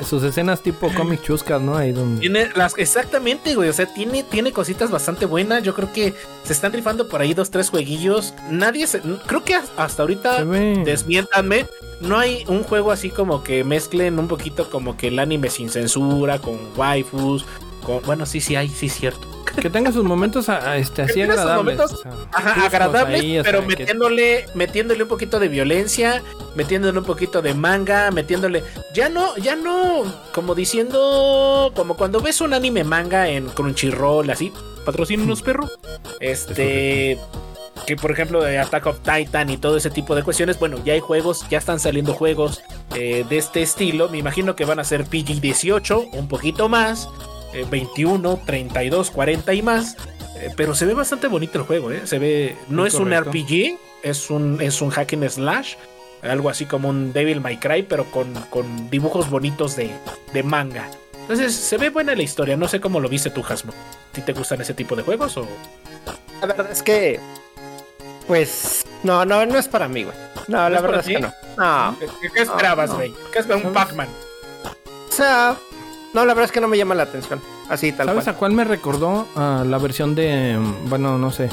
sus escenas tipo comic chuscas, ¿no? Ahí donde... Tiene las, exactamente, güey. O sea, tiene, tiene cositas bastante buenas. Yo creo que se están rifando por ahí dos, tres jueguillos. Nadie se. Creo que hasta ahorita, desmiéntanme. No hay un juego así como que mezclen un poquito como que el anime sin censura, con waifus, bueno, sí, sí hay, sí es cierto. Que tenga sus momentos este, así agradables. agradables, pero metiéndole, metiéndole un poquito de violencia, metiéndole un poquito de manga, metiéndole. Ya no, ya no, como diciendo, como cuando ves un anime manga en Crunchyroll, así, unos perro. Este que por ejemplo de Attack of Titan y todo ese tipo de cuestiones, bueno, ya hay juegos, ya están saliendo juegos eh, de este estilo, me imagino que van a ser PG-18, un poquito más, 21, 32, 40 y más. Eh, pero se ve bastante bonito el juego, ¿eh? Se ve. No es un RPG, es un, es un hack and slash. Algo así como un Devil May Cry, pero con, con dibujos bonitos de, de, manga. Entonces, se ve buena la historia. No sé cómo lo viste tú, Hasmo. ¿Si te gustan ese tipo de juegos o.? La verdad es que. Pues. No, no, no es para mí, güey. No, la verdad es que no. no. ¿Qué, esperabas, güey? ¿Qué esperabas? ¿Un Pac-Man? O sea, no, la verdad es que no me llama la atención. Así tal ¿Sabes a cuál me recordó? A la versión de, bueno, no sé,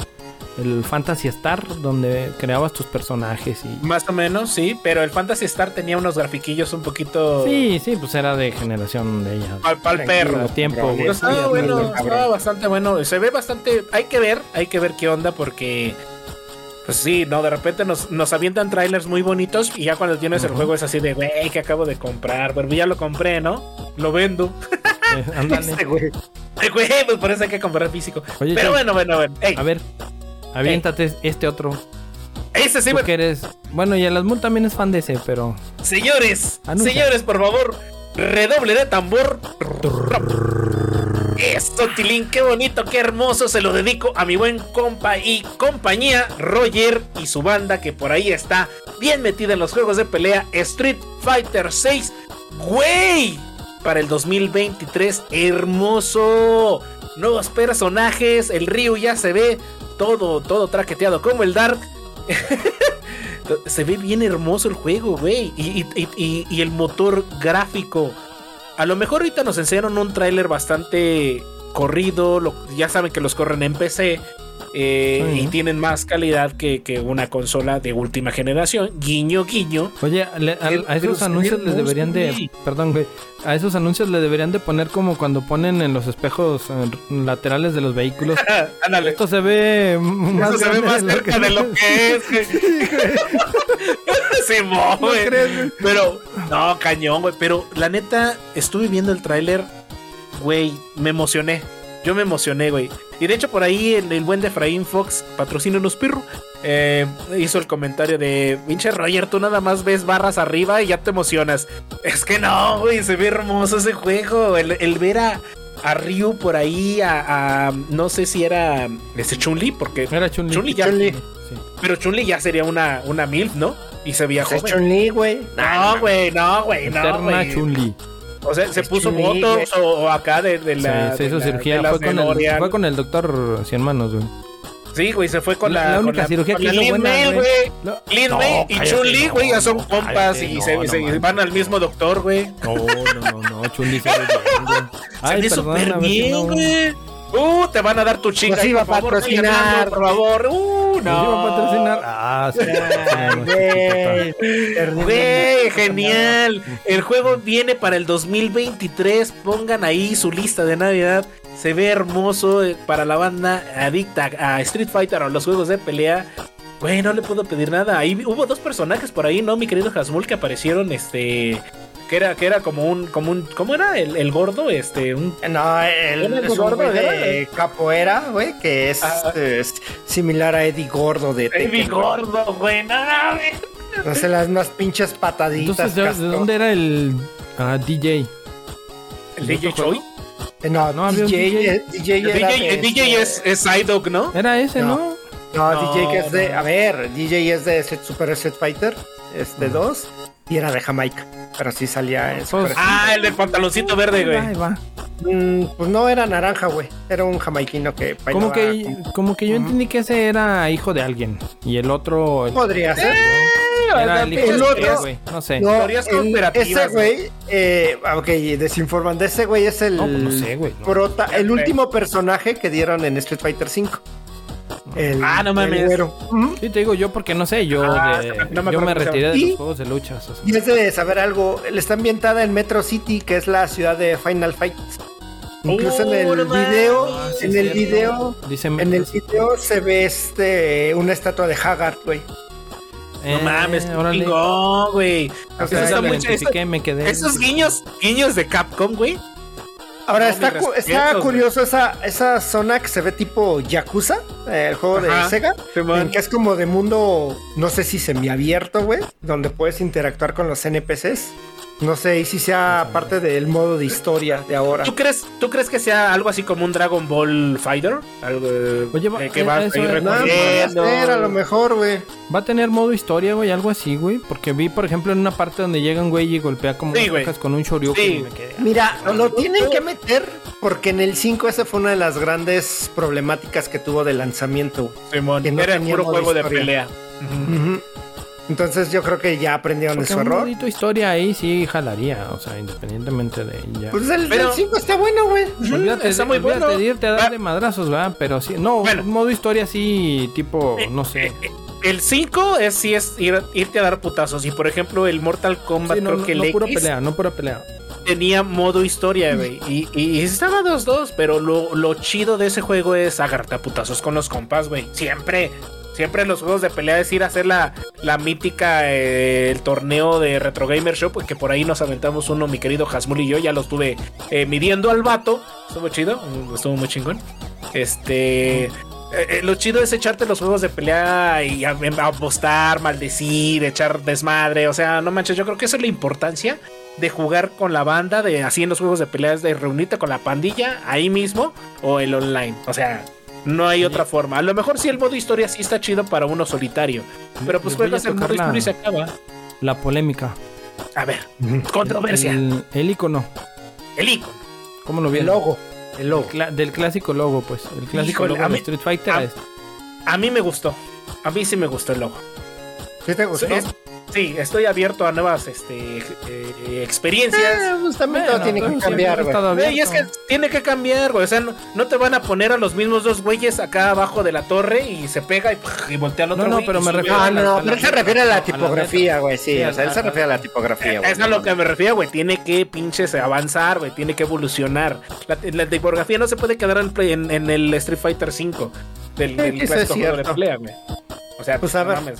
el Fantasy Star, donde creabas tus personajes y... Más o menos, sí, pero el Fantasy Star tenía unos grafiquillos un poquito... Sí, sí, pues era de generación de ella. Al, perro. Tiempo. estaba bueno, estaba bastante bueno. Se ve bastante... Hay que ver, hay que ver qué onda porque pues sí, no, de repente nos, nos avientan trailers muy bonitos y ya cuando tienes el juego es así de, güey, que acabo de comprar, pero ya lo compré, ¿no? Lo vendo. Eh, este, güey. güey, pues por eso hay que comprar físico. pero bueno, bueno, bueno. A ver, aviéntate este otro. Ese sí, güey. eres... Bueno, y el Asmul también es fan de ese, pero... Señores, señores, por favor, redoble de tambor. Esto, Tilín, qué bonito, qué hermoso. Se lo dedico a mi buen compa y compañía, Roger y su banda, que por ahí está bien metida en los juegos de pelea. Street Fighter 6. ¡Güey! Para el 2023, hermoso. Nuevos personajes, el Ryu ya se ve todo, todo traqueteado como el Dark. se ve bien hermoso el juego, güey. y el motor gráfico a lo mejor ahorita nos enseñaron un tráiler bastante corrido, ya saben que los corren en PC. Eh, y tienen más calidad que, una consola de última generación. Guiño, guiño. Oye, a, esos anuncios les deberían de. Perdón, güey. A esos anuncios le deberían de poner como cuando ponen en los espejos eh, laterales de los vehículos. Esto se ve más, se ve más cerca de lo que es. sí, güey. Pero, no, cañón, güey. Pero la neta, estuve viendo el tráiler, güey, me emocioné. Yo me emocioné, güey. Y de hecho, por ahí el, el buen de Efraín Fox, unos perro, eh, hizo el comentario de: Pinche Roger, tú nada más ves barras arriba y ya te emocionas. Es que no, güey, se ve hermoso ese juego. El, ver a, a Ryu por ahí, a, no sé si era ese Chun-Li, porque era Chun-Li. ya. Pero Chun-Li ya sería una, una MILF, ¿no? Y se veía joven. Chun-Li, güey. No, güey, no, güey, no. Eterna Chun-Li. O sea, se puso botox o, o acá de, de la. Sí, se hizo de la- cirugía. de Fue con, el, fue con el doctor Cien Manos, güey. Sí, güey, se fue con La- la. la con única cirugía con que hizo Lin buena, May, güey. No, Lin no, May y Chun-Li, no, güey, ya son compas y no, se, no se van al mismo doctor, güey. No, no, no, no, Chun-Li se ve bien, güey. Se ve súper a ver si bien, güey. Uh, te van a dar tu chinga. Nos iba por a patrocinar. Por favor. Uh, ¿Nos iba a no. patrocinar? Ah, sí. Güey, Güey, genial. El juego viene para el 2023. Pongan ahí su lista de Navidad. Se ve hermoso eh, para la banda adicta a Street Fighter o los juegos de pelea. Güey, no le puedo pedir nada. Ahí hubo dos personajes por ahí, ¿no? Mi querido Hasmul, que aparecieron, este... Que era, que era como un, como un, ¿cómo era? El, el gordo, este, un... No, él ¿Era es un gordo, güey de era? capoeira, güey, que es, Ah. este, es similar a Eddie Gordo de Tekken. gordo, güey, no mames. Hace las más pinches pataditas. Entonces, ¿de, de dónde era el ah, DJ? ¿El DJ Choi? Eh, No, No, había un DJ, DJ. eh, DJ, El era DJ, de el DJ es, este- es Psyduck, ¿no? Era ese, No. ¿no? No, No, DJ que es de. no. A ver, DJ es de Super Street Fighter este 2 y era de Jamaica. Pero sí salía en Pues- Ah, el del pantaloncito verde, güey. Ahí va. Mm, pues no era naranja, güey. Era un jamaiquino que Como que, con- como que yo entendí que ese era hijo de alguien. Y el otro. Podría ser. Era el hijo el otro- güey. No sé. No, el- ese güey, eh, ok, desinforman de ese güey es el No, pues no sé, güey. no. prota, el último personaje que dieron en Street Fighter 5. El, Ah, no mames. el. Sí, te digo yo porque no sé. Yo, Ah, de- no me yo me retiré de llama. los ¿Y? juegos de luchas. o sea. Y es de saber algo, está ambientada en Metro City, que es la ciudad de Final Fight. Incluso en Oh, el no video. Ah, sí, en el video, Dice en el video se ve este una estatua de Haggard, güey. No mames, Eh, chingón, güey. O Eso sea, está identifiqué, me quedé. Esos guiños, guiños de Capcom, güey. Ahora No, está, cu- está curioso esa, esa zona que se ve tipo Yakuza, eh, el juego Ajá. de Sega, en que es como de mundo, no sé si semiabierto, güey, donde puedes interactuar con los NPCs. No sé y si sea parte del modo de historia de ahora. ¿Tú crees, ¿Tú crees que sea algo así como un Dragon Ball Fighter? Algo eh, Oye, va- eh, que eh, va a eso ir recorriendo. a lo mejor, güey. Va a tener modo historia, güey, algo así, güey. Porque vi, por ejemplo, en una parte donde llega un güey y golpea como Sí, hojas con un shoryuken Sí. y me quedé. Mira, lo tienen que meter porque en el 5 esa fue una de las grandes problemáticas que tuvo de lanzamiento. Simón, que no era el tenía puro modo juego de historia. pelea. Ujú. Entonces yo creo que ya aprendieron de Porque su un error. modito historia ahí sí jalaría, o sea, independientemente de ya. Pues el, Pero- 5 está bueno, güey. olvídate, está de, muy olvídate bueno. de irte a Va- darle madrazos, ¿verdad? Pero sí, no, Bueno. un modo historia así, tipo, Eh, no sé. eh, eh, El 5 es sí es ir- irte a dar putazos. Y por ejemplo, el Mortal Kombat, Sí, no, creo no, que el no pura X pelea, no pura pelea. tenía modo historia, güey. Y, y, y estaba 2-2, pero lo, lo chido de ese juego es agarrarte a putazos con los compas, güey. Siempre. Siempre en los juegos de pelea es ir a hacer la, la mítica, eh, el torneo de Retro Gamer Show, porque por ahí nos aventamos uno, mi querido Hasmul y yo, ya lo estuve eh, midiendo al vato. Estuvo chido, mm, estuvo muy chingón. Este. eh, lo chido es echarte los juegos de pelea y a apostar, maldecir, echar desmadre. O sea, no manches, yo creo que esa es la importancia de jugar con la banda, de así en los juegos de peleas, de reunirte con la pandilla ahí mismo o el online. O sea, no hay otra forma. A lo mejor sí el modo historia sí está chido para uno solitario. Pero pues juegas el modo historia y se acaba. La polémica. A ver, controversia. El, El, el icono. icono. ¿Cómo lo El vieron? logo. El logo. Cla- del clásico logo, pues. El clásico Híjole, logo de Street Fighter. a- es- A mí me gustó. A mí sí me gustó el logo. ¿Sí te gustó? Es- sí, estoy abierto a nuevas este, eh, experiencias. Eh, pues también todo tiene que pero cambiar, güey. Güey, y es que tiene que cambiar, güey. O sea, no, no te van a poner a los mismos dos güeyes acá abajo de la torre y se pega y, y voltea al otro No, no, pero me refiero a Ah, la- no, la- pero él se refiere a no, la tipografía, güey, sí. Sí, O sea, él se a- refiere a la tipografía, güey. Es a lo que me refiero, güey. Tiene que pinches avanzar, güey. Tiene que evolucionar. La, la tipografía no se puede quedar en, en- en el Street Fighter 5 del, del juego de pelea, güey. O sea, Pues, a no ver. mames.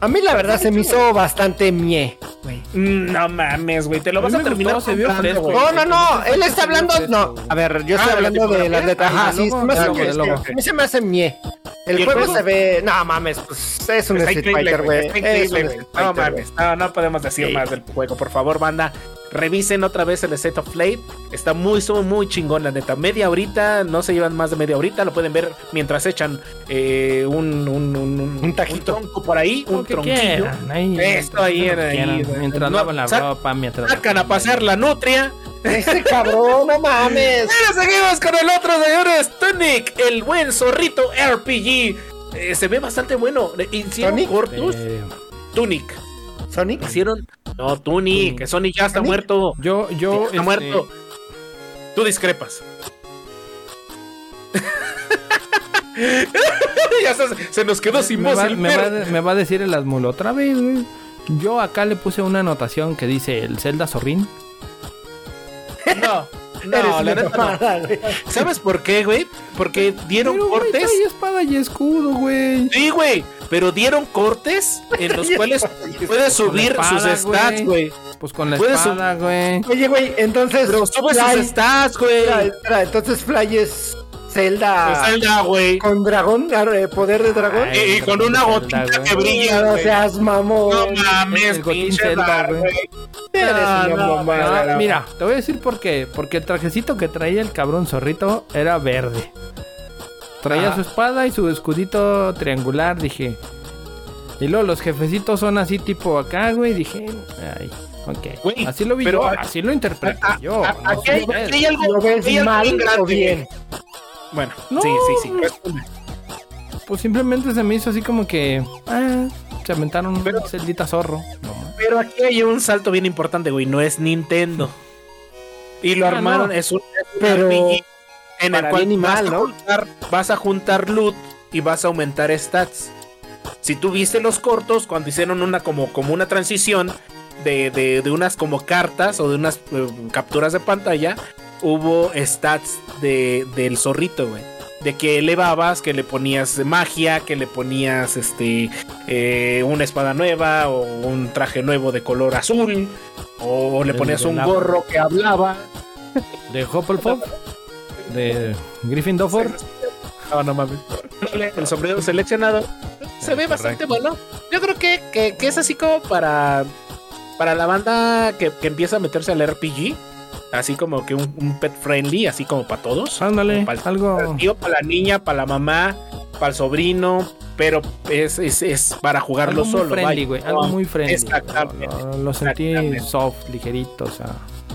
A mí la verdad se me hizo bastante mie, güey. Mm, No mames, güey. Te lo A vas a terminar gustó, se vio fresco. güey. No, no, no, él está hablando. No, a ver, yo Ah, estoy ¿de la hablando de las letras. Ajá, Ah, sí, se me hace logo. A mí se me hace mie. El ¿Y el juego juego? se ve. No mames, pues es un Está Street Fighter, güey. No mames. No, no podemos decir Sí. más del juego, por favor, banda. Revisen otra vez el State of Play. Está muy, muy, muy chingón, la neta. Media horita, no se llevan más de media horita. Lo pueden ver mientras echan eh, un, un, un, Un tajito. tronco por ahí, un tronquillo. quieran, ahí, Esto ahí, mientras ahí, quieran. Mientras No, lavan la sac- ropa, mientras. Sacan a pasear la nutria. Ese cabrón, no mames. Ahora seguimos con el otro, señores. Tunic, el buen zorrito RPG. Eh, se ve bastante bueno. Hicieron. Eh, Tunic. Sonic. Hicieron. No, Tunic, Tunic. que Sonic ya está ¿Tunic? muerto. yo, yo. está este, muerto. Tú discrepas. ya se, se nos quedó sin me, voz va, el me, va, me va a decir el Asmul otra vez, güey. Yo acá le puse una anotación que dice el Zelda Zorrín. No, no, la neta no. ¿Sabes por qué, güey? Porque dieron Pero, cortes. espada y escudo, güey. Sí, güey. Pero dieron cortes en los cuales puedes subir espada, sus stats, güey. Pues con la Puedes espada, güey. Oye, güey, entonces. Pero sube Fly- sus stats, güey. Espera, espera, entonces Fly es Zelda Zelda, güey. con dragón, eh, poder de dragón. Ay, Y, y con una gotita que brilla, no seas mamón. No mames, pinche Zelda, güey. una No, no, No, güey. mira, te voy a decir por qué. Porque el trajecito que traía el cabrón zorrito era verde. Traía Ah. su espada y su escudito triangular, dije. Y luego los jefecitos son así tipo acá, güey. Dije, ay, ok. Güey, así lo vi pero yo, así lo interpreté a- yo. a- no aquí hay- algo- ¿Lo ves hay mal grande, o bien? Bueno, No. sí, sí, sí. Pues simplemente se me hizo así como que. Ah, se aventaron Pero- un celdita zorro. No. Pero aquí hay un salto bien importante, güey. No es Nintendo. Y lo Ah, armaron, no. es un, es un Pero RPG en el cual bien vas, mal, a ¿no? juntar, vas a juntar loot y vas a aumentar stats. Si tú viste los cortos, cuando hicieron una como, como una transición de, de- de unas como cartas o de unas eh, capturas de pantalla, hubo stats de, del zorrito, güey. De que elevabas, que le ponías magia, que le ponías este eh, una espada nueva o un traje nuevo de color azul, o le ponías un gorro que hablaba. De Hufflepuff. De Griffin Dofford. No, no mames. El sombrero seleccionado. Se ve bastante bueno. Yo creo que, que- que es así como para, para la banda que, que empieza a meterse al RPG. Así como que un, un pet friendly, así como para todos. Ándale, Para el, algo. para el tío, para la niña, para la mamá, para el sobrino. Pero es, es, es para jugarlo Algo muy solo. friendly, güey. Algo muy friendly. Exactamente. Lo, lo- lo sentí Exactamente. soft, ligerito, o sea.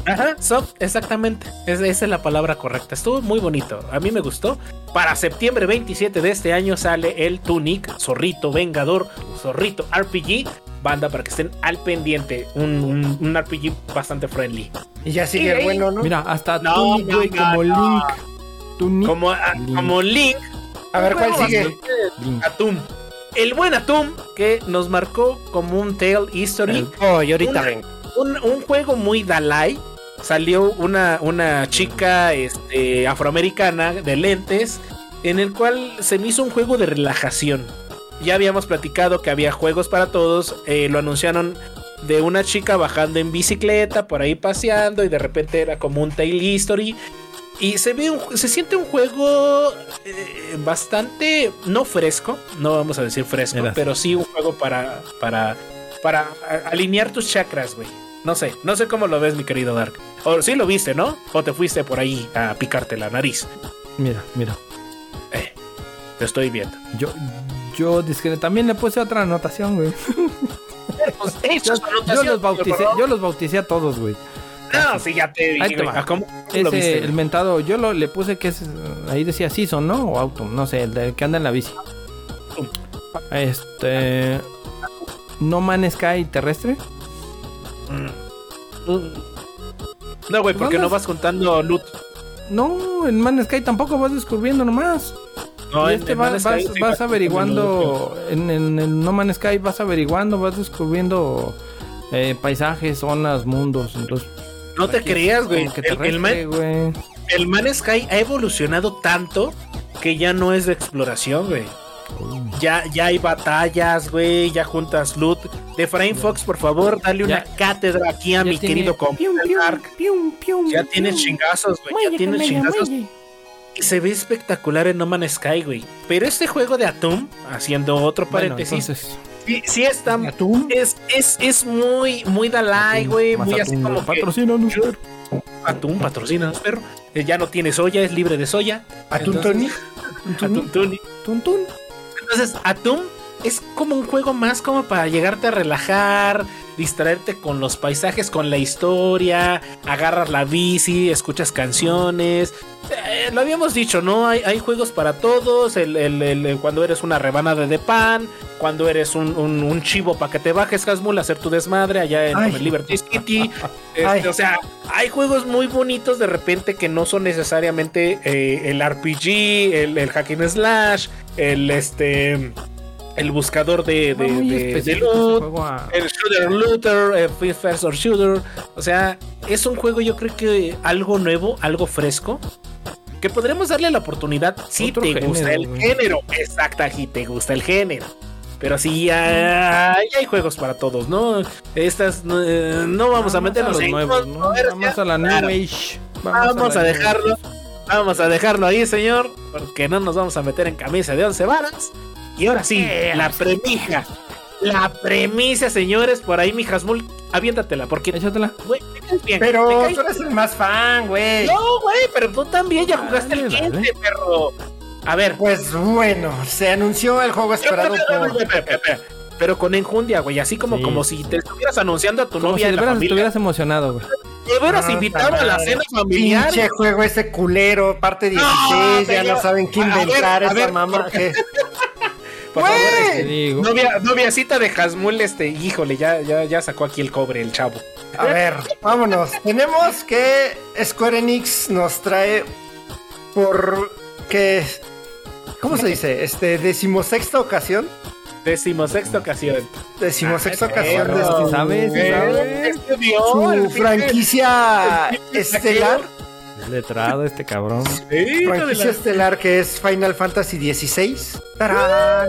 Ajá, soft, exactamente. Es- esa es la palabra correcta. Estuvo muy bonito. A mí me gustó. Para septiembre 27 de este año sale el Tunic, Zorrito Vengador, Zorrito RPG. Banda para que estén al pendiente. Un, un- un RPG bastante friendly. Y ya sigue el bueno, ¿no? Mira, hasta No, Tunic, no, güey, no, como no. Link. Tunic. Como, a- Link. como Link, A ver, ¿cuál sigue? Link. Atum. El buen Atum que nos marcó como un Tale History. Oh, y ahorita Una- vengo. un, un juego muy Dalai. Salió una, una chica este, afroamericana de lentes en el cual se me hizo un juego de relajación. Ya habíamos platicado que había juegos para todos. eh, lo anunciaron de una chica bajando en bicicleta, por ahí paseando y de repente era como un Tale History. Y se ve un- se siente un juego eh, bastante no fresco, no vamos a decir fresco, pero sí un juego para para para alinear tus chakras, güey. No sé, no sé cómo lo ves, mi querido Dark. O sí lo viste, ¿no? O te fuiste por ahí a picarte la nariz. Mira, mira. Te estoy viendo. Yo, yo discre- también le puse otra anotación, güey. Pues, Yo, yo los bauticé, yo los bauticé a todos, güey. No, sí, ya te vi, Ahí te güey. va. ¿A ¿Cómo, lo viste? el mentado, yo lo, le puse que es, eh, ahí decía Season, ¿no? O Autumn, no sé, el que anda en la bici. Este... No Man Sky terrestre. No, güey, porque ¿Dónde no vas contando loot. No, en Man Sky tampoco vas descubriendo nomás. No, y este en va- Man's vas, sí vas vas averiguando, en, en el No Man Sky vas averiguando, vas descubriendo eh, paisajes, zonas, mundos. Entonces, No te creas, güey. El, el, Man- el Man Sky ha evolucionado tanto que ya no es de exploración, güey. Ya, ya hay batallas, güey. Ya juntas loot. De Frame Fox, por favor, dale una Ya- cátedra aquí a Ya mi tiene querido pium, compa pium, Dark. pium, pium, Ya pium. tiene chingazos, güey. Ya Muelle, tiene Camelia, chingazos. muelle. Y se ve espectacular en No Man's Sky, güey. Pero este juego de Atom, haciendo otro Bueno, paréntesis, entonces, Sí, sí está. ¿Atún? Es, es, es muy, muy Dalai, güey. Muy así Mazatún, como que- Patrocínanos, perro. Atún, patrocínanos, perro. Eh, ya no tiene soya, es libre de soya. ¿Atún Tony? Atún. Tun, tun. Entonces, Atum es como un juego más como para llegarte a relajar, distraerte con los paisajes, con la historia, agarras la bici, escuchas canciones. Eh, lo habíamos dicho, ¿no? Hay, hay juegos para todos. El, el- el- el- cuando eres una rebanada de pan, cuando eres un, un- un chivo para que te bajes, Hasmul, hacer tu desmadre allá en, Ay. Liberty City. Este, o sea, hay juegos muy bonitos de repente que no son necesariamente eh, el RPG, el, el hack and slash, el este el buscador de, de, loot, a- el shooter looter, el free first or shooter. O sea, es un juego yo creo que algo nuevo, algo fresco. Que podremos darle la oportunidad si Otro te gusta el güey. género. Exacto, si te gusta el género. Pero sí, hay, hay juegos para todos, ¿no? Estas no, eh, no vamos a meternos los en nuevos, Vamos a la New. Age. Vamos a New dejarlo. Vamos a dejarlo ahí, señor, porque no nos vamos a meter en camisa de once varas. Y ahora sí, la premisa. La premisa, señores, por ahí, mi Hasmul, aviéntatela, porque, Échatela. güey, bien. Pero tú eres el más fan, güey. No, güey, pero tú también ya jugaste Dale, el dale. 15, perro. A ver, Pues bueno, se anunció el juego esperado por... espera. pero con enjundia, güey, así como, Sí. como si te estuvieras anunciando a tu Como si novia de en la veras familia. estuvieras emocionado, güey. Te hubieras Ah, invitado a la cena familiar. Pinche juego ese culero, parte 16, ya no saben qué A ver, inventar a esa ver, mamá. Por favor, este, Te digo. Novia, noviacita de Hasmul, este, híjole, ya, ya, ya sacó aquí el cobre el chavo. A ver, vámonos. Tenemos que Square Enix nos trae por que ¿cómo se dice? Este decimosexta ocasión, Decimosexta ocasión. decimosexta Ah, ocasión de. Este vio, su franquicia estelar, Es letrado este cabrón. Sí, franquicia la- estelar que es Final Fantasy XVI. ¡Tarán!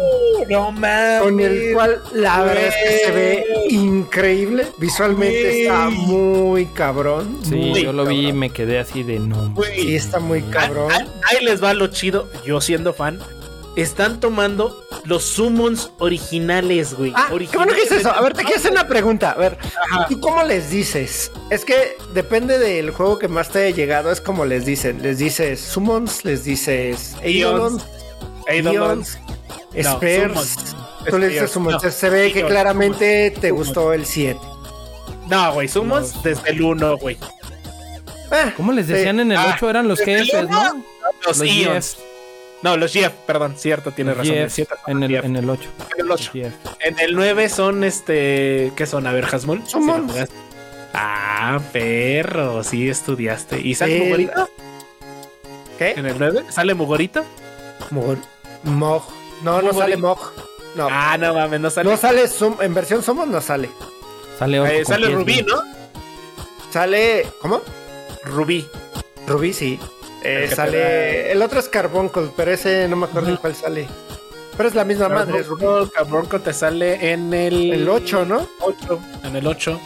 No mames. Con el cual la verdad es que se ve increíble, visualmente está muy cabrón. Sí, muy yo lo vi y me quedé así de no. Sí, está muy cabrón. Ahí, ahí les va lo chido, yo siendo fan. Están tomando los summons originales, güey. Ah, qué bueno que dices eso. A ver, te quiero hacer una pregunta. A ver, Ajá. ¿tú cómo les dices? Es que depende del juego que más te haya llegado, es como les dicen. Les dices summons, les dices eidolons, Eidolons. eons, No, spears. Tú le dices summons. no. Se ve que claramente te gustó el 7. No, güey, summons desde el 1, güey. Eh, ¿Cómo les sí. decían en el Ah, 8? Eran los jefes, ¿no? Los, Los Eons. No, los Jeff, perdón, cierto, tienes razón. Jeff, cierto, en, el, Jeff. en el 8. En el ocho. Jeff. En el 9 son este. ¿Qué son? A ver, Hasmul. ¿sí Summons. lo jugaste? Ah, perro, sí estudiaste. ¿Y sale El- Mugorito? ¿Qué? ¿En el 9? ¿Sale Mugorito? Mog. Mog. No, no sale Mog. No. Ah, no mames, no sale. No sale Sum- en versión Summon no sale. Sale Eh, sale Rubí. ¿no? Sale. ¿Cómo? Rubí. Rubí, sí. Eh, El sale. El otro es Carbuncle, pero ese no me acuerdo en cuál sale. Pero es la misma madre, Carbonco te sale en el. El 8, ¿no? 8. En el 8.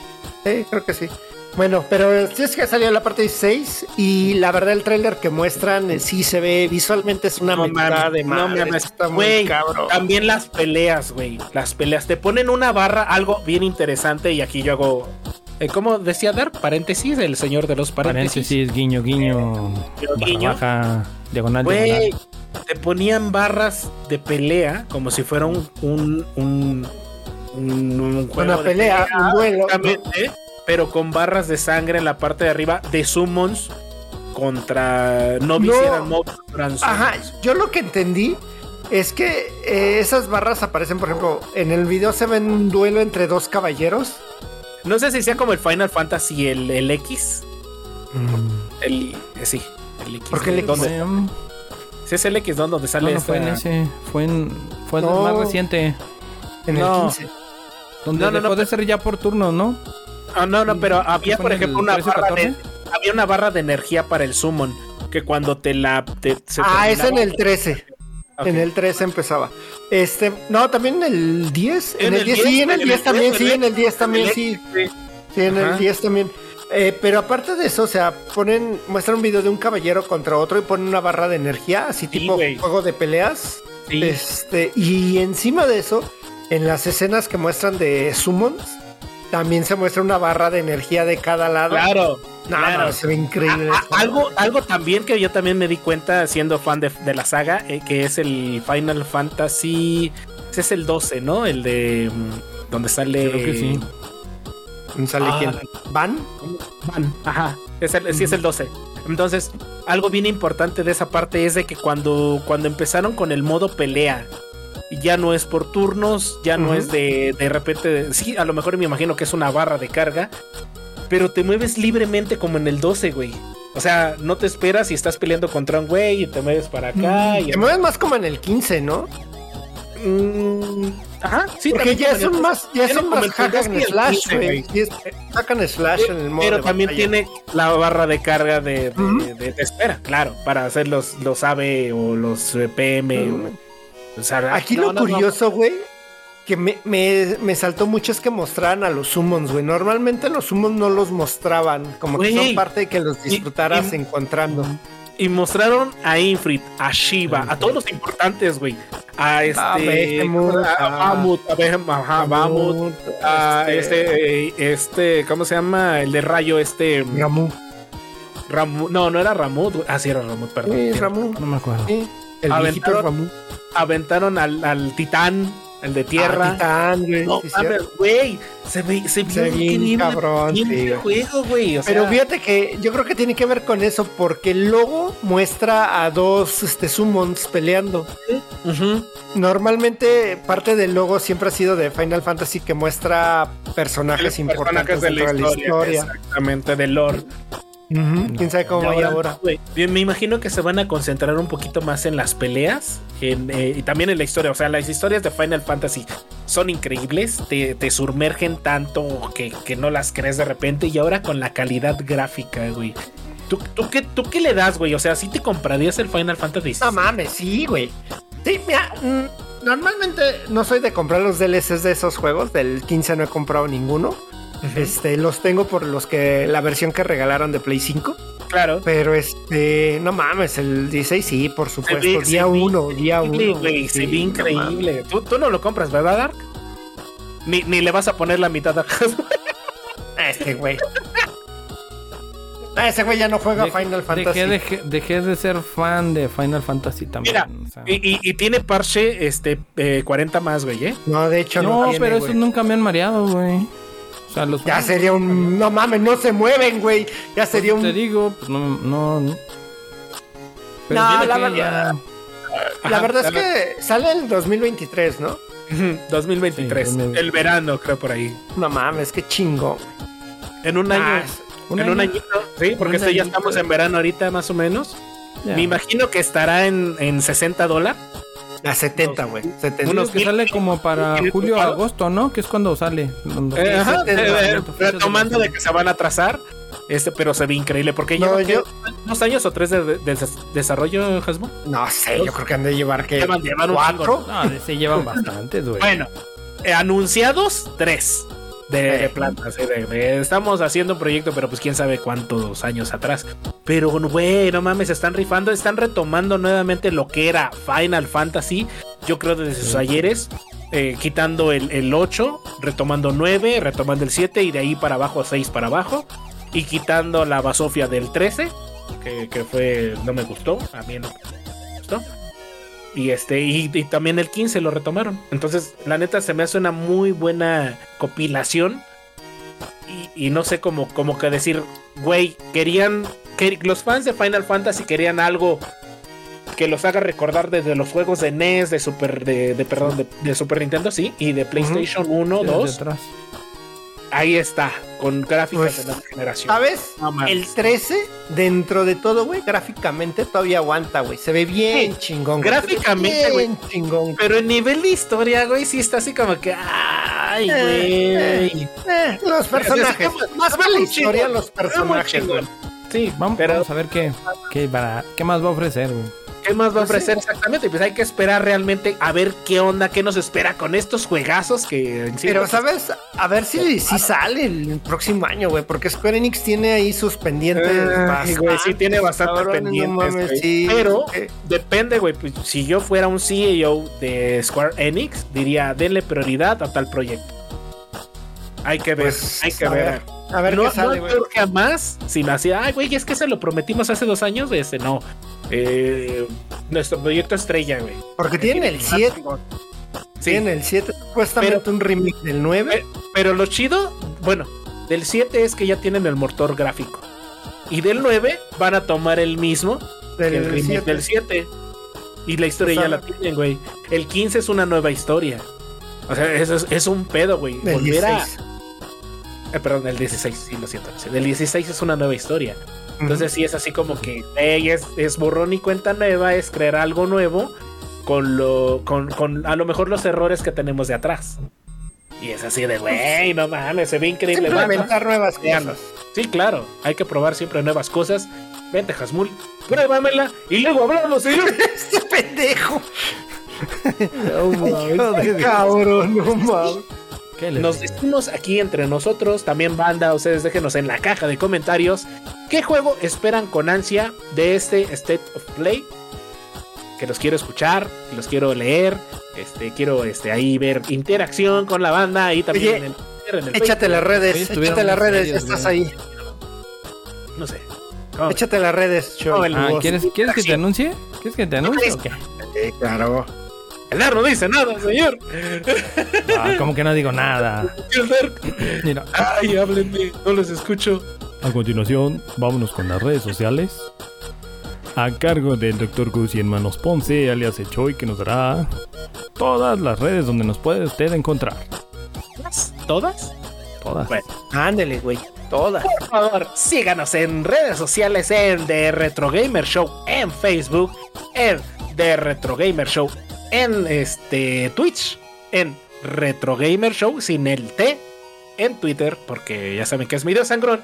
Sí, creo que sí. Bueno, pero sí es que salió la parte 16 y la verdad el tráiler que muestran sí se ve visualmente es una No de no madre. mames. Está muy cabrón. También las peleas, güey. Las peleas. Te ponen una barra, algo bien interesante. Y aquí yo hago. Eh, ¿Cómo decía Dar? Paréntesis, el señor de los paréntesis. Paréntesis, guiño, guiño. Guiño, Baja, guiño. baja, diagonal, Güey, diagonal. te ponían barras de pelea como si fuera un. un, un, un- un juego Una de pelea, un duelo. Exactamente, pero con barras de sangre en la parte de arriba de summons contra no No. Ajá, yo lo que entendí es que eh, esas barras aparecen, por ejemplo, en el video se ven un duelo entre dos caballeros. No sé si sea como el Final Fantasy el, el X. El eh, sí, el X. ¿Por qué el X? ¿Dónde? Um, Sí, es el X, ¿no? Donde no, sale no fue en ese. Fue en. Fue el No. más reciente. En No. el 15. Donde No, no, de ser ya por turnos, ¿no? Ah, no, no, pero había, por el ejemplo, una 13 o barra de, 14? había una barra de energía para el summon. Que cuando te la. te- se Ah, es en el 13. En el 13 empezaba. Este, no, también en el 10. En, el 10, sí, en el 10 también, sí, en el 10 también, sí. Sí, en el 10 también. Eh, pero aparte de eso, o sea, ponen, muestran un video de un caballero contra otro y ponen una barra de energía, así tipo juego de peleas. Sí. Este, y encima de eso, en las escenas que muestran de summons, también se muestra una barra de energía de cada lado. Claro. No, claro. no, se ve increíble. A- a- esto. algo, algo también que yo también me di cuenta siendo fan de, de la saga, eh, que es el Final Fantasy. Ese es el 12, ¿no? El de. mm, donde sale. Creo que sí. ¿Sale Ah. quién? ¿Van? Van, ajá. Es el, sí, es el 12. Entonces, algo bien importante de esa parte es de que cuando, cuando empezaron con el modo pelea, ya no es por turnos, ya no es de, de repente. Sí, a lo mejor me imagino que es una barra de carga, pero te mueves libremente como en el 12, güey. O sea, no te esperas y estás peleando contra un güey y te mueves para acá. y- Te mueves más como en el 15, ¿no? Mm, ajá, sí, Porque ya el- más, ya como más hack 14 y and slash, 15, güey. Es- Hack and slash en el modo Pero también batalla. tiene la barra de carga de, de- Ujú. de- de espera, claro, para hacer los, los AB o los PM. O sea, Aquí no, lo no, curioso, güey, que me, me, me saltó mucho es que mostraran a los summons, güey. Normalmente los summons no los mostraban, como que Güey. son parte de que los disfrutaras y- encontrando. Y mostraron a Infrit, a Shiva, a todos los importantes, güey. A este. A Behemoth, a, a a- Bahamut, a Behem- ajá, Bahamut, a este, eh, este, ¿cómo se llama? El de rayo, este. Ramu. Ramu, no, no era Ramut. güey. Ah, sí, era Ramut, perdón. Sí. No me acuerdo. Sí, el Aventaron-. Aventaron al, al Titán, el de tierra. Ah, Titán, güey, No güey. Se ve, se vio Se ve bien cabrón, bien juego, güey. O sea, Pero fíjate que yo creo que tiene que ver con eso, porque el logo muestra a dos este, summons peleando. ujú, Normalmente parte del logo siempre ha sido de Final Fantasy que muestra personajes importantes personajes de la dentro historia, Exactamente, de lore. Ujú, ¿Quién sabe cómo vaya ahora? me imagino que se van a concentrar un poquito más en las peleas en, eh, y también en la historia. O sea, las historias de Final Fantasy son increíbles, te, te sumergen tanto que, que no las crees de repente. Y ahora con la calidad gráfica, güey. ¿Tú, tú, qué, ¿Tú qué le das, güey? O sea, ¿sí te comprarías el Final Fantasy? No mames, sí, güey. Sí, mira, mm, normalmente no soy de comprar los DLCs de esos juegos. Del 15 no he comprado ninguno. Este, los tengo por los que la versión que regalaron de Play 5. Claro. Pero este, no mames, el 16 sí, por supuesto. ve- se día ve uno, día increíble, uno. güey, se sí, ve no increíble. ¿Tú, tú no lo compras, ¿verdad, Dark? Ni, ni le vas a poner la mitad a. Este güey. Ah, Ese güey ya no juega Dejé- Final Fantasy. Dejé, dejé- dejé de ser fan de Final Fantasy también. Mira, o sea. y, y- y tiene parche este, eh, 40 más, güey, ¿eh? No, de hecho no, no, tiene, pero güey. esos nunca me han mareado, güey. Sea, los Ya sería un. No mames, no se mueven, güey. Ya sería un. Te digo, pues no, no. no. Pero No, la verdad- ya- La verdad es que sale el 2023, ¿no? Ujú, 2023, Sí, 2023. el verano, creo por ahí. No mames, qué chingo. En un año. Ah, un en un año. añito, sí, porque Un este ya estamos en verano ahorita, más o menos. Ya. Me imagino que estará en, en 60 dólares. A 70, güey. 70. Digo unos que sale como para julio o agosto, ¿no? Que es cuando sale. Cuando- Eh, ajá, eh, eh, retomando de que se van a atrasar, este, pero se ve increíble. Porque No, lleva yo- dos años o tres de, de- de desarrollo, Hasmo. No sé, yo creo que han de llevar que. Llevan, llevan un ¿Cuatro? chingo. No, ese llevan bastantes, güey. Bueno, eh, anunciados tres de de- estamos haciendo un proyecto, pero pues quién sabe cuántos años atrás. Pero, güey, no mames, están rifando, están retomando nuevamente lo que era Final Fantasy. Yo creo desde sus ayeres. eh, quitando el, el 8, retomando 9, retomando el 7 y de ahí para abajo 6 para abajo. Y quitando la basofia del 13, que, que fue, no me gustó, a mí no me gustó. Y este, y, y también el 15 lo retomaron. Entonces, la neta se me hace una muy buena compilación. Y, y no sé cómo, cómo que decir, güey, querían. Que, los fans de Final Fantasy querían algo que los haga recordar desde los juegos de NES, de Super, de, de, perdón, de, de Super Nintendo, sí, y de PlayStation 1, Desde 2. atrás. Ahí está, con gráficas Pues, de la generación. ¿Sabes? No. El 13, dentro de todo, güey, gráficamente todavía aguanta, güey. Se ve bien Sí, chingón. güey. gráficamente, güey. Bien chingón. Pero en nivel de historia, güey, sí está así como que. ¡Ay, Eh, güey! Eh, los personajes. Más ve la historia, chingón, los personajes, güey. Sí, Vamos, pero vamos a ver qué, qué, para- qué más va a ofrecer, güey. ¿Qué más va a Pues ofrecer exactamente? Pues hay que esperar realmente a ver qué onda, qué nos espera con estos juegazos que Pero, pues, ¿sabes? A ver si, si sale el próximo año, güey, porque Square Enix tiene ahí sus pendientes. Ay, güey, sí tiene bastante cabrones, no pendientes, mames, güey. sí. Pero Eh, depende, güey. Pues, si yo fuera un CEO de Square Enix, diría, denle prioridad a tal proyecto. Hay que ver, Pues, hay que ver, a ver no, qué sale, no jamás sin así, ay, güey, es que se lo prometimos hace dos años, este no. Eh, nuestro proyecto estrella, güey. Porque tienen el 7. Sí, Tienen el 7, supuestamente un remake del 9. pero lo chido, bueno, del 7 es que ya tienen el motor gráfico. Y del 9 van a tomar el mismo que el del remake 7. del 7. Y la historia O sea, ya la tienen, güey. El 15 es una nueva historia. O sea, eso es, es un pedo, güey. Del Volver a. 16. Eh, perdón, el 16, sí, lo siento. Del 16 es una nueva historia. Entonces sí es así como que "Ey, es, es borrón y cuenta nueva, es crear algo nuevo con lo con, con a lo mejor los errores que tenemos de atrás. Y es así de, güey, no mames, se ve increíble. va, va". Implementar nuevas cosas. Sí, claro, hay que probar siempre nuevas cosas. Vente, Hasmul, pruébamela y luego hablamos, señor. Este pendejo. Hijo de- Cabrón, no mames. ¿Qué les Nos decimos aquí entre nosotros, también banda, ustedes déjenos en la caja de comentarios qué juego esperan con ansia de este State of Play. Que los quiero escuchar, los quiero leer, este, quiero este, ahí ver interacción con la banda, ahí también Oye, en el Twitter, en el Échate las redes, échate las redes, serios, estás ahí. No sé. ¿Cómo? Échate las redes, el- Ah. ¿quieres, ¿quieres que te anuncie? ¿Quieres que te anuncie o qué? Sí, claro. El Dar no dice nada, señor. Ah, como que no digo nada. El Dar- Mira, Ay, háblenme, no los escucho. a continuación, vámonos con las redes sociales. A cargo del Dr. Gus y Hermanos Ponce, alias Echoy, que nos dará todas las redes donde nos puede usted encontrar. ¿Todas? Todas. Bueno. Ándele, güey. Todas. Por favor, síganos en redes sociales en The Retro Gamer Show en Facebook, en The Retro Gamer Show en este Twitch, en Retro Gamer Show sin el T, en Twitter, porque ya saben que es mi dios sangrón,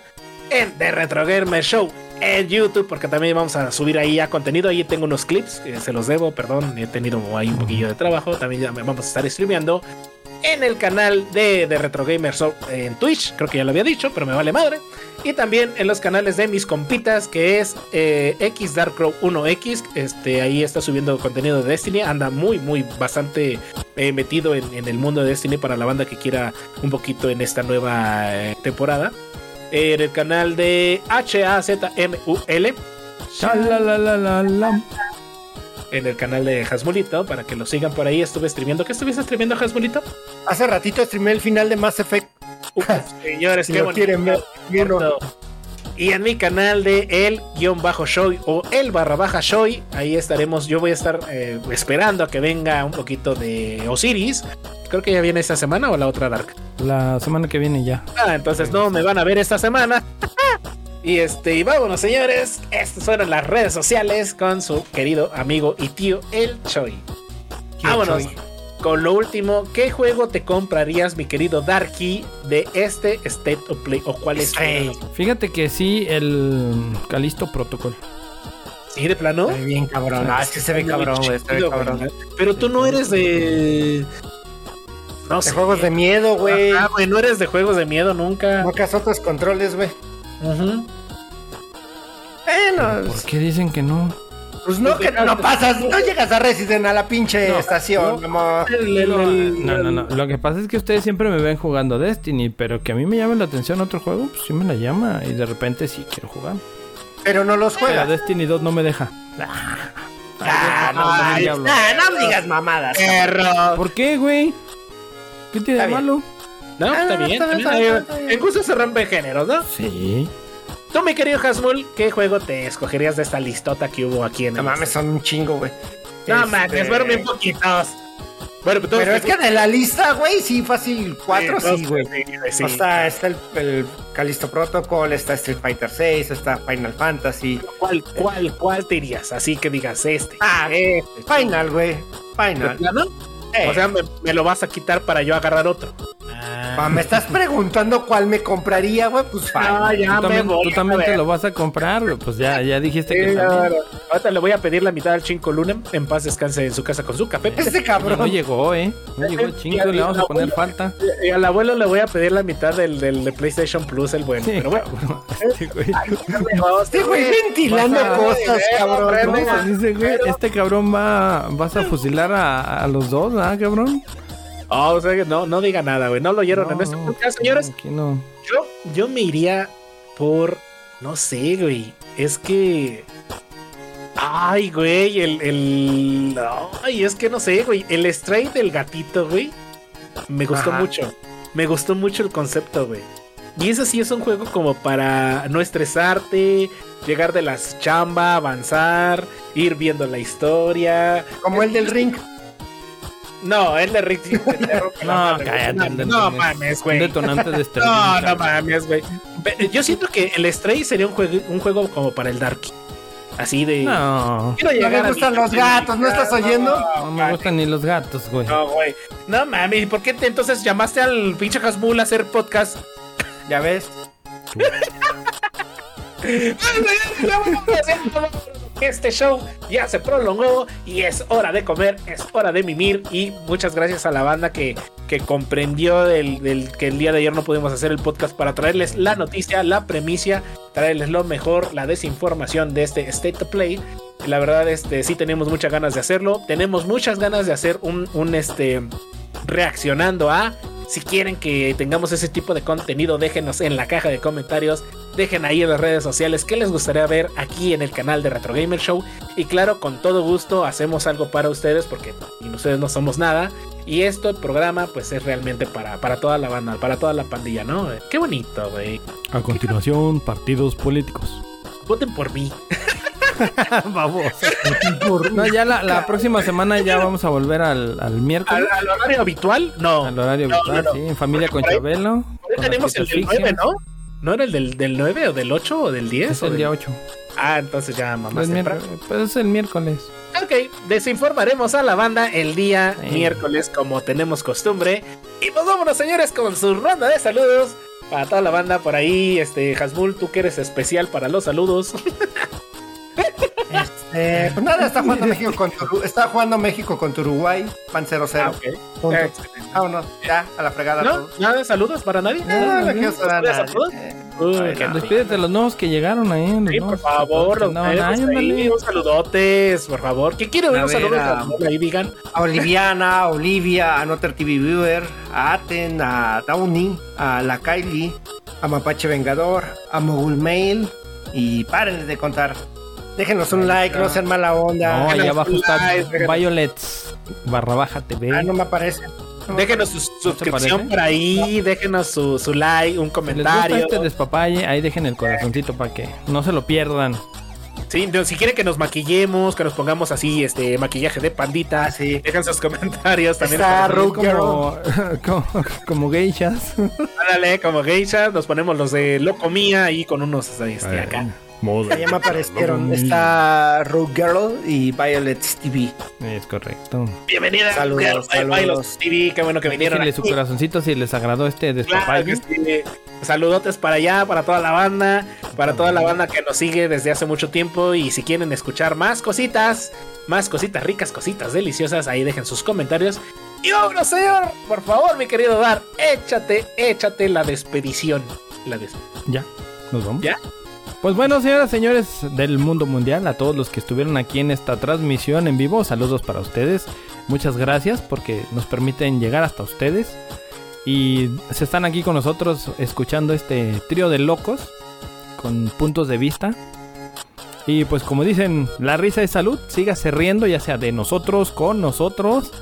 en The Retro Gamer Show en YouTube, porque también vamos a subir ahí ya contenido. Ahí tengo unos clips, que se los debo, perdón, he tenido ahí un poquillo de trabajo. También ya vamos a estar streameando en el canal de, de Retro Gamer Show en Twitch, creo que ya lo había dicho, pero me vale madre. Y también en los canales de mis compitas, que es eh, X Dark Crow 1X. Este, ahí está subiendo contenido de Destiny. Anda muy, muy bastante eh, metido en, en el mundo de Destiny para la banda que quiera un poquito en esta nueva eh, temporada. En el canal de HAZMUL. En el canal de Hasmulito, para que lo sigan por ahí. Estuve streameando. ¿Qué estuviste streameando, Hasmulito? Hace ratito streamé el final de Mass Effect. Uf, señores, Si qué lo bonito. quieren ver. Y en mi canal de el guion bajo shoy o el barra baja shoy, ahí estaremos. Yo voy a estar eh, esperando a que venga un poquito de Osiris. Creo que ya viene esta semana o la otra Dark. La semana que viene ya. Ah, entonces no me van a ver esta semana. y este, y vámonos, señores. Estas fueron las redes sociales con su querido amigo y tío el Choi. Vámonos. Choy. Con lo último, ¿qué juego te comprarías, mi querido Darky, de este State of Play? ¿O cuál es? Ey, Fíjate que sí, el Calisto Protocol. ¿Sí, de plano? está bien cabrón. Ah, es que se ve cabrón, güey. Se ve Chido, cabrón. güey. Pero tú no eres de. No De sé. juegos de miedo, güey. Ah, güey, no eres de juegos de miedo nunca. No que otros controles, güey. Bueno, ¿Por qué dicen que no? pues no, que no pasas, no llegas a Resident a la pinche No, estación, no. amor. No, no, no. Lo que pasa es que ustedes siempre me ven jugando Destiny, pero que a mí me llame la atención otro juego, pues sí me la llama. Y de repente sí quiero jugar. Pero no los Pero juegas. Destiny 2 no me deja. Ah, no, no digas mamadas. Perro. ¿Por qué, güey? ¿Qué tiene de bien. malo? No, Ah, está no, bien. está está está está. En gusto se rompen géneros, ¿no? Sí. Tú, mi querido Hasmul, ¿qué juego te escogerías de esta listota que hubo aquí en No el- mames, son un chingo, güey. No Este, mames, fueron bien poquitos. Bueno, pero, Pero es que de la lista, güey, sí, fácil. Cuatro, sí, güey. Sí, sea, está el, el Callisto Protocol, está Street Fighter 6, está Final Fantasy. ¿Cuál, cuál, cuál te irías? Así que digas este. Ah, este. Final, güey. ¿De Final. plano? Eh, O sea, me, me lo vas a quitar para yo agarrar otro. Ah, me estás preguntando cuál me compraría, güey, pues Ah, ya Tú me también, voy. tú también te lo vas a comprar, güey. Pues ya, ya dijiste que Sí, también. claro. Ahorita le voy a pedir la mitad al Chinco Lunem. En paz descanse en su casa con su café. Este No cabrón. llegó, ¿eh? No llegó el chingo, le vamos a poner falta. Y al abuelo le voy a pedir la mitad del, del de PlayStation Plus, el bueno. Sí, Pero bueno. Este güey. Este güey ventilando Vas a- cosas, eh, cabrón. hombre, ¿no? venga. Dice, güey, este cabrón va, vas a fusilar a, a los dos, ¿ah, cabrón? Oh, o sea, que no, no diga nada, güey. No lo oyeron en No, este no, podcast, señores. No. Yo, yo me iría por. No sé, güey. Es que. Ay, güey. El. el... Ay, es que no sé, güey. El stray del gatito, güey. Me gustó Ajá. mucho. Me gustó mucho el concepto, güey. Y ese sí es un juego como para no estresarte, llegar de las chamba, avanzar, ir viendo la historia. Como el del ring. No, rompe la No, madre, cállate, No, es mames, Un güey. detonante de este. No, no mames, güey. Yo siento que el Stray sería un juego, un juego como para el Darky. Así de. No, Quiero No me gustan los gatos, ¿no estás oyendo? no me gustan ni los gatos, güey. No, güey. No mames, ¿y por qué te entonces llamaste al pinche Hasmul a hacer podcast? Ya ves. Este show ya se prolongó y es hora de comer, es hora de mimir y muchas gracias a la banda que, comprendió que el día de ayer no pudimos hacer el podcast para traerles la noticia, la premicia, traerles lo mejor, la desinformación de este State of Play. La verdad, este, sí tenemos muchas ganas de hacerlo. Tenemos muchas ganas de hacer un, un este, reaccionando a. Si quieren que tengamos ese tipo de contenido, déjenos en la caja de comentarios. Dejen ahí en las redes sociales qué les gustaría ver aquí en el canal de Retro Gamer Show. Y claro, con todo gusto hacemos algo para ustedes porque sin ustedes no somos nada. Y esto, el programa, pues es realmente para, para toda la banda, para toda la pandilla, ¿no? Qué bonito, güey. A continuación, partidos políticos. Voten por mí. Vamos. No, ya la, la próxima semana ya vamos a volver al, al miércoles. ¿Al, al horario habitual? No. Al horario No, habitual, no, no. sí, en familia con Chabelo. Tenemos el del 9, ficciones. ¿no? ¿No era el del, del 9 o del 8 o del 10? Es o el del- día 8. Ah, entonces ya mamá pues es el miércoles. Ok, desinformaremos a la banda el día Sí. miércoles como tenemos costumbre. Y pues vámonos señores con su ronda de saludos. Para toda la banda por ahí, este Hasmul, tú que eres especial para los saludos. Eh, pues nada, está jugando México contra, Uru- está jugando México contra Uruguay. Van 0-0. Ah, ok. Punto. Ah. Vámonos, ya, a la fregada. ¿No? ¿Nada de saludos para nadie? No, no quiero saludar a nadie. Eh, Uy, Ay, qué no. Despídete de los nuevos que llegaron ahí. Sí, por favor, los ándale. un saludotes, por favor. ¿Quién quiere A un saludo? ver, a- Ahí digan. A Oliviana, a Olivia, a Noter TV Viewer, a Aten, a Downy, a la Kylie, a Mapache Vengador, a Mogul Mail y párenles de contar. Déjenos un like, no sean mala onda. No, ahí abajo está like, barra baja TV. Ah, no me aparece. No Déjenos su suscripción parece? por ahí, déjenos su, su like, un Si les gusta comentario. este despapalle, ahí dejen el corazoncito para que no se lo pierdan. Sí, no, si quieren que nos maquillemos, que nos pongamos así, este maquillaje de pandita, Ah, sí. dejen sus comentarios también. Como, como, como geishas. Ándale, como geisha, nos ponemos los de Loco Mía ahí con unos este, acá. Ya me aparecieron. Está Rogue Girl y Violet TV. Es correcto. Bienvenida, Saludos, Girl, los TV, qué bueno que vinieron. Déjenle su corazoncito si les agradó este Claro sí. Saludotes para allá, para toda la banda, para toda la banda que nos sigue desde hace mucho tiempo. Y si quieren escuchar más cositas, más cositas ricas, cositas deliciosas, ahí dejen sus comentarios. Y vámonos, señor, por favor, mi querido Dar, échate, échate la despedición. La des- Ya, nos vamos. ¿Ya? Pues bueno, señoras, señores del mundo mundial, a todos los que estuvieron aquí en esta transmisión en vivo, saludos para ustedes. Muchas gracias porque nos permiten llegar hasta ustedes. Y se están aquí con nosotros escuchando este trío de locos con puntos de vista. Y pues como dicen, la risa es salud, sígase riendo, ya sea de nosotros, con nosotros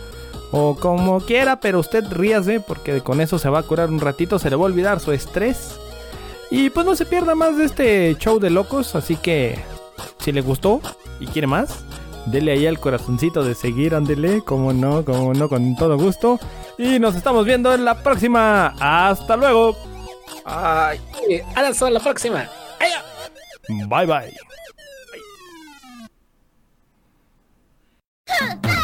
o como quiera, pero usted ríase porque con eso se va a curar un ratito, se le va a olvidar su estrés. Y pues no se pierda más de este show de locos, así que si le gustó y quiere más, dele ahí al corazoncito de seguir, ándele, como no, como no, con todo gusto. Y nos estamos viendo en la próxima. Hasta luego. Ay. Eh, Hasta la próxima. Ay, Bye bye. Ha